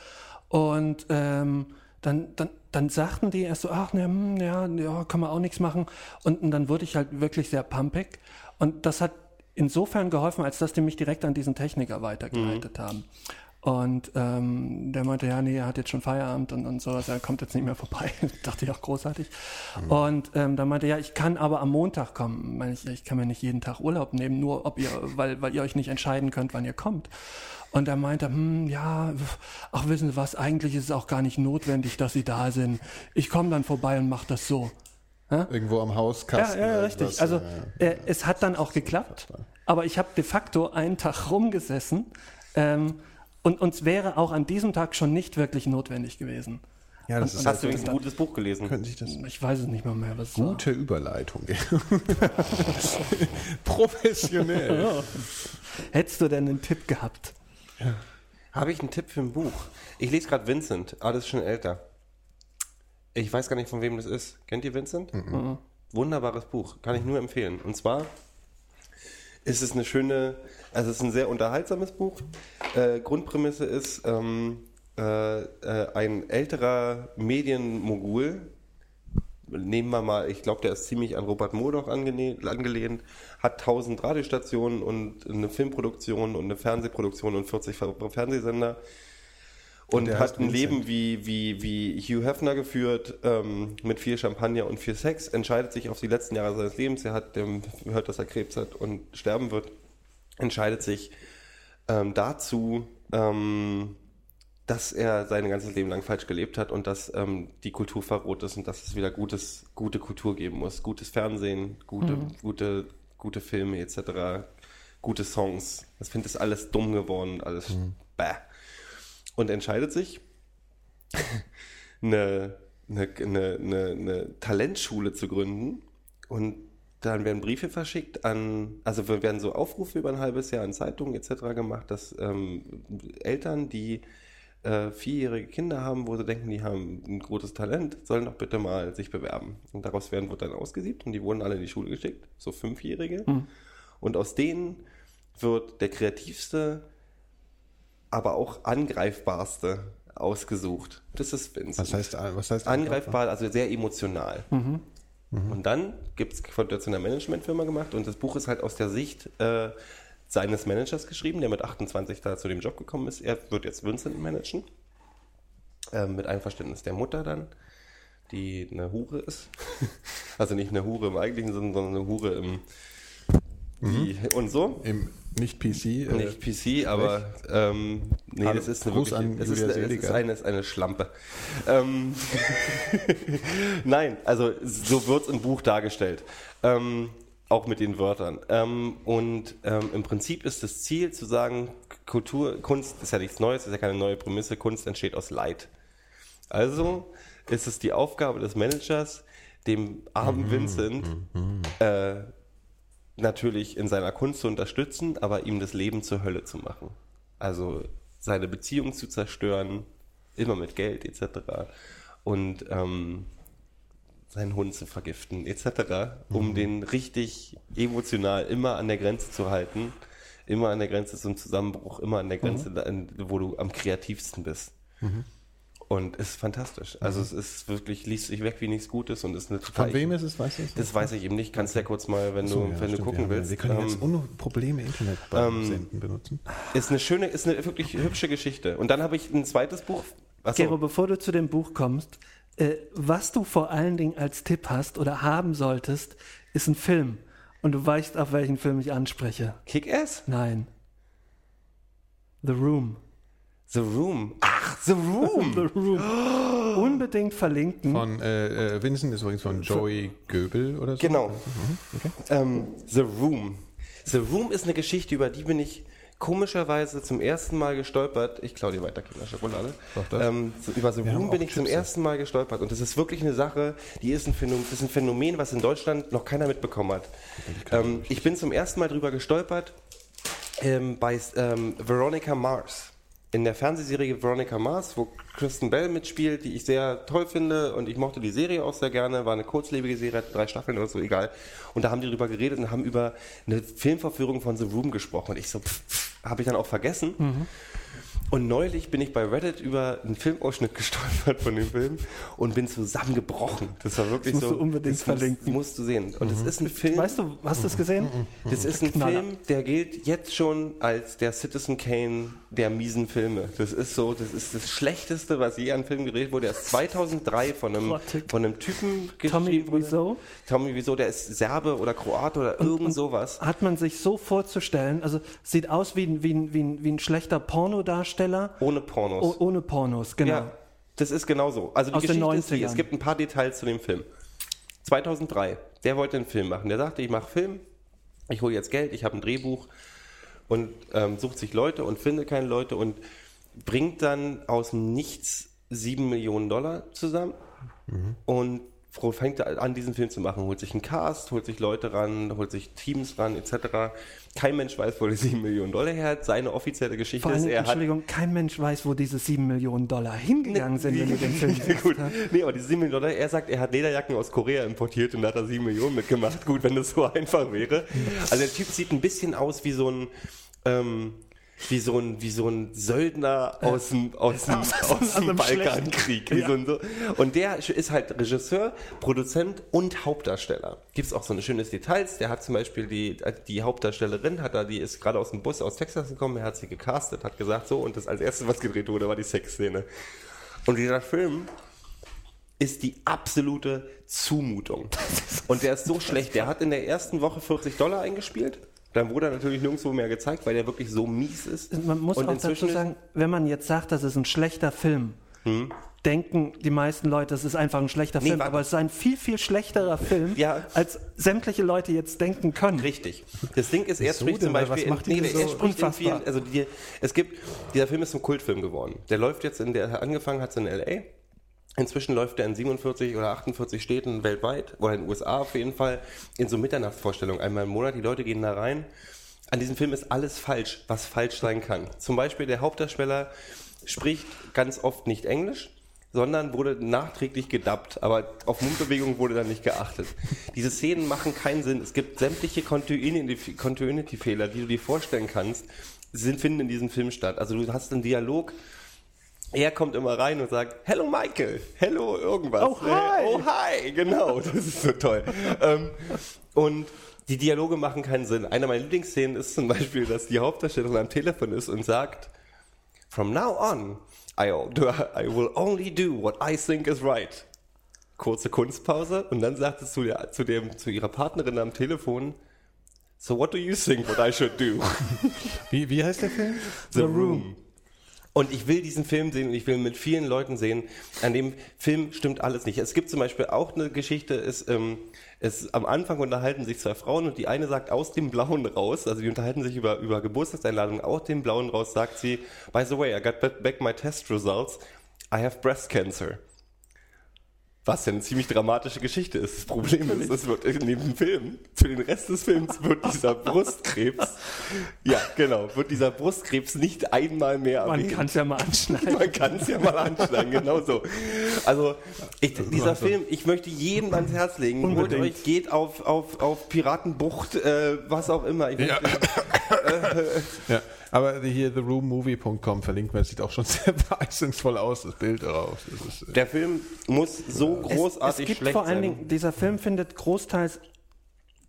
Und ähm, dann, dann, dann sagten die erst so, ach ne, hm, ja, ja, kann man auch nichts machen. Und, und dann wurde ich halt wirklich sehr pumpig. Und das hat insofern geholfen, als dass die mich direkt an diesen Techniker weitergeleitet haben. Und ähm, der meinte, ja, nee, er hat jetzt schon Feierabend und, und so, also er kommt jetzt nicht mehr vorbei. Dachte ich auch großartig. Und ähm, dann meinte er, ja, ich kann aber am Montag kommen. Meine ich, ich kann mir nicht jeden Tag Urlaub nehmen, nur ob ihr, weil, weil ihr euch nicht entscheiden könnt, wann ihr kommt. Und er meinte, hm, ja, ach wissen Sie was, eigentlich ist es auch gar nicht notwendig, dass Sie da sind. Ich komme dann vorbei und mache das so. Irgendwo am Ja, Hauskasten. ja, ja richtig. Also ja. äh, es hat dann auch geklappt, aber ich habe de facto einen Tag rumgesessen ähm, und uns wäre auch an diesem Tag schon nicht wirklich notwendig gewesen. ja, das ist Hast du übrigens ein gutes Buch gelesen? können sich das Ich weiß es nicht mal mehr, was es war. gute Überleitung. Professionell. Hättest du denn einen Tipp gehabt? Habe ich einen Tipp für ein Buch? Ich lese gerade Vincent, alles schon älter. Ich weiß gar nicht, von wem das ist. Kennt ihr Vincent? Wunderbares Buch, kann ich nur empfehlen. Und zwar ist es eine schöne, also es ist ein sehr unterhaltsames Buch. Äh, Grundprämisse ist, ähm, äh, äh, ein älterer Medienmogul, nehmen wir mal, ich glaube, der ist ziemlich an Robert Murdoch angene- angelehnt, hat 1000 Radiostationen und eine Filmproduktion und eine Fernsehproduktion und 40 Fer- Fernsehsender und, der hat ein Vincent. Leben wie, wie, wie Hugh Hefner geführt, ähm, mit viel Champagner und viel Sex, entscheidet sich auf die letzten Jahre seines Lebens, er hat ähm, hört, dass er Krebs hat und sterben wird, entscheidet sich ähm, dazu, ähm, dass er sein ganzes Leben lang falsch gelebt hat und dass ähm, die Kultur verroht ist und dass es wieder gutes, gute Kultur geben muss. Gutes Fernsehen, gute, gute, gute Filme etc., gute Songs. Ich finde das alles dumm geworden, alles bäh. Und entscheidet sich, eine, eine, eine, eine, Talentschule zu gründen und dann werden Briefe verschickt an, also werden so Aufrufe über ein halbes Jahr in Zeitungen etc. gemacht, dass ähm, Eltern, die äh, vierjährige Kinder haben, wo sie denken, die haben ein großes Talent, sollen doch bitte mal sich bewerben. Und daraus werden wird dann ausgesiebt und die wurden alle in die Schule geschickt, so Fünfjährige. Und aus denen wird der kreativste, aber auch angreifbarste ausgesucht. Das ist Vincent. Was heißt, was heißt angreifbar, also sehr emotional. Und dann gibt es, wird zu einer Managementfirma gemacht und das Buch ist halt aus der Sicht äh, seines Managers geschrieben, der mit 28 da zu dem Job gekommen ist. Er wird jetzt Vincent managen. Ähm, mit Einverständnis der Mutter dann, die eine Hure ist. also nicht eine Hure im eigentlichen Sinne, sondern eine Hure im die, und so. Im nicht PC. äh, Nicht PC, aber ähm, nee, Hallo, das ist eine, wirklich, an das ist eine, ist eine, ist eine Schlampe. Ähm, Nein, also so wird es im Buch dargestellt. Ähm, auch mit den Wörtern. Ähm, und ähm, im Prinzip ist das Ziel zu sagen, Kultur, Kunst ist ja nichts Neues, ist ja keine neue Prämisse, Kunst entsteht aus Leid. Also ist es die Aufgabe des Managers, dem armen Vincent äh, natürlich in seiner Kunst zu unterstützen, aber ihm das Leben zur Hölle zu machen. Also seine Beziehung zu zerstören, immer mit Geld etc. Und ähm, seinen Hund zu vergiften etc., um den richtig emotional immer an der Grenze zu halten, immer an der Grenze zum Zusammenbruch, immer an der Grenze, an- wo du am kreativsten bist. Und ist fantastisch. Also es ist wirklich, liest sich weg wie nichts Gutes und ist eine total. Von wem ist es, weißt du? es? Das weiß ich eben nicht. Kannst ja kurz mal, wenn So, du, ja, wenn du stimmt, gucken ja. willst. Wir können ähm, jetzt ohne Probleme Internet beim Senden benutzen. ist eine schöne, ist eine wirklich hübsche Geschichte. Und dann habe ich ein zweites Buch. Achso, Gero, bevor du zu dem Buch kommst, äh, was du vor allen Dingen als Tipp hast oder haben solltest, ist ein Film. Und du weißt, auf welchen Film ich anspreche. Kick-Ass? Nein. The Room. The Room. Ach, The Room. The Room. Unbedingt verlinken. Von äh, äh, Vincent ist übrigens von Joey Göbel oder so. Genau. Ähm, The Room. The Room ist eine Geschichte, über die bin ich komischerweise zum ersten Mal gestolpert. Ich klaue dir weiter Kinderschokolade. Ähm, so, über The Room bin ich zum Chips. ersten Mal gestolpert. Und das ist wirklich eine Sache, die ist ein Phänomen, das ist ein Phänomen was in Deutschland noch keiner mitbekommen hat. Ähm, ich bin zum ersten Mal drüber gestolpert ähm, bei ähm, Veronica Mars. In der Fernsehserie Veronica Mars, wo Kristen Bell mitspielt, die ich sehr toll finde und ich mochte die Serie auch sehr gerne, war eine kurzlebige Serie, drei Staffeln oder so, egal. Und da haben die drüber geredet und haben über eine Filmverführung von The Room gesprochen. Und ich so, habe ich dann auch vergessen. Und neulich bin ich bei Reddit über einen Filmausschnitt gestolpert von dem Film und bin zusammengebrochen. Das war wirklich Das musst so. du unbedingt das musst- verlinken. Musst du sehen. Und es ist ein Film. Weißt du, hast du es gesehen? Das ist ein Knaller. Film, der gilt jetzt schon als der Citizen Kane der miesen Filme. Das ist so, das ist das Schlechteste, was je an Film gedreht wurde. Der ist 2003 von einem, von einem Typen Tommy. Wiseau? Tommy Wieso, der ist Serbe oder Kroat oder irgend sowas. Hat man sich so vorzustellen, also sieht aus wie ein, wie ein, wie ein, wie ein schlechter Pornodarsteller Ohne Pornos. oh, ohne Pornos, genau. Ja, das ist genau so. Also die Aus Geschichte ist die, 90ern. es gibt ein paar Details zu dem Film. 2003, der wollte einen Film machen. Der sagte, ich mache Film, ich hole jetzt Geld, ich habe ein Drehbuch und ähm, sucht sich Leute und findet keine Leute und bringt dann aus dem Nichts 7 Millionen Dollar zusammen und fro- fängt an, diesen Film zu machen. Holt sich einen Cast, holt sich Leute ran, holt sich Teams ran, etc. Kein Mensch weiß, wo er 7 Millionen Dollar her hat. Seine offizielle Geschichte allem, ist, er hat Entschuldigung, kein Mensch weiß, wo diese 7 Millionen Dollar hingegangen sind, wenn du den Film siehst. gut. Nee, aber die 7 Millionen Dollar, er sagt, er hat Lederjacken aus Korea importiert und da hat er 7 Millionen mitgemacht. Gut, wenn das so einfach wäre. Also der Typ sieht ein bisschen aus wie so ein, ähm, wie so ein, wie so ein Söldner aus dem, aus dem, aus dem Balkankrieg. Ja. so so. Und der ist halt Regisseur, Produzent und Hauptdarsteller. Gibt es auch so ein schönes Details. Der hat zum Beispiel die, die Hauptdarstellerin, hat er, die ist gerade aus dem Bus aus Texas gekommen, er hat sie gecastet, hat gesagt, so, und das als erstes, was gedreht wurde, war die Sexszene. Und dieser Film ist die absolute Zumutung. Und der ist so schlecht. Der hat in der ersten Woche 40 Dollar eingespielt. Dann wurde er natürlich nirgendwo mehr gezeigt, weil der wirklich so mies ist. Man muss Und auch inzwischen dazu sagen, wenn man jetzt sagt, das ist ein schlechter Film, denken die meisten Leute, es ist einfach ein schlechter Nee, Film. Aber es ist ein viel, viel schlechterer Film, Ja. als sämtliche Leute jetzt denken können. Richtig. Das Ding ist, er spricht zum denn? Was Beispiel, macht in, nee, er so spricht unfassbar? vielen, also die, es gibt, dieser Film ist zum Kultfilm geworden. Der läuft jetzt in der, angefangen hat es in L.A., Inzwischen läuft er in 47 oder 48 Städten weltweit, oder in den USA auf jeden Fall, in so Mitternachtsvorstellungen einmal im Monat. Die Leute gehen da rein. An diesem Film ist alles falsch, was falsch sein kann. Zum Beispiel der Hauptdarsteller spricht ganz oft nicht Englisch, sondern wurde nachträglich gedubbt, aber auf Mundbewegung wurde dann nicht geachtet. Diese Szenen machen keinen Sinn. Es gibt sämtliche Continuity- Continuity-Fehler, die du dir vorstellen kannst, sind, finden in diesem Film statt. Also du hast einen Dialog, er kommt immer rein und sagt, Hello Michael, hello irgendwas. Oh, hi. Oh hi, genau, das ist so toll. ähm, und die Dialoge machen keinen Sinn. Einer meiner Lieblingsszenen ist zum Beispiel, dass die Hauptdarstellerin am Telefon ist und sagt, From now on, I, do, I will only do what I think is right. Kurze Kunstpause und dann sagt es zu, der, zu, dem, zu ihrer Partnerin am Telefon, So what do you think what I should do? Wie, wie heißt der Film? The Room. Und ich will diesen Film sehen und ich will mit vielen Leuten sehen. An dem Film stimmt alles nicht. Es gibt zum Beispiel auch eine Geschichte, es, ähm, es am Anfang unterhalten sich zwei Frauen und die eine sagt aus dem Blauen raus, also die unterhalten sich über, über Geburtstagseinladungen, aus dem Blauen raus sagt sie, by the way, I got back my test results, I have breast cancer. Was ja eine ziemlich dramatische Geschichte ist. Das Problem ist, es wird in dem Film, für den Rest des Films wird dieser Brustkrebs, ja genau, wird dieser Brustkrebs nicht einmal mehr Man erwähnt. kann es ja mal anschneiden. Man kann es ja mal anschlagen, genau so. Also, ich, dieser Film, ich möchte jedem ans Herz legen. Holt euch, geht auf, auf, auf Piratenbucht, äh, was auch immer. Ich Ja. möchte, Ja, aber hier theroommovie.com verlinkt man, sieht auch schon sehr beeindrucksvoll aus, das Bild darauf. Das ist, äh, Der Film muss so großartig es, es gibt schlecht vor allen sein. Dingen, dieser Film findet großteils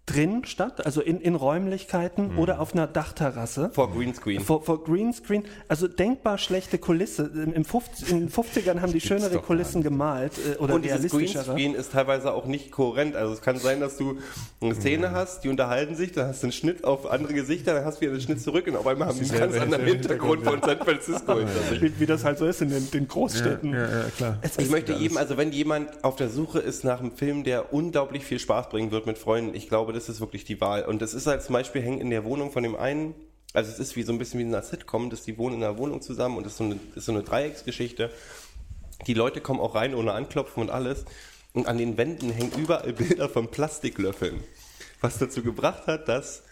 drin statt, also in, in Räumlichkeiten oder auf einer Dachterrasse. vor Greenscreen. Vor, vor Greenscreen, also denkbar schlechte Kulisse. Im, im 50, in den 50ern haben die schönere Kulissen gemalt äh, oder Und dieses. Greenscreen ist teilweise auch nicht kohärent. Also es kann sein, dass du eine Szene hast, die unterhalten sich, dann hast du einen Schnitt auf andere Gesichter, dann hast du wieder einen Schnitt zurück und auf einmal haben die einen ganz anderen Hintergrund von San Francisco. Wie, wie das halt so ist in den, den Großstädten. ja, ja, klar. Es Ich möchte jedem, also wenn jemand auf der Suche ist nach einem Film, der unglaublich viel Spaß bringen wird mit Freunden, ich glaube, das ist wirklich die Wahl. Und das ist halt zum Beispiel hängt in der Wohnung von dem einen, also es ist wie so ein bisschen wie in einer Sitcom, dass die wohnen in einer Wohnung zusammen und das ist so eine, ist so eine Dreiecksgeschichte. Die Leute kommen auch rein ohne Anklopfen und alles. Und an den Wänden hängen überall Bilder von Plastiklöffeln. Was dazu gebracht hat, dass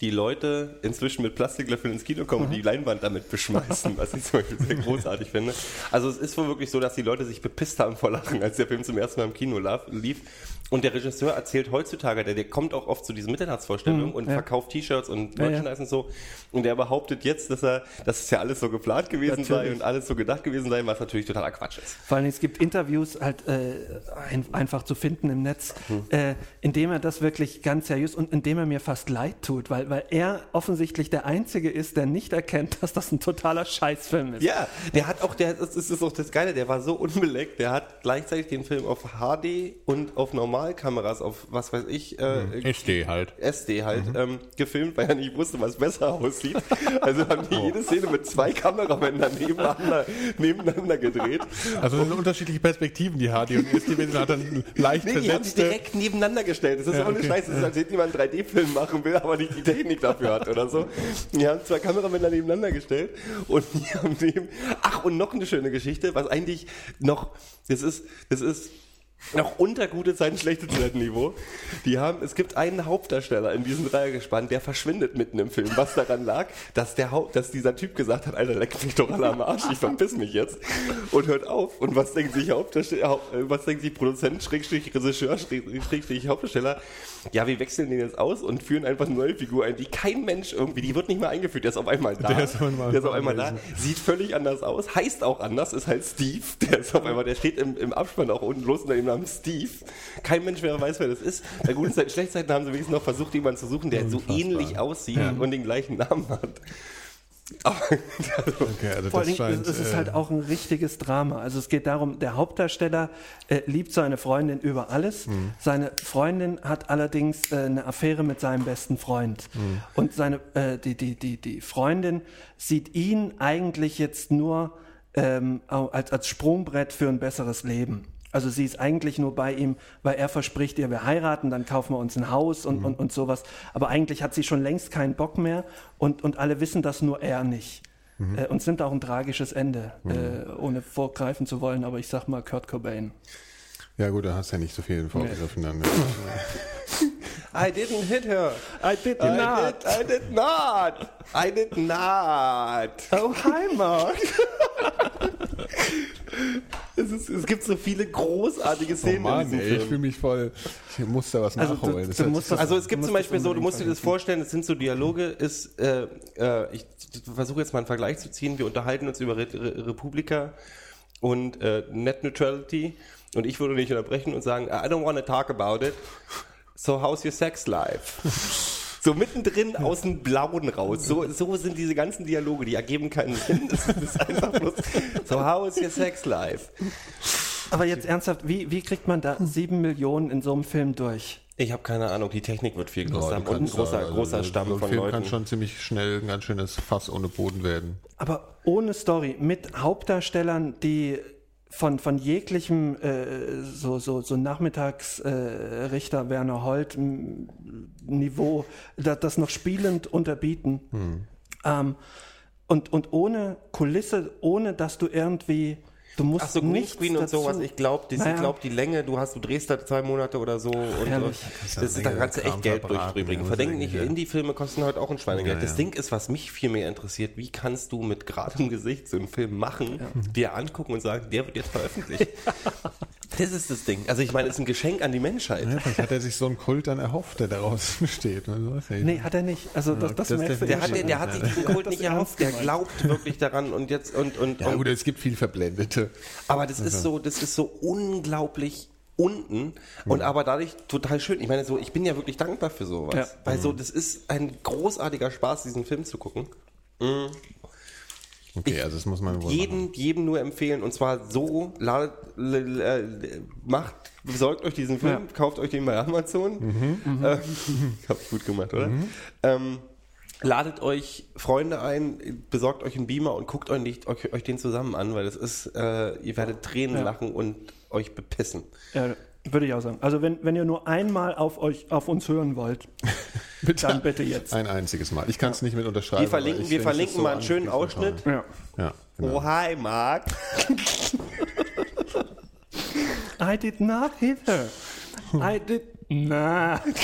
die Leute inzwischen mit Plastiklöffeln ins Kino kommen und die Leinwand damit beschmeißen, was ich zum Beispiel sehr großartig finde. Also es ist wohl wirklich so, dass die Leute sich bepisst haben vor Lachen, als der Film zum ersten Mal im Kino lief. Und der Regisseur erzählt heutzutage, der, der kommt auch oft zu diesen Mitternachtsvorstellungen und ja. verkauft T-Shirts und Ja, ja. Merchandise und so. Und der behauptet jetzt, dass er, dass es ja alles so geplant gewesen sei Natürlich. und alles so gedacht gewesen sei, was natürlich totaler Quatsch ist. Vor allem, es gibt Interviews halt äh, ein, einfach zu finden im Netz, äh, in dem er das wirklich ganz seriös und in dem er mir fast leid tut, weil, weil er offensichtlich der Einzige ist, der nicht erkennt, dass das ein totaler Scheißfilm ist. Ja, der hat auch, der, das ist auch das Geile, der war so unbeleckt, der hat gleichzeitig den Film auf HD und auf Normalkameras, auf was weiß ich, äh, SD halt. SD halt, ähm, gefilmt, weil er nicht wusste, was besser aussieht. Also haben die jede Szene mit zwei Kameramännern nebeneinander, nebeneinander gedreht. Also sind unterschiedliche Perspektiven, die HD und SD hat dann leicht Nee, die haben sie versetzte. direkt nebeneinander gestellt. Das ist Ja, ohne okay. Scheiß. Das ist, als hätte jemand einen 3D-Film machen will, aber nicht die Technik dafür hat oder so. Die haben zwei Kameramänner nebeneinander gestellt und die haben neben. Ach, und noch eine schöne Geschichte, was eigentlich noch. Das ist. Das ist. Noch unter gute Zeiten, schlechte Zeiten Niveau. Die haben, es gibt einen Hauptdarsteller in diesem Dreiergespann, der verschwindet mitten im Film. Was daran lag, dass der Haupt, dass dieser Typ gesagt hat, Alter, leck mich doch alle am Arsch, ich verpiss mich jetzt. Und hört auf. Und was denkt sich Hauptdarsteller, Haupt- äh, was denkt sich Produzent, Schrägstrich, Regisseur, Schräg- Schrägstrich, Hauptdarsteller? Ja, wir wechseln den jetzt aus und führen einfach eine neue Figur ein, die kein Mensch irgendwie, die wird nicht mehr eingeführt, der ist auf einmal da. Der ist auf einmal der ist auf einmal da, sieht völlig anders aus, heißt auch anders, ist halt Steve, der ist auf einmal, der steht im, im Abspann auch unten los unter dem Namen Steve. Kein Mensch mehr weiß, wer das ist. Bei guten Zeiten, schlechten Zeiten haben sie wenigstens noch versucht, jemanden zu suchen, der so ähnlich aussieht und den gleichen Namen hat. Aber, also, Okay, also Vor das scheint, es ist äh, halt auch ein richtiges Drama. Also es geht darum, der Hauptdarsteller äh, liebt seine Freundin über alles. Mhm. Seine Freundin hat allerdings äh, eine Affäre mit seinem besten Freund. Mhm. Und seine, äh, die, die, die, die Freundin sieht ihn eigentlich jetzt nur ähm, als, als Sprungbrett für ein besseres Leben. Also sie ist eigentlich nur bei ihm, weil er verspricht ihr, wir heiraten, dann kaufen wir uns ein Haus und, und, und sowas. Aber eigentlich hat sie schon längst keinen Bock mehr und, und alle wissen das, nur er nicht. Äh, und es nimmt auch ein tragisches Ende, äh, ohne vorgreifen zu wollen, aber ich sag mal Kurt Cobain. ja gut, da hast du ja nicht so viel vorgegriffen dann. ne? I didn't hit her. I did I did, I did not. I did not. Oh, hi, Mark. Es, ist, es gibt so viele großartige Oh Szenen in Mann, diesem ey, Film. ich fühle mich voll, ich muss da was Also, nachholen. du- du das- Also es gibt zum Beispiel so, du musst dir das vorstellen, es sind so Dialoge, ist, äh, äh, ich versuche jetzt mal einen Vergleich zu ziehen, wir unterhalten uns über Re Re Republika und äh, Net Neutrality und ich würde nicht unterbrechen und sagen, I don't want to talk about it, so how's your sex life? So mittendrin aus dem Blauen raus. So, so sind diese ganzen Dialoge, die ergeben keinen Sinn. Das ist einfach bloß, so how is your sex life? Aber jetzt ernsthaft, wie, wie kriegt man da sieben Millionen in so einem Film durch? Ich habe keine Ahnung, die Technik wird viel Ja, größer du und ein großer, da- also großer so Stamm ein von Film Leuten. kann schon ziemlich schnell ein ganz schönes Fass ohne Boden werden. Aber ohne Story, mit Hauptdarstellern, die von, von jeglichem äh, so, so, so Nachmittagsrichter äh, Richter Werner Holt Niveau, das, das noch spielend unterbieten. Ähm, und, und ohne Kulisse, ohne dass du irgendwie, du musst Ach so, Greenscreen und sowas. Ich glaube, die, Naja. ich glaub, die Länge, du hast, du drehst da zwei Monate oder so. Und, Herrlich. und das ist, da kannst du echt Kram Geld ja, Verdenk nicht, ich, ja. Indie-Filme kosten heute auch ein Schweinegeld. Ja, Das ja. Ding ist, was mich viel mehr interessiert, wie kannst du mit geradem Gesicht so einen Film machen, dir angucken und sagen, der wird jetzt veröffentlicht. Das ist das Ding. Also ich meine, es ist ein Geschenk an die Menschheit. Ja, vielleicht hat er sich so einen Kult dann erhofft, der daraus besteht. Ja nicht. Nee, hat er nicht. Also das, das, das merkst du Der hat, schon. den, der hat sich diesen Kult nicht erhofft, der glaubt wirklich daran und jetzt und und, Ja und gut, es gibt viel Verblendete. aber das ist so, das ist so unglaublich unten und aber dadurch total schön. Ich meine, so ich bin ja wirklich dankbar für sowas, Ja. weil so das ist ein großartiger Spaß, diesen Film zu gucken. Okay, also das muss man wohl machen. Jedem, jedem nur empfehlen und zwar so, ladet, l- l- macht, besorgt euch diesen Film, Ja. kauft euch den bei Amazon. Mhm. Äh, hab's gut gemacht, oder? Ähm, ladet euch Freunde ein, besorgt euch einen Beamer und guckt euch, nicht, euch, euch den zusammen an, weil das ist, äh, ihr werdet Tränen Ja. lachen und euch bepissen. Ja, würde ich auch sagen. Also wenn, wenn ihr nur einmal auf euch auf uns hören wollt, Bitte. dann bitte jetzt. Ein einziges Mal. Ich kann es nicht mit unterschreiben. Wir verlinken, ich wir verlinken so mal einen schönen. Ausschnitt. Ja. Ja, genau. Oh, hi, Marc. I did not hit her. I did not.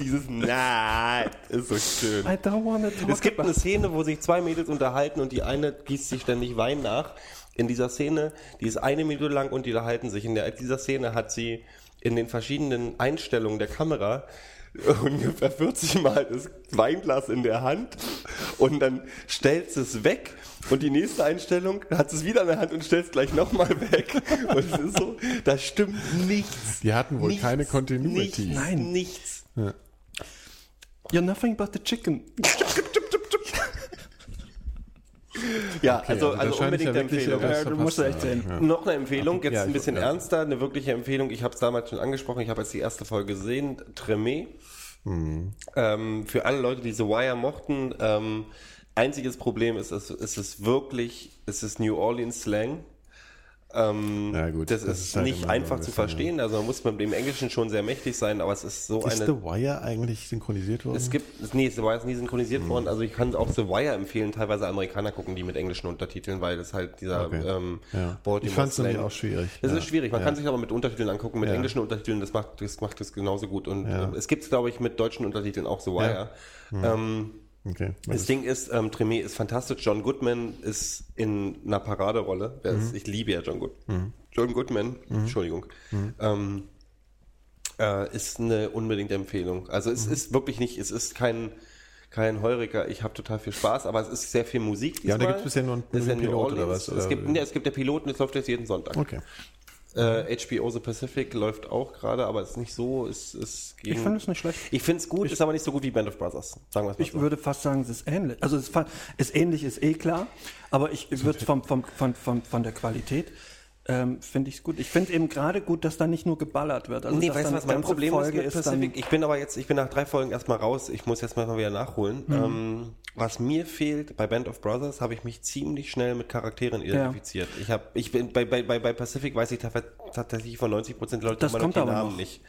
Dieses Nein ist so schön. I don't want to talk Es gibt about eine Szene, wo sich zwei Mädels unterhalten und die eine gießt sich ständig Wein nach. In dieser Szene, die ist eine Minute lang und die unterhalten sich. In der, dieser Szene hat sie in den verschiedenen Einstellungen der Kamera ungefähr 40 Mal das Weinglas in der Hand und dann stellt sie es weg und die nächste Einstellung hat es wieder in der Hand und stellt es gleich nochmal weg. Und es ist so, da stimmt nichts. Die hatten wohl nichts, keine Continuity. Nichts, Nein. nichts. You're nothing but the chicken. Ja, Okay, also, also also unbedingt ja wirklich Empfehlung. Ja, du musst echt sehen. Ja. Noch eine Empfehlung, jetzt Ja, ein bisschen ja. ernster, eine wirkliche Empfehlung. Ich habe es damals schon angesprochen, ich habe jetzt die erste Folge gesehen, Tremé. Mhm. Ähm, für alle Leute, die The Wire mochten, ähm, einziges Problem ist, es, es ist wirklich, es ist New Orleans Slang. Ähm, Ja, gut, das, das ist, ist halt nicht einfach ein zu verstehen, also man muss mit dem Englischen schon sehr mächtig sein, aber es ist so Ist eine... The Wire eigentlich synchronisiert worden? Es gibt, nee, The Wire ist nie synchronisiert Mhm. worden. Also ich kann auch The Wire empfehlen. Teilweise Amerikaner gucken die mit englischen Untertiteln, weil das halt dieser Okay. ähm, Ja. Baltimore Ich fand's nämlich Slang- auch schwierig. Das Ja. ist schwierig. Man Ja. kann sich aber mit Untertiteln angucken, mit englischen Untertiteln. Das macht das macht das genauso gut. Und ähm, es gibt glaube ich mit deutschen Untertiteln auch The Wire. Ähm, Okay. das Ding ist, ähm, Tremé ist fantastisch. John Goodman ist in einer Paraderolle. Der Mhm. ist, ich liebe ja John Goodman. John Goodman, Entschuldigung, Mhm. ähm, äh, ist eine unbedingte Empfehlung. Also Mhm. es ist wirklich nicht, es ist kein kein Heuriger. Ich habe total viel Spaß, aber es ist sehr viel Musik. Ja, und da diesmal. gibt es bisher nur einen- nur Pilot oder was, Es gibt, nee, es gibt der Piloten, das läuft jetzt jeden Sonntag. Okay. Äh, HBO The Pacific läuft auch gerade, aber es ist nicht so. Es, es Ich finde es nicht schlecht. Ich finde es gut, ist aber nicht so gut wie Band of Brothers. Sagen wir es mal Ich so. würde fast sagen, es ist ähnlich. Also es ist, ist ähnlich, ist eh klar, aber ich würde vom, vom, von, von, von der Qualität ähm, finde ich es gut. Ich finde eben gerade gut, dass da nicht nur geballert wird. Also nee, weißt du, was mein Problem Folge ist Pacific? Ich bin aber jetzt, ich bin nach drei Folgen erstmal raus. Ich muss jetzt mal wieder nachholen. Mhm. Ähm, was mir fehlt, bei Band of Brothers habe ich mich ziemlich schnell mit Charakteren identifiziert. Ich habe, ich bin, bei, bei, bei, Pacific weiß ich tat- tatsächlich von 90 Prozent der Leute Das immer kommt die aber Namen noch. nicht.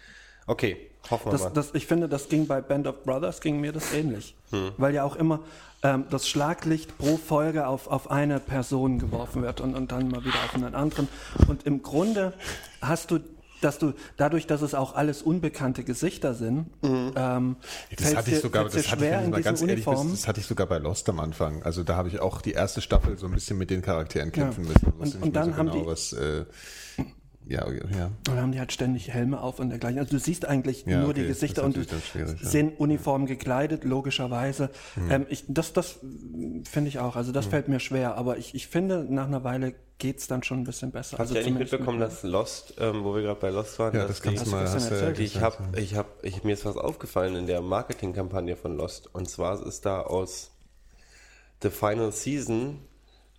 Okay, hoffen wir Das, mal. das, ich finde, das ging bei Band of Brothers, ging mir das ähnlich. Hm. Weil ja auch immer ähm, das Schlaglicht pro Folge auf, auf eine Person geworfen wird und, und dann mal wieder auf einen anderen. Und im Grunde hast du, dass du, dadurch, dass es auch alles unbekannte Gesichter sind, ähm, Das hatte ich sogar, das hatte ich, mal ganz ehrlich das hatte sogar bei Lost am Anfang. Also da habe ich auch die erste Staffel so ein bisschen mit den Charakteren kämpfen müssen. Und- und dann haben die- was, äh, ja, ja. Und dann haben die halt ständig Helme auf und dergleichen. Also du siehst eigentlich Ja, nur okay, die das Gesichter und schwierig, ja. Hm. sind uniform gekleidet, logischerweise. Ähm, ich, das das finde ich auch. Also das fällt mir schwer. Aber ich, ich finde, nach einer Weile geht's dann schon ein bisschen besser. Hast also du eigentlich mitbekommen, mit- dass Lost, ähm, wo wir gerade bei Lost waren, Ja, dass das die, kannst du mal, Hast du hast du erzählt? Ich habe, ich habe, ich, mir ist was aufgefallen in der Marketingkampagne von Lost. Und zwar ist da aus The Final Season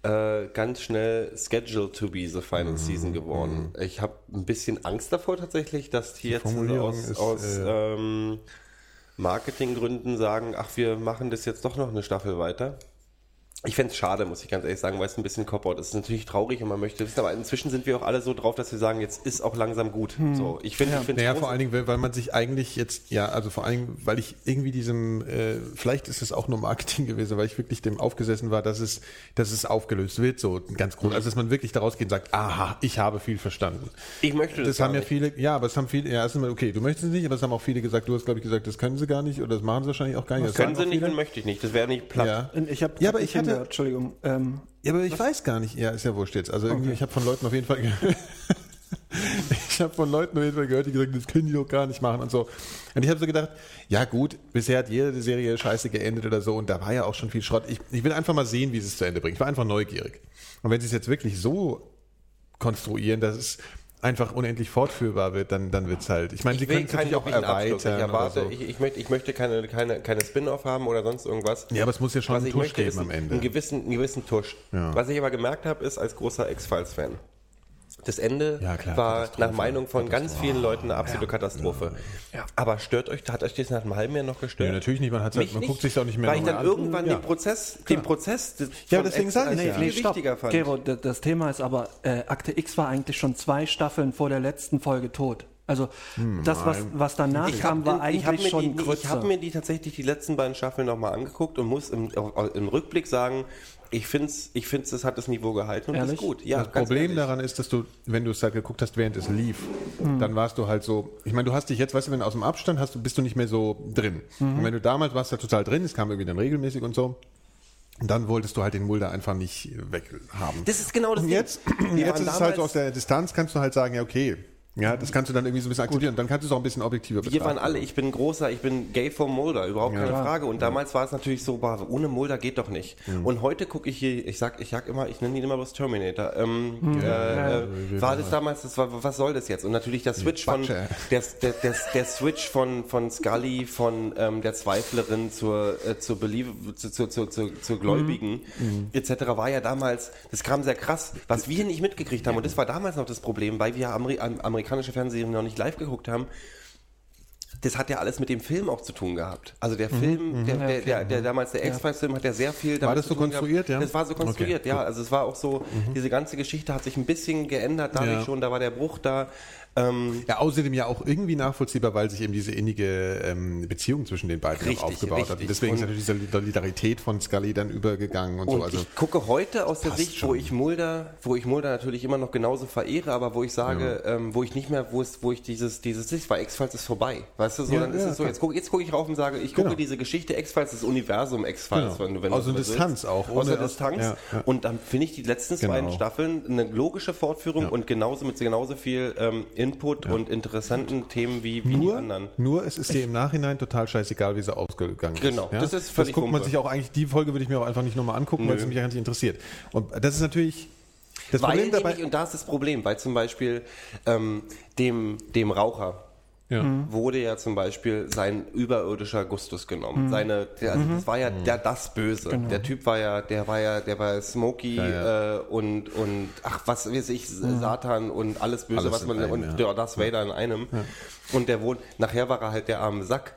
äh, ganz schnell Scheduled to be the Final Mhm, Season geworden. Ich habe ein bisschen Angst davor tatsächlich, dass die, jetzt Formulierung aus, ist, aus äh, ähm, Marketinggründen sagen, ach, wir machen das jetzt doch noch eine Staffel weiter. Ich fänd's schade, muss ich ganz ehrlich sagen, weil es ein bisschen Cop-Out ist. Es ist natürlich traurig und man möchte wissen, aber inzwischen sind wir auch alle so drauf, dass wir sagen, jetzt ist auch langsam gut. So, ich finde, ich finde Naja, vor allen Dingen, weil- man sich eigentlich jetzt, ja, also vor allen Dingen, weil ich irgendwie diesem, äh, vielleicht ist es auch nur Marketing gewesen, weil ich wirklich dem aufgesessen war, dass es, dass es aufgelöst wird, so ganz groß. Also, dass man wirklich daraus geht und sagt, aha, ich habe viel verstanden. Ich möchte das Das gar haben ja nicht. viele, ja, aber es haben viele, ja, es ist immer, okay, du möchtest es nicht, aber es haben auch viele gesagt, du hast, glaube ich, gesagt, das können sie gar nicht oder das machen sie wahrscheinlich auch gar nicht. Das können sagen sie nicht viele. und möchte ich nicht. Das wäre nicht platt. Ja. Ich habe Ja, aber hab ich hatte- hingehört, Entschuldigung, ähm, Ja, aber ich weiß gar nicht. Ja, ist ja wurscht jetzt. Also irgendwie, ich habe von Leuten auf jeden Fall gehört. ich habe von Leuten auf jeden Fall gehört, die gesagt haben, das können die doch gar nicht machen und so. Und ich habe so gedacht, ja gut, bisher hat jede Serie scheiße geendet oder so und da war ja auch schon viel Schrott. Ich, ich will einfach mal sehen, wie sie es zu Ende bringt. Ich war einfach neugierig. Und wenn sie es jetzt wirklich so konstruieren, dass es einfach unendlich fortführbar wird, dann, dann wird's halt. Ich meine, sie können es natürlich auch erweitern. Ich erwarte, oder so. ich, ich, möchte, ich möchte keine, keine, keine Spin-off haben oder sonst irgendwas. Ja, aber es muss ja schon Was einen Tusch geben am Ende. Einen gewissen, einen gewissen Tusch. Ja. Was ich aber gemerkt habe, ist als großer X-Files-Fan. Das Ende Ja, klar, war nach Meinung von ganz vielen Leuten eine absolute Katastrophe. Aber stört euch, hat euch das nach einem halben Jahr noch gestört? Nee, natürlich nicht, man hat's halt- man nicht, guckt sich's auch nicht mehr Weil ich dann an. irgendwann Ja. den Prozess, den Prozess des- Ja, deswegen Ex sag ich ja. viel Nee, stopp. wichtiger fand. Gero, das Thema ist aber, äh, Akte X war eigentlich schon zwei Staffeln vor der letzten Folge tot. Also das, was, was danach Ich kam, war ich eigentlich mir schon die, Ich habe mir die tatsächlich die letzten beiden Staffeln nochmal angeguckt und muss im, im Rückblick sagen, ich finde es, ich find's, es hat das Niveau gehalten und Ehrlich? ist gut. Ja, das Problem ehrlich. daran ist, dass du, wenn du es halt geguckt hast, während es lief, dann warst du halt so, ich meine, du hast dich jetzt, weißt du, wenn du aus dem Abstand hast, du bist du nicht mehr so drin. Und wenn du damals warst, halt total drin, es kam irgendwie dann regelmäßig und so, und dann wolltest du halt den Mulder einfach nicht weghaben. Das ist genau das Und jetzt, jetzt ist es halt so aus der Distanz, kannst du halt sagen, ja, okay, ja, das kannst du dann irgendwie so ein bisschen akzeptieren. Und dann kannst du es auch ein bisschen objektiver Wir betrachten. waren alle, ich bin großer, ich bin gay vom Mulder, überhaupt keine Ja. Frage. Und damals war es natürlich so, boah, ohne Mulder geht doch nicht. Mhm. Und heute gucke ich hier, ich sag, ich sag immer, ich nenne ihn immer bloß Terminator. Ähm, Mhm. äh, äh, war das damals, das war, was soll das jetzt? Und natürlich der Switch von, der, der, der, der Switch von, von Scully, von ähm, der Zweiflerin zur, äh, zur, Believe, zu, zu, zu, zu, zur Gläubigen, Mhm. etc. war ja damals, das kam sehr krass, was wir nicht mitgekriegt haben. Und das war damals noch das Problem, weil wir Ameri am- amerikanische Fernsehen noch nicht live geguckt haben das hat ja alles mit dem Film auch zu tun gehabt. Also der Film, der, der, der, der damals der X-Files-Film hat ja sehr viel damit das zu so tun konstruiert, gehabt. ja? Das war so konstruiert, Okay, ja. Also es war auch so, diese ganze Geschichte hat sich ein bisschen geändert, dadurch Ja. schon, da war der Bruch da. Ähm, Ja, außerdem ja auch irgendwie nachvollziehbar, weil sich eben diese innige ähm, Beziehung zwischen den beiden Richtig, aufgebaut hat. richtig. Und deswegen ist Und- natürlich diese Solidarität von Scully dann übergegangen und, Und so. Also, ich gucke heute aus der Sicht, wo schon. ich Mulder, wo ich Mulder natürlich immer noch genauso verehre, aber wo ich sage, ähm, wo ich nicht mehr, wo es, wo ich dieses, dieses, war X-Files ist vorbei. Weißt du, so, Ja, dann ist ja, es so, jetzt gucke guck ich rauf und sage, ich gucke Genau. diese Geschichte X-Files, das Universum X-Files, Genau. wenn du, wenn Aus der Distanz auch, Aus der ohne- Distanz. ja, ja. Und dann finde ich die letzten Genau. beiden Staffeln eine logische Fortführung Ja. und genauso mit genauso viel ähm, Input und interessanten Themen wie, wie die nur, anderen. nur es ist dir im Nachhinein total scheißegal, wie sie ausgegangen ist. Genau, ja? das ist Das völlig guckt man sich auch eigentlich, die Folge würde ich mir auch einfach nicht nochmal angucken, weil es mich nicht interessiert. Und das ist natürlich, das Weil Problem dabei, nämlich, und da ist das Problem, weil zum Beispiel ähm, dem, dem Raucher, ja. wurde ja zum Beispiel sein überirdischer Gustus genommen. Seine, der, also das war ja der, das Böse. Der Typ war ja, der war ja, der war Smokey Ja, ja. Äh, und und ach was weiß ich, Satan und alles Böse, Alles was man in einem, und ja. der Darth Vader in einem. Und der wohnt, nachher war er halt der arme Sack.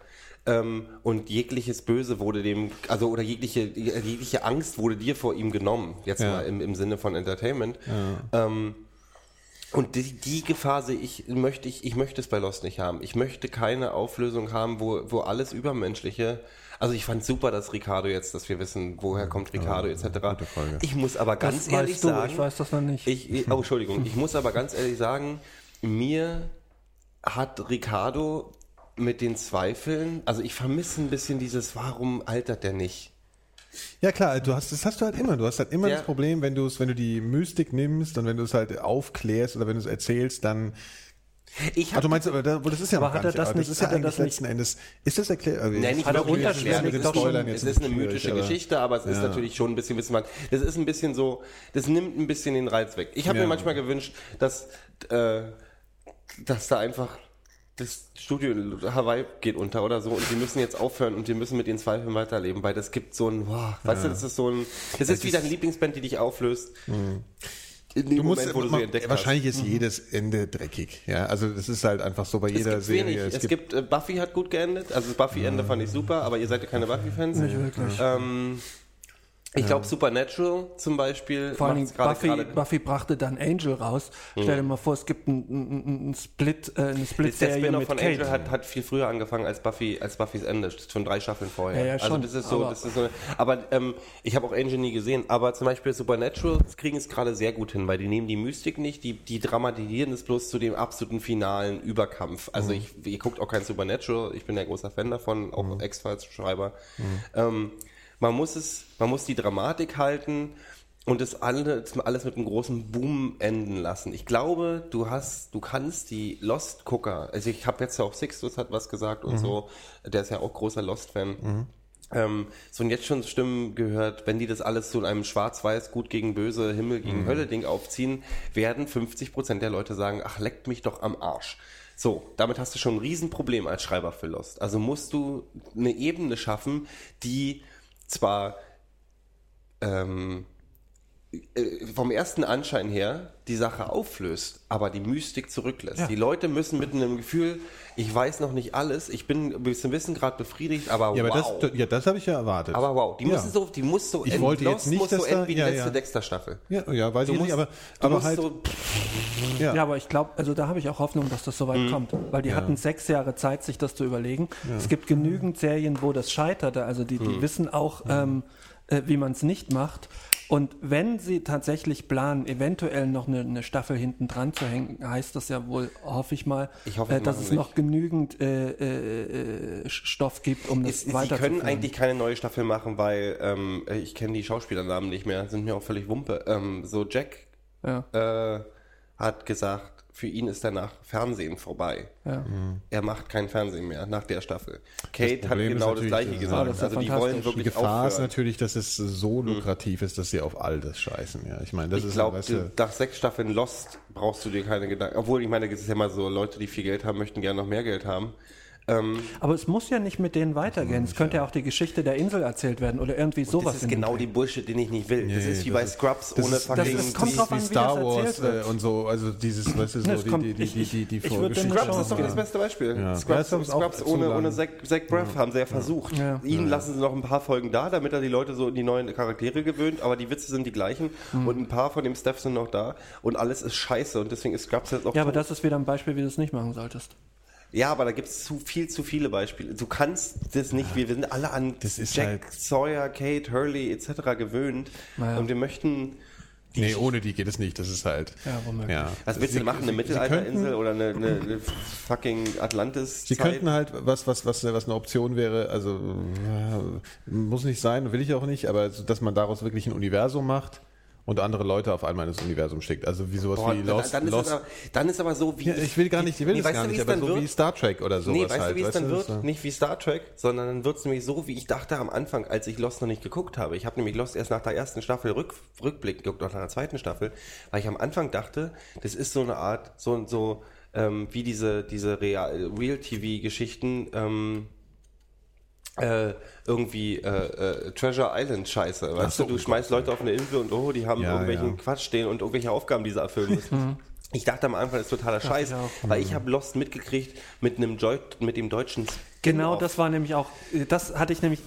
Ähm, und jegliches Böse wurde dem, also oder jegliche, jegliche Angst wurde dir vor ihm genommen, jetzt Ja. mal im, im Sinne von Entertainment. Ähm, und die, die Gefahr sehe ich, möchte ich, ich möchte es bei Lost nicht haben. Ich möchte keine Auflösung haben, wo, wo alles Übermenschliche. Also ich fand super, dass Ricardo jetzt, dass wir wissen, woher kommt Ricardo etc. gute Frage. Ich muss aber ganz Das ehrlich weißt du, sagen, ich weiß das noch nicht. ich, ich- oh, Entschuldigung, ich muss aber ganz ehrlich sagen, mir hat Ricardo mit den Zweifeln, also ich vermisse ein bisschen dieses, warum altert der nicht? Ja klar, du hast, das hast du halt immer. Du hast halt immer Ja. das Problem, wenn du es, wenn du die Mystik nimmst und wenn du es halt aufklärst oder wenn du es erzählst, dann. Ich hab du meinst, aber da, das ist ja Aber hat er das nicht- ist ja hat er eigentlich das nicht- letzten Endes. Ist das erklärt? Also, Nein, nicht Hat er unterschwellig ist, schon- es ist eine mythische Geschichte, aber es ist Ja. natürlich schon ein bisschen Wissenschaft. Das ist ein bisschen so, das nimmt ein bisschen den Reiz weg. Ich habe Ja. mir manchmal gewünscht, dass, äh, dass da einfach das Studio in Hawaii geht unter oder so und die müssen jetzt aufhören und die müssen mit den Zweifeln weiterleben, weil das gibt so ein, boah, weißt du, das ist so ein, das ist wie deine Lieblingsband, die dich auflöst. In dem Du musst, Moment, wo du sie entdeckt wahrscheinlich ist jedes Ende dreckig. Ja, also das ist halt einfach so bei hast. Es jeder gibt Serie. wenig. Es, gibt, äh, Buffy hat gut geendet, also das Buffy-Ende fand ich super, aber ihr seid ja keine Buffy-Fans. Nicht wirklich. Ähm, ich glaube Supernatural zum Beispiel Vor allem macht's gerade Buffy, Buffy brachte dann Angel raus. Stell dir mal vor, es gibt einen ein, ein Split, äh, eine der Split-Serie Spin-off von Kate. Angel hat, hat viel früher angefangen als Buffy als Buffys Ende, schon drei Staffeln vorher. Ja, ja, also schon, das ist so, aber- das ist so. Aber ähm, ich habe auch Angel nie gesehen. Aber zum Beispiel Supernatural kriegen es gerade sehr gut hin, weil die nehmen die Mystik nicht, die die dramatisieren es bloß zu dem absoluten finalen Überkampf. Also Mhm. ich, ihr guckt auch kein Supernatural. Ich bin ja großer Fan davon, auch Mhm. X-Files Schreiber. Ähm, man muss es, man muss die Dramatik halten. und es alles, alles mit einem großen Boom enden lassen. Ich glaube, du hast, du kannst die Lost-Gucker, also ich habe jetzt ja auch Sixtus hat was gesagt und so, der ist ja auch großer Lost-Fan. Ähm, so und jetzt schon Stimmen gehört, wenn die das alles zu einem schwarz-weiß, gut gegen böse, Himmel gegen Hölle Ding aufziehen, werden 50% der Leute sagen, ach, leckt mich doch am Arsch. So, damit hast du schon ein Riesenproblem als Schreiber für Lost. Also musst du eine Ebene schaffen, die zwar ähm, äh, vom ersten Anschein her die Sache auflöst, aber die Mystik zurücklässt. Ja. Die Leute müssen mit einem Gefühl, ich weiß noch nicht alles, ich bin ein bisschen Wissen gerade befriedigt, aber Ja, aber wow. das, ja, das habe ich ja erwartet. aber wow, die Ja. müssen so, die muss so Ich enden. wollte jetzt nicht, muss so dass enden da- wie die ja, letzte ja. Dexter-Staffel. ja, ja, weiß Du ich nicht, aber, aber halt, so, ja. Ja, aber ich glaube, also da habe ich auch Hoffnung, dass das so weit kommt. Weil die hatten sechs Jahre Zeit, sich das zu überlegen. Es gibt genügend Serien, wo das scheiterte. Also die, die wissen auch, ähm, äh, wie man es nicht macht. Und wenn sie tatsächlich planen, eventuell noch eine, eine Staffel hinten dran zu hängen, heißt das ja wohl, hoffe ich mal, Ich hoffe, äh, sie dass es nicht. noch genügend äh, äh, Stoff gibt, um das Sie weiterzuführen. können eigentlich keine neue Staffel machen, weil ähm, ich kenne die Schauspielernamen nicht mehr, sind mir auch völlig Wumpe. Ähm, so Jack ja, äh, hat gesagt, für ihn ist danach Fernsehen vorbei. ja. Er macht kein Fernsehen mehr nach der Staffel. Kate hat ist genau das natürlich, gleiche äh, gesagt. Ah, das ist also die wollen Die wirklich Gefahr ist aufhören. natürlich, dass es so lukrativ ist, dass sie auf all das scheißen. Ja, ich meine, das Ich ist glaube, nach sechs Staffeln Lost brauchst du dir keine Gedanken. Obwohl, ich meine, es ist ja mal so, Leute, die viel Geld haben, möchten gerne noch mehr Geld haben. Ähm, Aber es muss ja nicht mit denen weitergehen. Es könnte ja auch die Geschichte der Insel erzählt werden oder irgendwie sowas. das ist genau die Bullshit, den ich nicht will. das Nee, ist wie das bei ist- Scrubs das ohne ist- fucking... das kommt wie, drauf an, wie Star das Wars erzählt wird. äh, und so, also dieses, weißt du, so die, kommt- die, die, ich- die, die, die ich würde Vorgeschichte. Scrubs ist doch Ja. das beste Beispiel. Ja. Scrubs, Ja, Scrubs auch ohne, ohne Zach, Zach Braff haben sie ja versucht. Ja. Ihn lassen sie noch ein paar Folgen da, damit er die Leute so in die neuen Charaktere gewöhnt, aber die Witze sind die gleichen Mhm. und ein paar von dem Staff sind noch da und alles ist scheiße und deswegen ist Scrubs jetzt noch Ja, aber das ist wieder ein Beispiel, wie du es nicht machen solltest. Ja, aber da gibt es zu viel zu viele Beispiele. Du kannst das nicht, wir sind alle an Das ist Jack halt- Sawyer, Kate, Hurley etc. gewöhnt Naja. und wir möchten die Nee, ohne die geht es nicht. Das ist halt. Ja, womöglich. Ja. was willst Sie- du machen? Eine Mittelalterinsel oder eine, eine, eine fucking Atlantis? Sie könnten halt, was, was, was, was eine Option wäre, also äh, muss nicht sein, will ich auch nicht, aber dass man daraus wirklich ein Universum macht und andere Leute auf einmal ins Universum schickt. Also wie sowas Boah, wie Lost. dann, ist Lost. es aber, dann ist aber so wie. ja, ich will gar nicht, ich will Nee, es gar nicht, aber so wird? wie Star Trek oder sowas Nee, weißt halt. du, wie es dann wird? so. Nicht wie Star Trek, sondern dann wird es nämlich so, wie ich dachte am Anfang, als ich Lost noch nicht geguckt habe. Ich habe nämlich Lost erst nach der ersten Staffel rück, Rückblick geguckt, nach der zweiten Staffel, weil ich am Anfang dachte, das ist so eine Art, so, so ähm, wie diese, diese Real- Real-TV-Geschichten, ähm, äh, irgendwie äh, äh, Treasure Island Scheiße. Weißt so, du, du schmeißt Leute auf eine Insel und oh, die haben Ja, irgendwelchen ja. Quatsch stehen und irgendwelche Aufgaben, die sie erfüllen müssen. Ich dachte am Anfang, das ist totaler Scheiß, ich weil ich habe Lost mitgekriegt mit einem Joy mit dem deutschen Genau, das war nämlich auch, das hatte ich nämlich,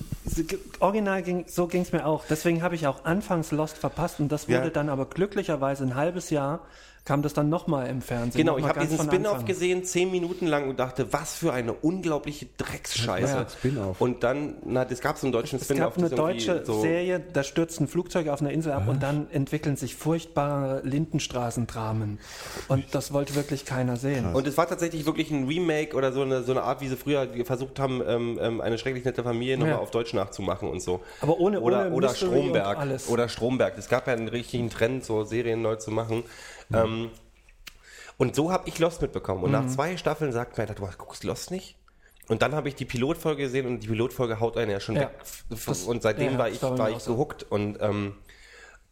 original ging, so ging es mir auch. Deswegen habe ich auch anfangs Lost verpasst und das wurde Ja. dann aber glücklicherweise ein halbes Jahr kam das dann nochmal im Fernsehen. Genau, ich habe diesen Spin-off gesehen, zehn Minuten lang und dachte, was für eine unglaubliche Drecksscheiße. Ja, Spin-off. Und dann, na, es gab so einen deutschen Es Spin-off. gab eine das deutsche so, Serie, da stürzt ein Flugzeug auf einer Insel ab und dann entwickeln sich furchtbare Lindenstraßendramen. Und das wollte wirklich keiner sehen. Und es war tatsächlich wirklich ein Remake oder so eine, so eine Art, wie sie früher versucht haben, ähm, ähm, eine schrecklich nette Familie nochmal Ja. auf Deutsch nachzumachen und so. Aber ohne- oder, ohne oder Mystery Stromberg. und alles. Oder Stromberg. Es gab ja einen richtigen Trend, so Serien neu zu machen. Mhm. Ähm, und so habe ich Lost mitbekommen. Und nach zwei Staffeln sagt mir, du guckst Lost nicht? Und dann habe ich die Pilotfolge gesehen und die Pilotfolge haut einen ja schon Ja. weg. Das- und seitdem ja, war ich, war ich gehuckt. Und, ähm,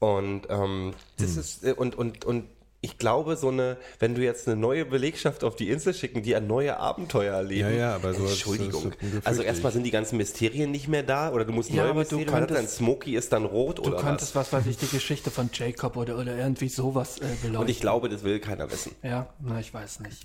und ähm, das ist, äh, und, und, und ich glaube, so eine, wenn du jetzt eine neue Belegschaft auf die Insel schicken, die ein neue Abenteuer erleben. Ja, ja, aber so- Entschuldigung. also erstmal sind die ganzen Mysterien nicht mehr da oder du musst Ja, neue aber du Mysterien, das könntest- dann Smokey ist dann rot Du oder könntest, was. was weiß ich, die Geschichte von Jacob oder, oder irgendwie sowas äh, beleuchten. Und ich glaube, das will keiner wissen. Ja, na, ich weiß nicht.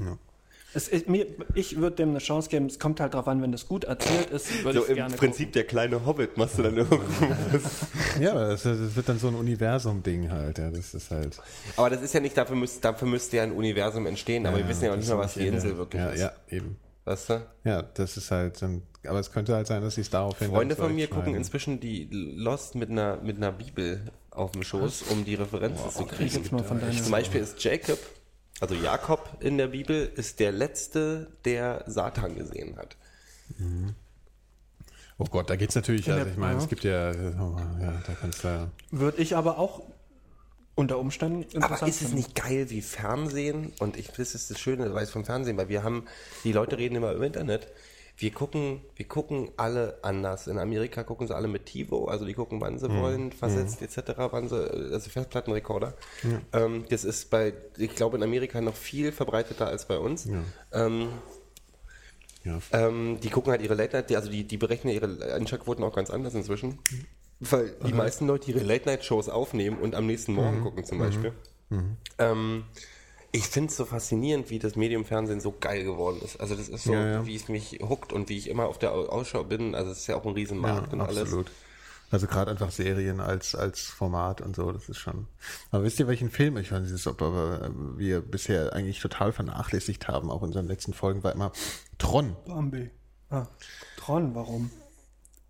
Es mir, ich würde dem eine Chance geben. Es kommt halt drauf an, wenn das gut erzählt ist, würde So ich im gerne Prinzip der kleine Hobbit machst du dann irgendwo. Ja, das, das wird dann so ein Universum-Ding halt. Ja, das ist halt. aber das ist ja nicht, dafür müsste, dafür müsste ja ein Universum entstehen, aber wir ja, wissen ja auch nicht mal, was die in Insel wirklich ja, ist. Ja, eben. Weißt du? Ja, das ist halt. Aber es könnte halt sein, dass sie es daraufhin. Freunde von mir gucken inzwischen die Lost mit einer, mit einer Bibel auf dem Schoß, um die Referenzen zu kriegen. Zum Beispiel ist Jacob, also Jakob in der Bibel, ist der Letzte, der Satan gesehen hat. Oh Gott, da geht's natürlich. In Also der- ich meine, ja. es gibt ja. oh, ja da kannst du. Würde ich aber auch unter Umständen interessant Aber ist es nicht geil wie Fernsehen? Und ich, das ist das Schöne, weil es vom Fernsehen, weil wir haben, die Leute reden immer im Internet. Wir gucken, wir gucken alle anders. In Amerika gucken sie alle mit TiVo, also die gucken, wann sie wollen, versetzt etc., wann sie, also Festplattenrekorder. Ähm, das ist bei, ich glaube, in Amerika noch viel verbreiteter als bei uns. Ähm, Ja. ähm, die gucken halt ihre Late Night, also die, die berechnen ihre Einschaltquoten auch ganz anders inzwischen. Weil die meisten Leute ihre Late Night Shows aufnehmen und am nächsten Mhm. Morgen gucken zum Beispiel. Ähm, ich finde es so faszinierend, wie das Medium Fernsehen so geil geworden ist. Also das ist so, Ja, ja. wie es mich huckt und wie ich immer auf der Au- Ausschau bin. Also es ist ja auch ein Riesenmarkt und alles. absolut. Also gerade einfach Serien als, als Format und so, das ist schon. Aber wisst ihr, welchen Film ich weiß nicht, ob äh, wir bisher eigentlich total vernachlässigt haben, auch in unseren letzten Folgen, war immer Tron. Bambi. Ah, Tron, warum?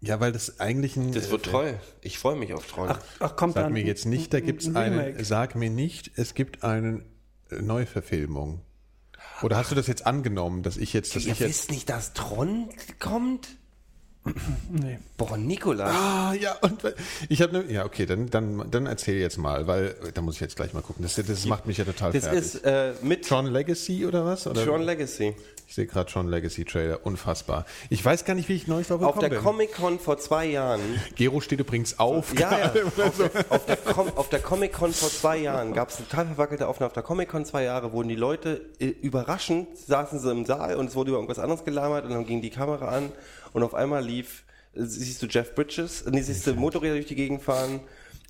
Ja, weil das eigentlich ein. Das wird äh, toll. Ich freue mich auf Tron. Ach, ach kommt Sag dann mir jetzt nicht, da gibt es ein eine. Remake. Sag mir nicht, es gibt eine äh, Neuverfilmung. Oder hast du das jetzt angenommen, dass ich jetzt, dass Ihr ich jetzt. wisst nicht, dass Tron kommt? Nee. Boah, Nikolas. Ah, ja, und ich habe ne, ja, okay, dann, dann, dann erzähl jetzt mal, weil da muss ich jetzt gleich mal gucken. Das, das macht mich ja total Das fertig. ist äh, mit Tron Legacy oder was? Oder? Tron Legacy. Ich sehe gerade Tron Legacy Trailer, unfassbar. Ich weiß gar nicht, wie ich neulich drauf Auf der. Comic-Con vor zwei Jahren Gero steht übrigens auf. Ja, ja. Auf der, Com auf der Comic-Con vor zwei Jahren gab es eine total verwackelte Aufnahme. Auf der Comic-Con zwei Jahre wurden die Leute äh, überraschend, saßen sie im Saal und es wurde über irgendwas anderes gelabert und dann ging die Kamera an und auf einmal lief, äh, siehst du Jeff Bridges, äh, nee, siehst du Motorräder durch die Gegend fahren.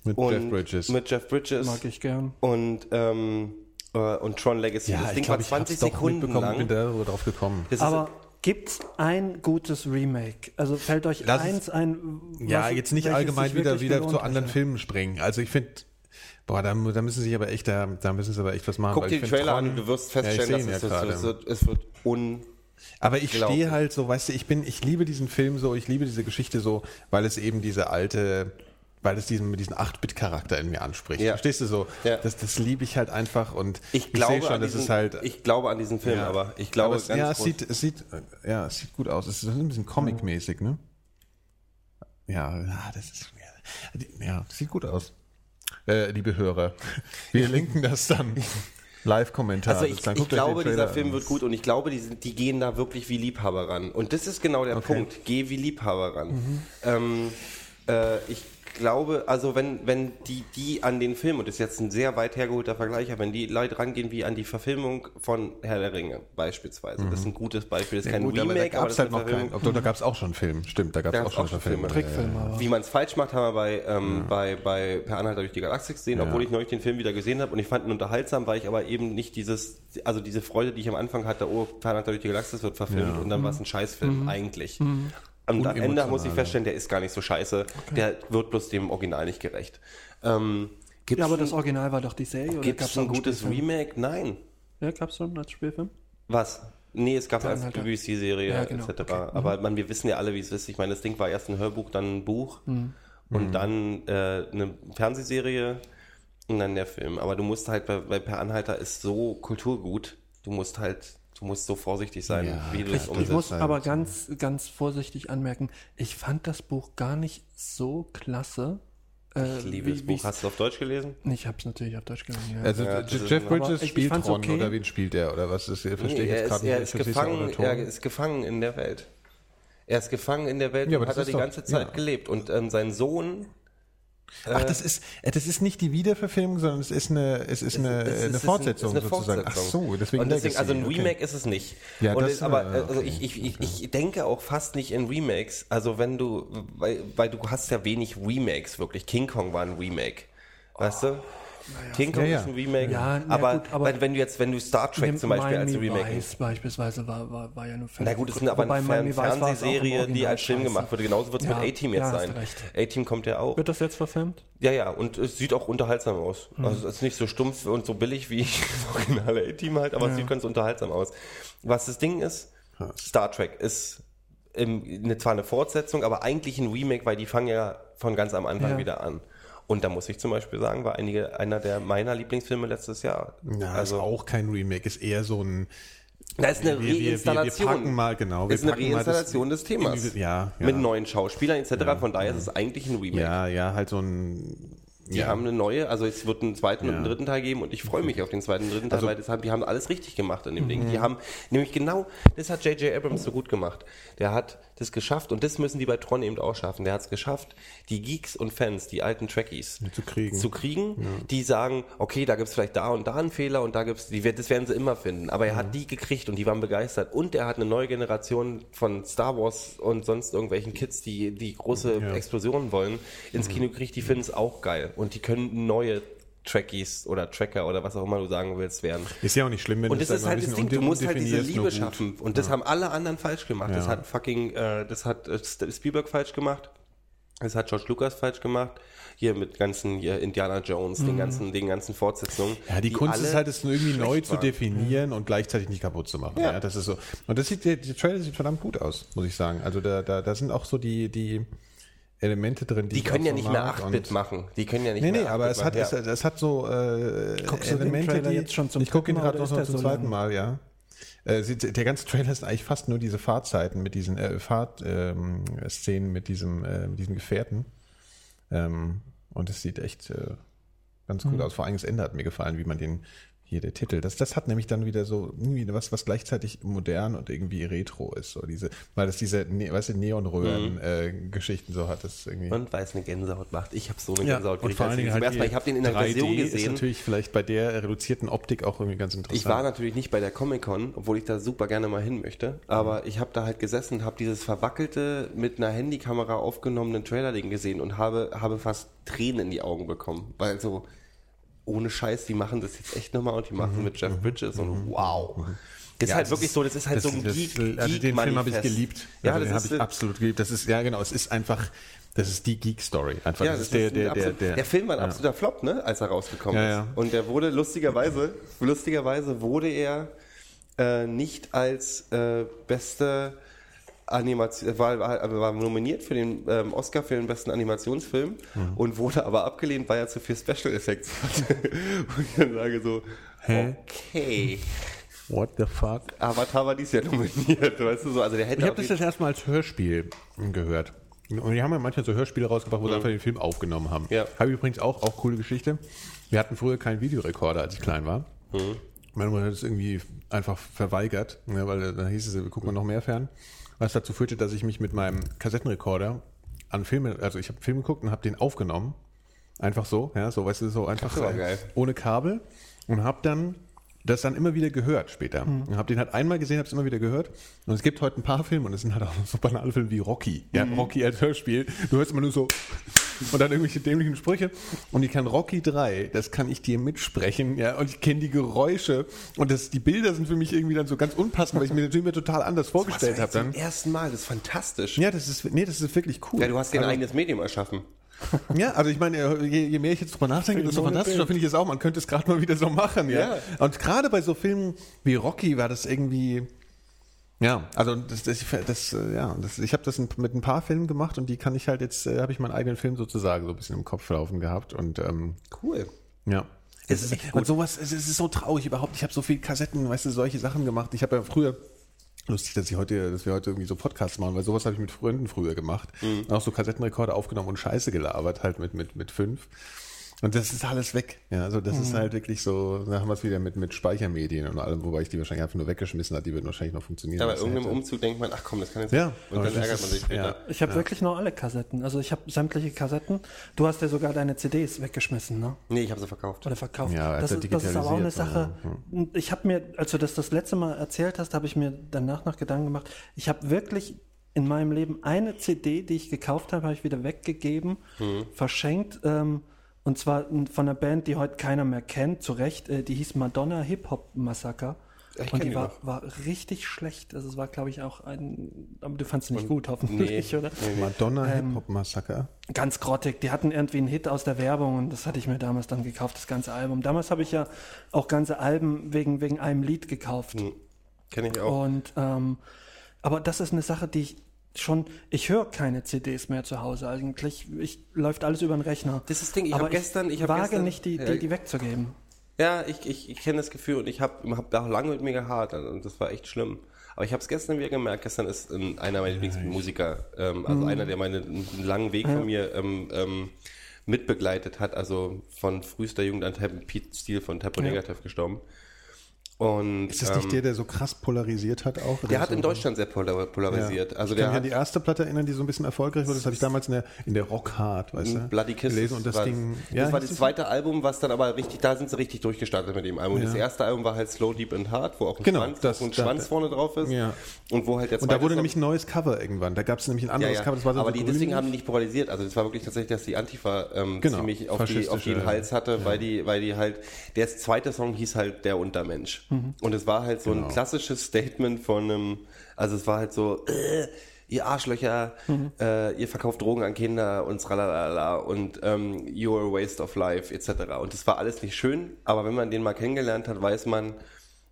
Mit und Jeff Bridges. Mit Jeff Bridges. Mag ich gern. Und, ähm, äh, und Tron Legacy. Ja, das ich Ding war ich habe 20 es doch Sekunden mitbekommen, bin lang. darüber drauf gekommen. Das Aber gibt's ein gutes Remake? Also fällt euch es- eins ein? Ja, was- jetzt nicht allgemein wieder, wieder zu anderen hätte? Filmen springen. Also ich finde, boah, da, da müssen sie aber echt, da, da müssen sie aber echt was machen. Guck dir ich den Trailer Tron- an, du wirst Ja, ich feststellen, ihn dass ja es, gerade. es, wird, es wird un... Aber ich Glaub stehe ich. halt so, weißt du, ich bin, ich liebe diesen Film so, ich liebe diese Geschichte so, weil es eben diese alte, weil es diesen, diesen 8-Bit-Charakter in mir anspricht. Ja. Verstehst du so? Ja. Das, das liebe ich halt einfach und Ich glaube, sehe schon, das ist halt. ich glaube an diesen Film, ja. aber ich glaube Aber es, ganz ja, es sieht, es sieht, ja, es sieht gut aus. Es ist ein bisschen Comic-mäßig, ne? Ja, das ist, ja, sieht gut aus. Äh, liebe Hörer, wir linken das dann. Live-Kommentar. Also ich, ich glaube, dieser Film an. wird gut und ich glaube, die, sind, die gehen da wirklich wie Liebhaber ran. Und das ist genau der Okay. Punkt. Geh wie Liebhaber ran. Mhm. Ähm, äh, ich glaube, also wenn, wenn die, die an den Film, und das ist jetzt ein sehr weit hergeholter Vergleich, aber wenn die Leute rangehen wie an die Verfilmung von Herr der Ringe beispielsweise, das ist ein gutes Beispiel, das ist Mhm. Ja, kein gut, aber Remake, da aber gab's das halt noch. Obwohl, da gab es auch schon einen Film. Stimmt, da gab es Da auch schon Verfilme. Filme. Trickfilm aber. Wie man es falsch macht, haben wir bei, ähm, bei, bei Per Anhalter durch die Galaxis gesehen, obwohl ich neulich den Film wieder gesehen habe und ich fand ihn unterhaltsam, weil ich aber eben nicht dieses, also diese Freude, die ich am Anfang hatte, oh, Per Anhalter durch die Galaxis wird verfilmt Ja. und dann war es ein Scheißfilm eigentlich. Am Ende muss ich feststellen, der ist gar nicht so scheiße, der wird bloß dem Original nicht gerecht. Ähm, gibt's Ja, aber ein, das Original war doch die Serie. gibt's gab's ein gutes Spielfilm? Remake? Nein. Ja, gab's schon als Spielfilm? Was? Nee, es gab als Anhalter. BBC-Serie Ja, genau. etc. Okay. Aber man, wir wissen ja alle, wie es ist. Ich meine, das Ding war erst ein Hörbuch, dann ein Buch Mhm. und dann äh, eine Fernsehserie und dann der Film. Aber du musst halt, bei, bei Per Anhalter ist so Kulturgut, du musst halt, du musst so vorsichtig sein, Ja, wie du es Ich umsetzt. muss halt aber ganz, ganz vorsichtig anmerken, ich fand das Buch gar nicht so klasse. Äh, Ich liebe wie- das Buch. Hast du auf Deutsch gelesen? Ich habe es natürlich auf Deutsch gelesen. Ja. Also Ja, Jeff Bridges ich- ich spielt Tron okay. oder wen spielt er oder was ist verstehe ich Nee, jetzt er, gerade ist, er, nicht. ist Ich gefangen, er ist gefangen in der Welt. Er ist gefangen in der Welt Ja, aber und hat er die doch- ganze Zeit ja. gelebt. Und ähm, sein Sohn Ach, das ist äh, das ist nicht die Wiederverfilmung, sondern es ist eine es ist eine, Es ist- eine es ist Fortsetzung ist eine sozusagen. Ach Fortsetzung. so, deswegen und deswegen, also ein okay. Remake ist es nicht. Ja, und das, es, aber äh, also okay, ich, ich, ich, ich denke auch fast nicht in Remakes. Also wenn du, weil, weil du hast ja wenig Remakes wirklich. King Kong war ein Remake, weißt du? King Kong Ja, ja. ist ein Remake, Ja, aber, gut, aber- wenn, wenn du jetzt, wenn du Star Trek zum Beispiel als Miami Remake Vice beispielsweise war, war, war ja nur na gut, es ist aber eine Fern Fernsehserie, die als Film gemacht wurde. Genauso wird es Ja, mit A-Team jetzt sein. A-Team kommt ja auch. Wird das jetzt verfilmt? Ja, ja, und es sieht auch unterhaltsam aus. Mhm. Also es ist nicht so stumpf und so billig wie das originale A-Team halt, aber es sieht ganz unterhaltsam aus. Was das Ding ist, Star Trek ist im, eine, zwar eine Fortsetzung, aber eigentlich ein Remake, weil die fangen ja von ganz am Anfang Ja. wieder an. Und da muss ich zum Beispiel sagen, war einige, einer der meiner Lieblingsfilme letztes Jahr. Na, also, ist auch kein Remake, ist eher so ein da ist eine wir- wir- wir- wir Reinstallation. packen mal, genau, wir ist eine mal das- Reinstallation des Themas. Ja, ja. Mit neuen Schauspielern etc. Von daher ist es eigentlich ein Remake. Ja, ja, halt so ein Die Ja. haben eine neue, also es wird einen zweiten und einen Ja. dritten Teil geben und ich freue mich auf den zweiten und dritten Teil, Also- weil das haben, die haben alles richtig gemacht in dem Ding. Mhm. Die haben nämlich genau, das hat J.J. Abrams so gut gemacht. Der hat das geschafft und das müssen die bei Tron eben auch schaffen. Der hat es geschafft, die Geeks und Fans, die alten Trekkies, zu kriegen. zu kriegen die sagen, okay, da gibt's vielleicht da und da einen Fehler und da gibt's, die, wird- das werden sie immer finden. Aber er hat die gekriegt und die waren begeistert. Und er hat eine neue Generation von Star Wars und sonst irgendwelchen Kids, die, die große Ja. Explosionen wollen, ins Kino gekriegt, die finden es auch geil. Und die können neue Trekkies oder Tracker oder was auch immer du sagen willst werden. Ist ja auch nicht schlimm, wenn Und du das ist halt ein das Ding, du musst halt diese Liebe schaffen. Und das haben alle anderen falsch gemacht. Das Ja. hat fucking, äh, das hat äh, Spielberg falsch gemacht. Das hat George Lucas falsch gemacht. Hier mit ganzen hier Indiana Jones, den ganzen, den ganzen Fortsetzungen. Mhm. Ja, die, Kunst alle ist halt, es irgendwie neu zu definieren und gleichzeitig nicht kaputt zu machen. Ja. Ja. das ist so. Und das sieht, der, der Trailer sieht verdammt gut aus, muss ich sagen. Also da, da, da sind auch so die, die Elemente drin, die, Die können ja nicht mehr mag 8-Bit und- machen. Die können ja nicht Nee, mehr nee, aber 8-Bit es hat, machen. es, es hat so äh, Guckst Elemente, die, jetzt schon zum ich gucke ihn gerade noch zum so zweiten lang? Mal, ja. Äh, sieht, der ganze Trailer ist eigentlich fast nur diese Fahrzeiten mit diesen äh, Fahrtszenen ähm, mit diesem äh, mit diesen Gefährten. Ähm, und es sieht echt äh, ganz Mhm. cool aus. Vor allem das Ende hat mir gefallen, wie man den hier der Titel. Das, das hat nämlich dann wieder so irgendwie was, was gleichzeitig modern und irgendwie retro ist. So diese, weil das diese, ne, weißt du, Neonröhren-Geschichten so hat. Das irgendwie. Und weil es eine Gänsehaut macht. Ich habe so eine Ja, Gänsehaut und vor allen Dingen halt ich, ich habe den in der 3D Version ist gesehen. natürlich vielleicht bei der reduzierten Optik auch irgendwie ganz interessant. Ich war natürlich nicht bei der Comic-Con, obwohl ich da super gerne mal hin möchte. Aber ich habe da halt gesessen, habe dieses verwackelte, mit einer Handykamera aufgenommenen Trailer-Ding gesehen und habe, habe fast Tränen in die Augen bekommen. Weil so, ohne Scheiß, die machen das jetzt echt nochmal und die machen mit Jeff Bridges und wow. Das ist Ja, halt das wirklich ist- so, das ist halt das, so ein das, Geek, also Geek Den Film habe ich geliebt. Ja, also den das habe ist ich absolut geliebt. Das ist, ja genau, es ist einfach, das ist die Geek-Story. Einfach. Ja, das, ist der, der, der, der, der Film war ein absoluter Flop, ne, als er rausgekommen ist. Und der wurde lustigerweise, lustigerweise wurde er äh, nicht als äh, beste Animation, war, war, war nominiert für den ähm, Oscar für den besten Animationsfilm Mhm. und wurde aber abgelehnt, weil er zu viel Special Effects hatte. und ich dann sage so, Hä? okay. What the fuck? Avatar war dies Jahr nominiert, weißt du so, also der hätte Ich habe das das erstmal als Hörspiel gehört. Und die haben ja manchmal so Hörspiele rausgebracht, wo sie einfach den Film aufgenommen haben. Mhm. Ja. Habe ich übrigens auch, auch coole Geschichte. Wir hatten früher keinen Videorekorder, als ich klein war. Mhm. Meine Mutter hat es irgendwie einfach verweigert, ne, weil dann hieß es, wir gucken noch mehr fern. Was dazu führte, dass ich mich mit meinem Kassettenrekorder an Filme, also ich habe Film geguckt und habe den aufgenommen. Einfach so, ja, so, weißt du, so einfach geil. ohne Kabel und habe dann das dann immer wieder gehört später. Und habe den halt einmal gesehen, habe es immer wieder gehört. Und es gibt heute ein paar Filme und es sind halt auch so banale Filme wie Rocky. Ja, Rocky als Hörspiel. Du hörst immer nur so und dann irgendwelche dämlichen Sprüche. Und ich kann Rocky 3, das kann ich dir mitsprechen, ja, und ich kenne die Geräusche und das, die Bilder sind für mich irgendwie dann so ganz unpassend, weil ich mir natürlich mir total anders vorgestellt habe zum ersten Mal, das ist fantastisch. Ja, das ist, nee, das ist wirklich cool. Ja, du hast dir ein also, eigenes Medium erschaffen. Ja, also ich meine, je, je mehr ich jetzt drüber nachdenke, desto fantastischer finde ich es auch. Man könnte es gerade mal wieder so machen, ja. Ja. Und gerade bei so Filmen wie Rocky war das irgendwie, ja, also das, das, das äh, ja, das, ich habe das mit ein paar Filmen gemacht und die kann ich halt jetzt, äh, habe ich meinen eigenen Film sozusagen so ein bisschen im Kopf laufen gehabt und ähm, Cool. ja. Es ist und sowas, es ist so traurig überhaupt. Ich habe so viel Kassetten, weißt du, solche Sachen gemacht. Ich habe ja früher, lustig, dass ich heute, dass wir heute irgendwie so Podcasts machen, weil sowas habe ich mit Freunden früher gemacht. Mhm. Auch so Kassettenrekorder aufgenommen und Scheiße gelabert, halt mit, mit, mit fünf. Und das ist alles weg. Ja, also das Mhm. ist halt wirklich so, da haben wir es wieder mit, mit Speichermedien und allem, wobei ich die wahrscheinlich einfach nur weggeschmissen habe, die würden wahrscheinlich noch funktionieren. Ja, bei Das irgendeinem hätte- Umzug denkt man, ach komm, das kann jetzt Ja, Und aber dann ärgert man sich später. ja. Ich habe wirklich noch alle Kassetten. Also ich habe sämtliche Kassetten. Du hast ja sogar deine CDs weggeschmissen, ne? Nee, ich habe sie verkauft. Oder verkauft. Ja, das, hat ist, das ist aber auch eine Sache. Ich habe mir, als du das das letzte Mal erzählt hast, habe ich mir danach noch Gedanken gemacht. Ich habe wirklich in meinem Leben eine CD, die ich gekauft habe, habe ich wieder weggegeben, Mhm. verschenkt. Ähm, und zwar von einer Band, die heute keiner mehr kennt, zu Recht. Äh, die hieß Madonna Hip Hop Massacre. Ja, ich und die die war, noch. war richtig schlecht. Also es war, glaube ich, auch ein. Aber du fandst sie nicht gut, hoffentlich, nee. oder? Madonna Ähm, Hip-Hop-Massaker. Ganz grottig. Die hatten irgendwie einen Hit aus der Werbung und das hatte ich mir damals dann gekauft, das ganze Album. Damals habe ich ja auch ganze Alben wegen, wegen einem Lied gekauft. Hm. Kenne ich auch. Und ähm, aber das ist eine Sache, die ich schon, ich höre keine CDs mehr zu Hause eigentlich. Ich läuft alles über den Rechner. Das ist das Ding, ich aber hab gestern- ich hab wage gestern- nicht, die, Ja, die, die wegzugeben. Ja, ich, ich, ich kenne das Gefühl und ich habe hab auch lange mit mir gehadert und das war echt schlimm. Aber ich habe es gestern wieder gemerkt. Gestern ist ähm, einer meiner Lieblingsmusiker, ähm, also einer, der meine, einen langen Weg von mir ähm, ähm, mitbegleitet hat, also von frühester Jugend an Pete Steele von Typo Negative gestorben. Und, Ist das nicht ähm, der, der so krass polarisiert hat auch? der hat so in Deutschland sehr polar polarisiert. Also ich der kann mich an die erste Platte erinnern, die so ein bisschen erfolgreich wurde. Das habe ich damals in der, in der Rock Hard, weißt du? Bloody Kisses gelesen und das war, Ding. das war das zweite Album, was dann aber richtig, da sind sie richtig durchgestartet mit dem Album. Ja. Das erste Album war halt Slow, Deep and Hard, wo auch ein Genau, Schwanz, das- wo ein da- Schwanz vorne drauf ist. Ja. Und wo halt der Und da wurde nämlich ein neues Cover irgendwann. Da gab es nämlich ein ja, anderes ja. Cover, das war dann aber so die, deswegen haben die nicht polarisiert. Also das war wirklich tatsächlich, dass die Antifa ähm, Genau, ziemlich auf, die, auf den Hals hatte, weil die, weil die halt, der zweite Song hieß halt Der Untermensch. Mhm. Und es war halt so Genau. ein klassisches Statement von einem, also es war halt so, äh, ihr Arschlöcher, Mhm. äh, ihr verkauft Drogen an Kinder und tralalala und ähm, you're a waste of life etc. Und das war alles nicht schön, aber wenn man den mal kennengelernt hat, weiß man,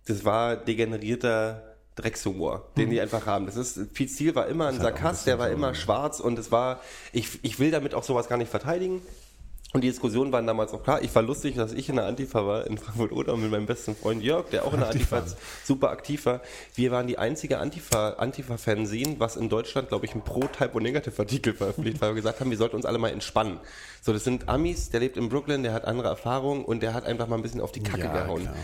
das war degenerierter Dreckshumor, den die einfach haben. Das ist, Steele war immer ein Mhm. Sarkast, der war immer schwarz und es war, ich, ich will damit auch sowas gar nicht verteidigen. Und die Diskussionen waren damals auch klar. Ich war lustig, dass ich in der Antifa war in Frankfurt oder mit meinem besten Freund Jörg, der auch in der Antifa, super aktiv war. Wir waren die einzige Antifa, Antifa-Fanzine, was in Deutschland, glaube ich, einen Pro-Typo-Negative-Artikel veröffentlicht, weil wir gesagt haben, wir sollten uns alle mal entspannen. So, das sind Amis, der lebt in Brooklyn, der hat andere Erfahrungen und der hat einfach mal ein bisschen auf die Kacke Ja, gehauen. klar.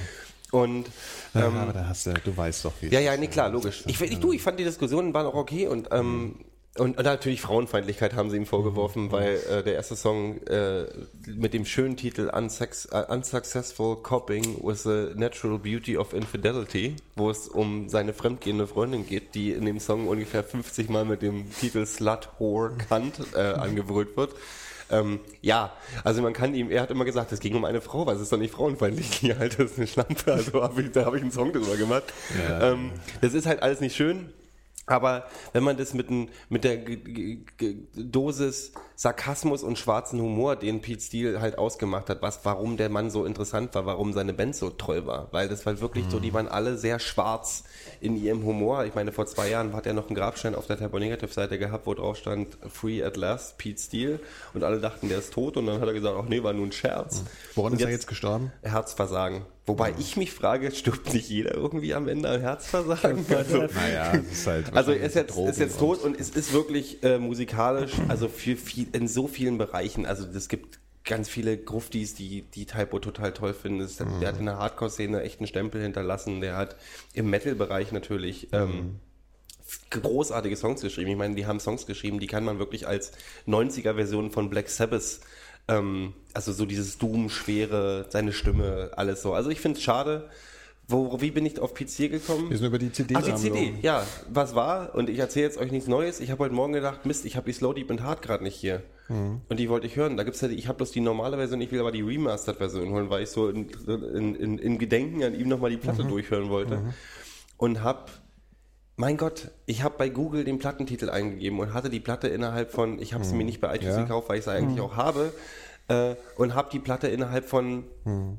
Und Ja, ähm, aber da hast du, du weißt doch, wie ja, ja, nee, klar, logisch. Ich, ich, du, ich fand die Diskussionen waren auch okay und, ähm, und, und natürlich Frauenfeindlichkeit haben sie ihm vorgeworfen, weil äh, der erste Song äh, mit dem schönen Titel Unsex, uh, Unsuccessful Coping with the Natural Beauty of Infidelity, wo es um seine fremdgehende Freundin geht, die in dem Song ungefähr 50 Mal mit dem Titel Slut, Whore, Cunt äh, angebrüllt wird. Ähm, ja, also man kann ihm, er hat immer gesagt, es ging um eine Frau, weil es ist doch nicht frauenfeindlich. Ja, halt, das ist eine Schlampe, also hab ich, da habe ich einen Song drüber gemacht. Ja. ähm, das ist halt alles nicht schön. Aber wenn man das mit, mit der G G G Dosis Sarkasmus und schwarzen Humor, den Pete Steele halt ausgemacht hat, was, warum der Mann so interessant war, warum seine Band so toll war. Weil das war wirklich so, die waren alle sehr schwarz in ihrem Humor. Ich meine, vor zwei Jahren hat er noch einen Grabstein auf der Typo Negative Seite gehabt, wo drauf stand Free at Last, Pete Steele. Und alle dachten, der ist tot. Und dann hat er gesagt, ach nee, war nur ein Scherz. Woran Und ist er jetzt gestorben? Herzversagen. Wobei ich mich frage, stirbt nicht jeder irgendwie am Ende an Herzversagen? Also, Naja, das ist halt. also er ist jetzt, ist jetzt tot und es ist wirklich äh, musikalisch, also für viel, in so vielen Bereichen. Also es gibt ganz viele Gruftis, die die Typo total toll finden. Es, Der hat in der Hardcore-Szene echt einen Stempel hinterlassen. Der hat im Metal-Bereich natürlich ähm, großartige Songs geschrieben. Ich meine, die haben Songs geschrieben, die kann man wirklich als 90er-Version von Black Sabbath ähm, also so dieses Doom, Schwere, seine Stimme, alles so. Also ich finde es schade. Wo, wie bin ich auf PC gekommen? Wir sind über die CD Ach, die CD, ja. Was war? Und ich erzähle jetzt euch nichts Neues. Ich habe heute Morgen gedacht, Mist, ich habe die Slow Deep and Hard gerade nicht hier. Und die wollte ich hören. Da gibt's ja, die- ich habe bloß die normale Version, ich will aber die Remastered-Version holen, weil ich so in, in, in, in Gedenken an ihm nochmal die Platte durchhören wollte. Und hab, mein Gott, ich habe bei Google den Plattentitel eingegeben und hatte die Platte innerhalb von, ich habe sie mir nicht bei iTunes Ja. gekauft, weil ich sie eigentlich auch habe. Äh, und habe die Platte innerhalb von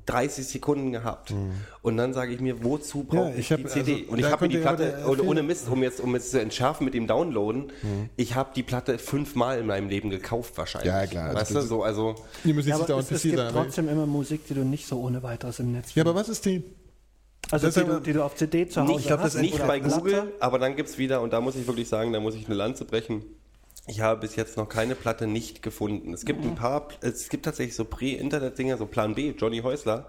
30 Sekunden gehabt. Und dann sage ich mir, wozu brauche Ja, ich, ich hab- die CD? also, und ich habe mir die Platte, oder ohne. Mist, um jetzt, um jetzt zu entschärfen mit dem Downloaden, ich habe die Platte fünfmal in meinem Leben gekauft wahrscheinlich. Ja, klar, also Weißt du, das- so, also, Die müssen Ja, aber es, es gibt sein. aber- trotzdem immer Musik, die du nicht so ohne weiteres im Netz Ja, aber findest. was ist die? Also das die du, die du auf CD zu Hause nicht, ich glaub, das hast nicht oder bei Platte. Google, aber dann gibt's wieder, und da muss ich wirklich sagen, da muss ich eine Lanze brechen. Ich habe bis jetzt noch keine Platte nicht gefunden. Es gibt ein paar, es gibt tatsächlich so Prä-Internet-Dinger, so Plan B, Johnny Häusler,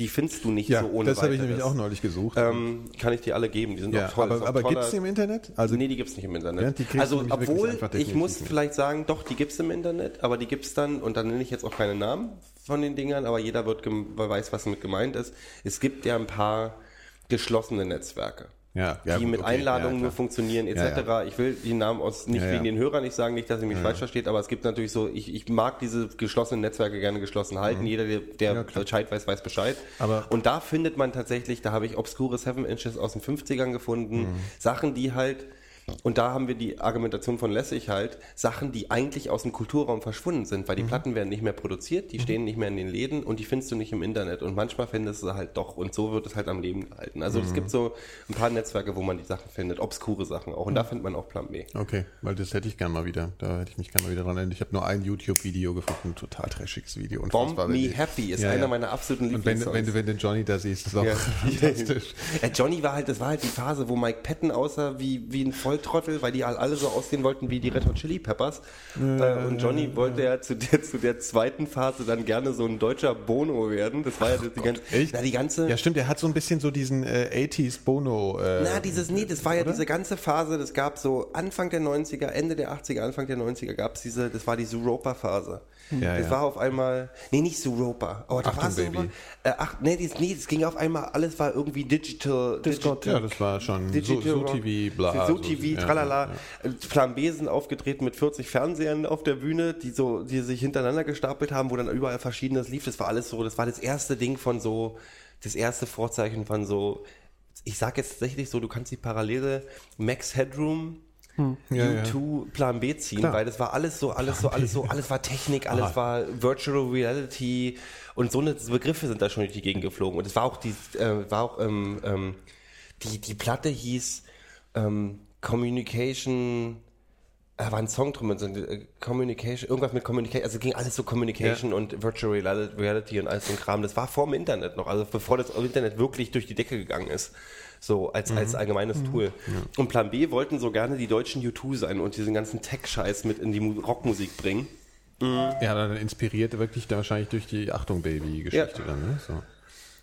die findest du nicht Ja, so ohne das habe ich nämlich auch neulich gesucht. Ähm, kann ich dir alle geben, die sind ja, auch toll. aber aber gibt es die im Internet? Also nee, die gibt's nicht im Internet. Ja, die kriegst du also, obwohl, ich muss nicht. vielleicht sagen, doch, die gibt's im Internet, aber die gibt's dann, und dann nenne ich jetzt auch keine Namen von den Dingern, aber jeder wird weiß, was damit gemeint ist. Es gibt ja ein paar geschlossene Netzwerke. Ja, ja, die gut, mit okay, Einladungen ja, nur funktionieren etc. Ich will die Namen aus nicht wegen den Hörern nicht sagen, nicht, dass ihr mich falsch versteht, aber es gibt natürlich so, ich, ich mag diese geschlossenen Netzwerke gerne geschlossen halten. Jeder, der, der Mhm. Bescheid weiß, weiß Bescheid. Aber- Und da findet man tatsächlich, da habe ich obskure Seven Inches aus den 50ern gefunden, Mhm. Sachen, die halt und da haben wir die Argumentation von Lessig halt, Sachen, die eigentlich aus dem Kulturraum verschwunden sind, Mhm. weil die Platten werden nicht mehr produziert, die stehen nicht mehr in den Läden und die findest du nicht im Internet. Und manchmal findest du sie halt doch und so wird es halt am Leben gehalten. Also Mhm. es gibt so ein paar Netzwerke, wo man die Sachen findet, obskure Sachen auch. Und Mhm. da findet man auch Plan B. Okay, weil das hätte ich gern mal wieder. Da hätte ich mich gern mal wieder dran erinnert. Ich habe nur ein YouTube-Video gefunden, ein total trashiges Video. Bomb Unfassbar, wenn Me die- Happy ist Ja, einer ja. meiner absoluten Und wenn, Lieblingssongs. wenn, du, wenn du Johnny da siehst, ist auch Ja. fantastisch. Ja, Johnny war halt, das war halt die Phase, wo Mike Patton aussah wie, wie ein Volltrottel, weil die alle so aussehen wollten wie die Red Hot Chili Peppers. Äh, und Johnny wollte ja zu der, zu der zweiten Phase dann gerne so ein deutscher Bono werden. Das war ja die, ganze, Echt? na, die ganze. Ja, stimmt, er hat so ein bisschen so diesen äh, 80s Bono. Äh, Na, dieses, nee, das war ja diese ganze Phase, das gab so Anfang der 90er, Ende der 80er, Anfang der 90er gab es diese, das war die Suropa-Phase. Ja, das ja. war auf einmal, nee, nicht Suropa, aber da Achtung, war so, Baby. Äh, ach, nee, das, nee, das ging auf einmal, alles war irgendwie digital, Discord, ja, das war schon so, Digital so Rock, TV, bla. So TV, ja, tralala. ja, Plan B sind aufgetreten mit 40 Fernsehern auf der Bühne, die so, die sich hintereinander gestapelt haben, wo dann überall verschiedenes lief. Das war alles so, das war das erste Ding von so, das erste Vorzeichen von so, ich sag jetzt tatsächlich so, du kannst die Parallele Max Headroom, Ja, ja. U2 Plan B ziehen, Klar. weil das war alles so, alles so, alles so, alles war Technik, alles Ah. war Virtual Reality und so eine Begriffe sind da schon durch die Gegend geflogen. Und es war auch die, äh, war auch, ähm, ähm, die, die Platte hieß ähm, Communication, da war ein Song drum, mit so, äh, Communication, irgendwas mit Communication, also ging alles so Communication und Virtual Reali- Reality und alles so ein Kram. Das war vor dem Internet noch, also bevor das Internet wirklich durch die Decke gegangen ist. So als, als allgemeines Tool. Und Plan B wollten so gerne die deutschen U2 sein und diesen ganzen Tech-Scheiß mit in die Mu- Rockmusik bringen. Ja, dann inspiriert wirklich da wahrscheinlich durch die Achtung Baby-Geschichte Ja. dann, ne? So.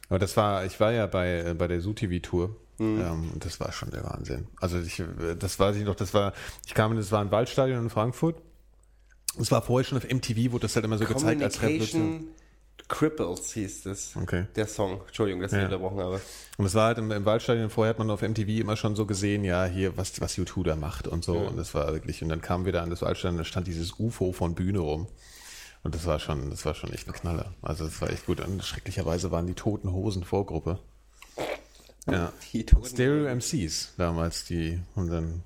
Aber das war, ich war ja bei, äh, bei der SuTV-Tour. Mhm. Ähm, und das war schon der Wahnsinn. Also ich, äh, das weiß ich noch, das war, ich kam, in- das war ein Waldstadion in Frankfurt. Es war vorher schon auf MTV, wurde das halt immer so gezeigt als Revolution. Cripples hieß das. Okay. Der Song. Entschuldigung, dass ich Ja. unterbrochen habe. Und es war halt im, im Waldstadion, vorher hat man auf MTV immer schon so gesehen, ja, hier, was, was U2 da macht und so. Und das war wirklich, und dann kamen wir da an das Waldstadion, da stand dieses UFO von Bühne rum. Und das war schon, das war schon echt ein Knaller. Also das war echt gut. Und schrecklicherweise waren die Toten Hosen Vorgruppe. Ja. Die Toten Stereo MCs damals, die, und dann,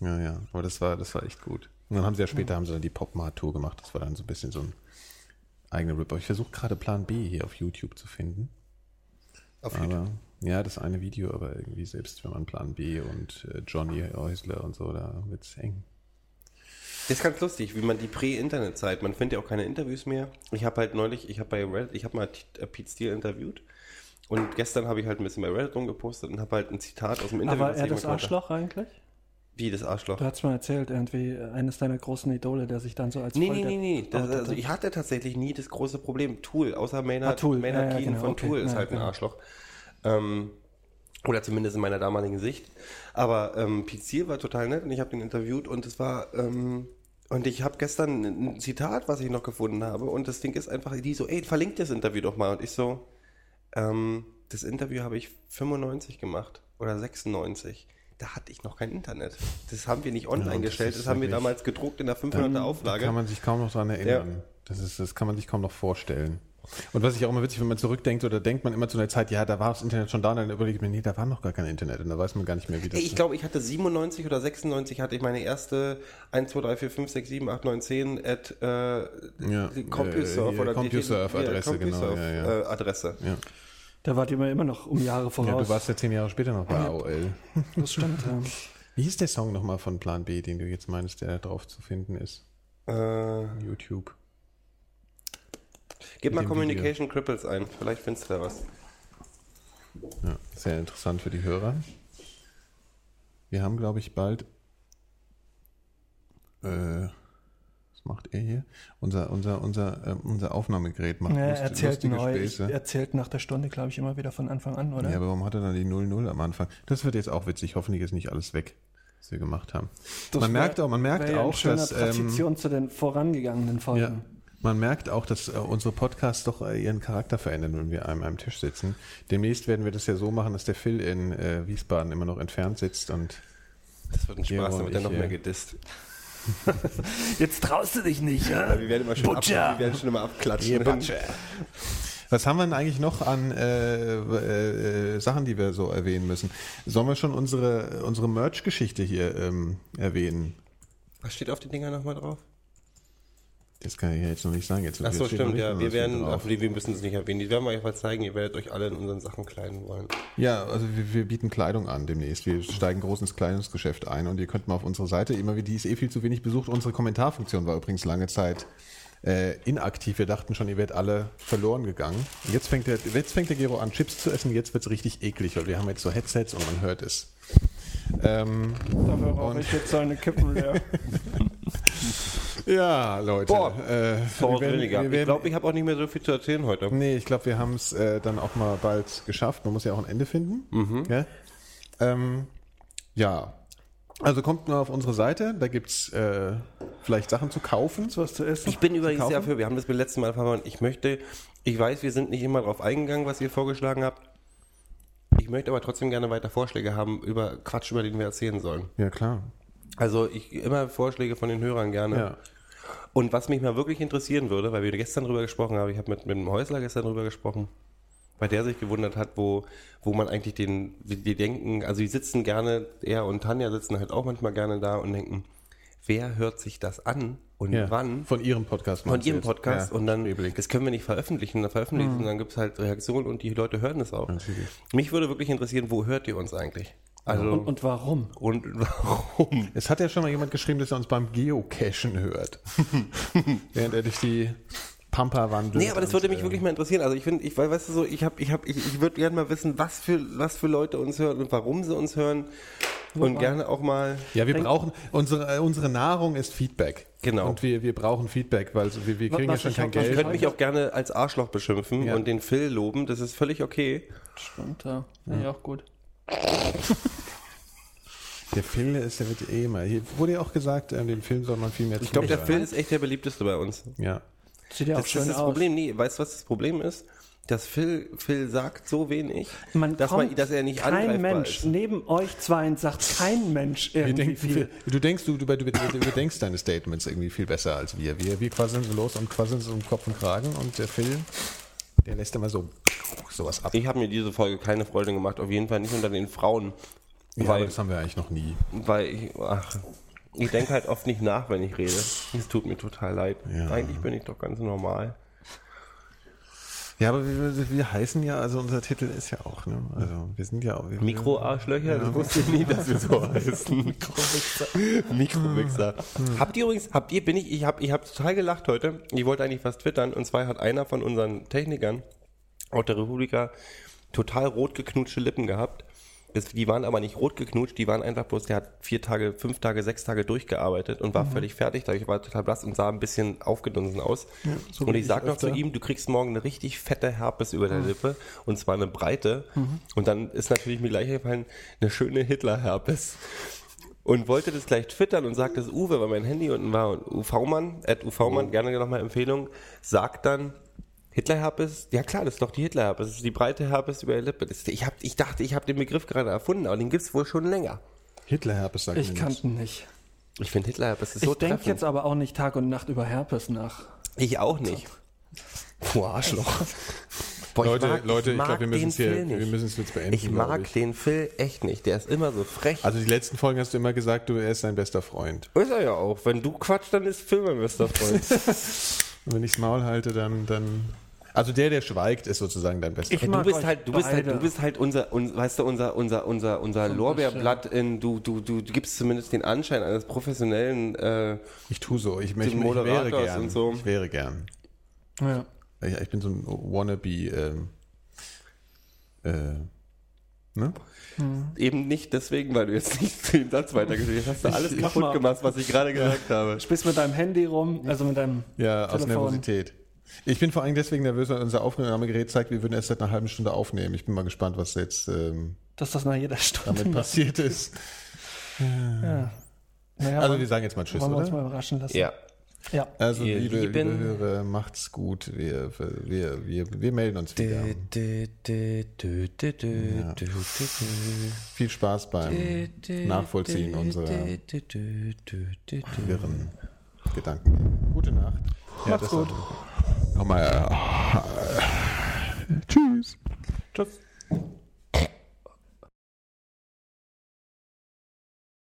ja, ja. Aber das war, das war echt gut. Und dann haben sie ja später, haben sie dann die Pop-Mart-Tour gemacht. Das war dann so ein bisschen so ein eigener Rip. Aber ich versuche gerade Plan B hier auf YouTube zu finden. Auf YouTube. Aber ja, das eine Video, aber irgendwie selbst wenn man Plan B und äh, Johnny Häusler und so, da wird's eng. Das ist ganz lustig, wie man die Prä-Internet-Zeit, man findet ja auch keine Interviews mehr. Ich habe halt neulich, ich habe bei Reddit, ich habe mal äh, Pete Steele interviewt und gestern habe ich halt ein bisschen bei Reddit rumgepostet und habe halt ein Zitat aus dem Interview. Aber er das. Arschloch eigentlich? Wie das Arschloch? Du hast mal erzählt, irgendwie eines deiner großen Idole, der sich dann so als Nee, voll nee, nee, nee. Das, also ich hatte tatsächlich nie das große Problem. Tool, außer Maynard, Ah, Tool. Maynard Ja, ja, genau. von Okay. Tool ist Ja, halt ein genau. Arschloch. Ähm, oder zumindest in meiner damaligen Sicht. Aber ähm, Steele war total nett und ich habe den interviewt und es war... Ähm, und ich habe gestern ein Zitat, was ich noch gefunden habe und das Ding ist einfach, die so, ey, verlink das Interview doch mal. Und ich so, ähm, das Interview habe ich 95 gemacht oder 96. Da hatte ich noch kein Internet. Das haben wir nicht online Ja, das gestellt, das, haben wir damals gedruckt in der 500er Da Auflage. kann man sich kaum noch dran erinnern. Das, ist, das kann man sich kaum noch vorstellen. Und was ich auch immer witzig, wenn man zurückdenkt, oder denkt man immer zu einer Zeit, ja, da war das Internet schon da, und dann überlegt man, nee, da war noch gar kein Internet. Und da weiß man gar nicht mehr, wie das ich glaube, ich hatte 97 oder 96 hatte ich meine erste 1, 2, 3, 4, 5, 6, 7, 8, 9, 10 at äh, Ja, CompuServe äh, oder CompuServe-Adresse, genau, ja, ja. Äh, Adresse. Ja. Da wart ihr immer noch um Jahre ja, voraus. du warst ja zehn Jahre später noch bei AOL. das stimmt, ja. Wie hieß der Song nochmal von Plan B, den du jetzt meinst, der da drauf zu finden ist? Äh, YouTube. gib mal Communication Cripples ein, vielleicht findest du da was. Ja, sehr interessant für die Hörer. Wir haben, glaube ich, bald. Äh, macht er hier? Unser, unser, unser, ähm, unser Aufnahmegerät macht Ja, er lust- erzählt lustige neu. Ich, Späße. erzählt nach der Stunde, glaube ich, immer wieder von Anfang an, oder? Ja, aber warum hat er dann die 0-0 am Anfang? Das wird jetzt auch witzig. Hoffentlich ist nicht alles weg, was wir gemacht haben. Das man wär- merkt auch, man merkt ja auch, schöne dass. Ähm, Transition zu den vorangegangenen Folgen. ja, man merkt auch, dass äh, unsere Podcasts doch äh, ihren Charakter verändern, wenn wir an einem Tisch sitzen. Demnächst werden wir das ja so machen, dass der Phil in äh, Wiesbaden immer noch entfernt sitzt und Das wird ein Spaß, wird er ich, noch mehr gedisst. Jetzt traust du dich nicht, ja? Wir werden immer schon, ab, Butcher. wir werden schon immer abklatschen. Was haben wir denn eigentlich noch an äh, äh, äh, Sachen, die wir so erwähnen müssen? Sollen wir schon unsere, unsere Merch-Geschichte hier ähm, erwähnen? Was steht auf den Dinger nochmal drauf? Das kann ich ja jetzt noch nicht sagen. Jetzt Ach so, stimmt, ja. Wir werden, ach, wir müssen es nicht erwähnen. Die werden wir euch mal zeigen. Ihr werdet euch alle in unseren Sachen kleiden wollen. Ja, also wir, wir bieten Kleidung an demnächst. Wir steigen groß ins Kleidungsgeschäft ein und ihr könnt mal auf unsere Seite, immer wie die ist eh viel zu wenig besucht. Unsere Kommentarfunktion war übrigens lange Zeit äh, inaktiv. Wir dachten schon, ihr werdet alle verloren gegangen. Jetzt fängt der, jetzt fängt der Gero an, Chips zu essen. Jetzt wird's richtig eklig, weil wir haben jetzt so Headsets und man hört es. Ähm, Dafür rauche ich jetzt seine Kippen leer. ja, Leute. Boah, äh, wir werden- weniger. wir Ich werden- glaube, ich habe auch nicht mehr so viel zu erzählen heute. Nee, ich glaube, wir haben es äh, dann auch mal bald geschafft. Man muss ja auch ein Ende finden. Mhm. Gell? Ähm, ja. Also kommt mal auf unsere Seite, da gibt es äh, vielleicht Sachen zu kaufen. Was zu essen? Ich bin übrigens dafür, wir haben das beim letzten Mal verloren. Ich möchte, ich weiß, wir sind nicht immer darauf eingegangen, was ihr vorgeschlagen habt. Ich möchte aber trotzdem gerne weiter Vorschläge haben über Quatsch, über den wir erzählen sollen. Ja, klar. Also ich immer Vorschläge von den Hörern gerne. Ja. Und was mich mal wirklich interessieren würde, weil wir gestern drüber gesprochen haben, ich habe mit, mit dem Häusler gestern drüber gesprochen, bei der sich gewundert hat, wo, wo man eigentlich den, die, die denken, also die sitzen gerne, er und Tanja sitzen halt auch manchmal gerne da und denken, wer hört sich das an und ja. wann? Von Ihrem Podcast. Von ihrem jetzt? Podcast Ja, und dann, das können wir nicht veröffentlichen, dann veröffentlichen und dann gibt es halt Reaktionen und die Leute hören es auch. Natürlich. Mich würde wirklich interessieren, wo hört ihr uns eigentlich? Also, Und, und, und warum? warum? Es hat ja schon mal jemand geschrieben, dass er uns beim Geocachen hört. Während er durch die Pampa wandelt. Nee, aber das würde mich äh, wirklich mal interessieren. Also ich finde, ich weißt du so, ich habe, ich habe, ich, ich würde gerne mal wissen, was für, was für Leute uns hören und warum sie uns hören. Und gerne auch mal. Ja, wir brauchen, unsere, äh, unsere Nahrung ist Feedback. Genau. Und wir, wir brauchen Feedback, weil so- wir, wir kriegen Was ja schon kein was Ihr ich Geld. könnt mich auch gerne als Arschloch beschimpfen Ja. und den Phil loben. Das ist völlig okay. Stimmt, ja. Finde ich auch gut. Der Phil ist, der wird eh immer. Hier wurde ja auch gesagt, ähm, dem Film soll man viel mehr Ich glaube, der. Phil ist echt der beliebteste bei uns. Ja. Sieht ja auch Das schön ist das aus. Problem. Nee, weißt du, was das Problem ist? Dass Phil, Phil sagt so wenig, Man dass, man, dass er nicht kein angreifbar Mensch, ist. neben euch zweien sagt kein Mensch Wir irgendwie denken, viel. du denkst, du, du, du, du, du denkst deine Statements irgendwie viel besser als wir. Wir, wir quasseln so los und quasseln so um Kopf und Kragen und der Phil, der lässt immer so sowas ab. Ich habe mir diese Folge keine Freude gemacht, auf jeden Fall nicht unter den Frauen. Ja, aber weil, das haben wir eigentlich noch nie. weil ich, ach, ich denke halt oft nicht nach, wenn ich rede. Es tut mir total leid. Ja. Eigentlich bin ich doch ganz normal. Ja, aber wir, wir heißen ja, also unser Titel ist ja auch, ne? Also wir sind ja auch. Wir, Mikroarschlöcher, das wusste ich nie, dass wir so heißen. Mikromixer. Mikromixer. Habt ihr übrigens, habt ihr, bin ich, ich hab, ich hab total gelacht heute. Ich wollte eigentlich was twittern und zwar hat einer von unseren Technikern aus der Republika total rot geknutschte Lippen gehabt. Die waren aber nicht rot geknutscht, die waren einfach bloß, der hat vier Tage, fünf Tage, sechs Tage durchgearbeitet und war völlig fertig. Da ich war total blass und sah ein bisschen aufgedunsen aus. so und ich ich sag noch zu öfter. ihm, du kriegst morgen eine richtig fette Herpes über der Lippe und zwar eine breite. Und dann ist natürlich mir gleich gefallen, eine schöne Hitler-Herpes. Und wollte das gleich twittern und sagt das Uwe, weil mein Handy unten war und UV-Mann, at UV-Mann, gerne nochmal Empfehlung, sagt dann, Hitler-Herpes, ja klar, das ist doch die Hitler-Herpes, das ist die breite Herpes über der Lippe. Das, ich, hab, ich dachte, ich habe den Begriff gerade erfunden, aber den gibt's wohl schon länger. Hitlerherpes sagt Ich mir kann nichts. nicht. Ich finde Hitler-Herpes ist Ich so denke treffend. jetzt aber auch nicht Tag und Nacht über Herpes nach. Ich auch nicht. Puh, Arschloch. Boah, Leute, Leute, ich mag glaube, wir müssen es hier, wir müssen es jetzt beenden. Ich mag ich. den Phil echt nicht. Der ist immer so frech. Also die letzten Folgen hast du immer gesagt, du er ist dein bester Freund. ist er ja auch. Wenn du quatscht, dann ist Phil mein bester Freund. Und wenn ich das Maul halte, dann, dann. Also der, der schweigt, ist sozusagen dein bester Ich Freund. du bist halt, du bist halt, beide. du bist halt unser, un, weißt du, unser, unser, unser, unser Lorbeerblatt in, du, du, du, du gibst zumindest den Anschein eines professionellen, äh, Ich tue so. Ich, ich, ich, wäre gern. und so. Ich wäre gern. Ja. Ich, ich bin so ein Wannabe. Ähm, äh, ne? eben nicht deswegen, weil du jetzt nicht den Satz weitergeschrieben hast. Hast du alles Ich kaputt gemacht, was ich gerade gesagt habe. Spielst mit deinem Handy rum, also mit deinem Ja, aus Telefon. Nervosität. Ich bin vor allem deswegen nervös, weil unser Aufnahmegerät zeigt, wir würden erst seit einer halben Stunde aufnehmen. Ich bin mal gespannt, was jetzt ähm, dass das nach jeder Stunde damit passiert ist. Ja. Naja, Also wir sagen jetzt mal Tschüss, wollen wir uns oder? mal überraschen lassen. Ja. Ja. Also Ihr liebe, liebe Lieben. Hörer, macht's gut. Wir, wir, wir, wir melden uns wieder. Viel Spaß beim Nachvollziehen unserer wirren Gedanken. Gute Nacht. Ja, Macht's gut. Nochmal. Äh, tschüss. Tschüss.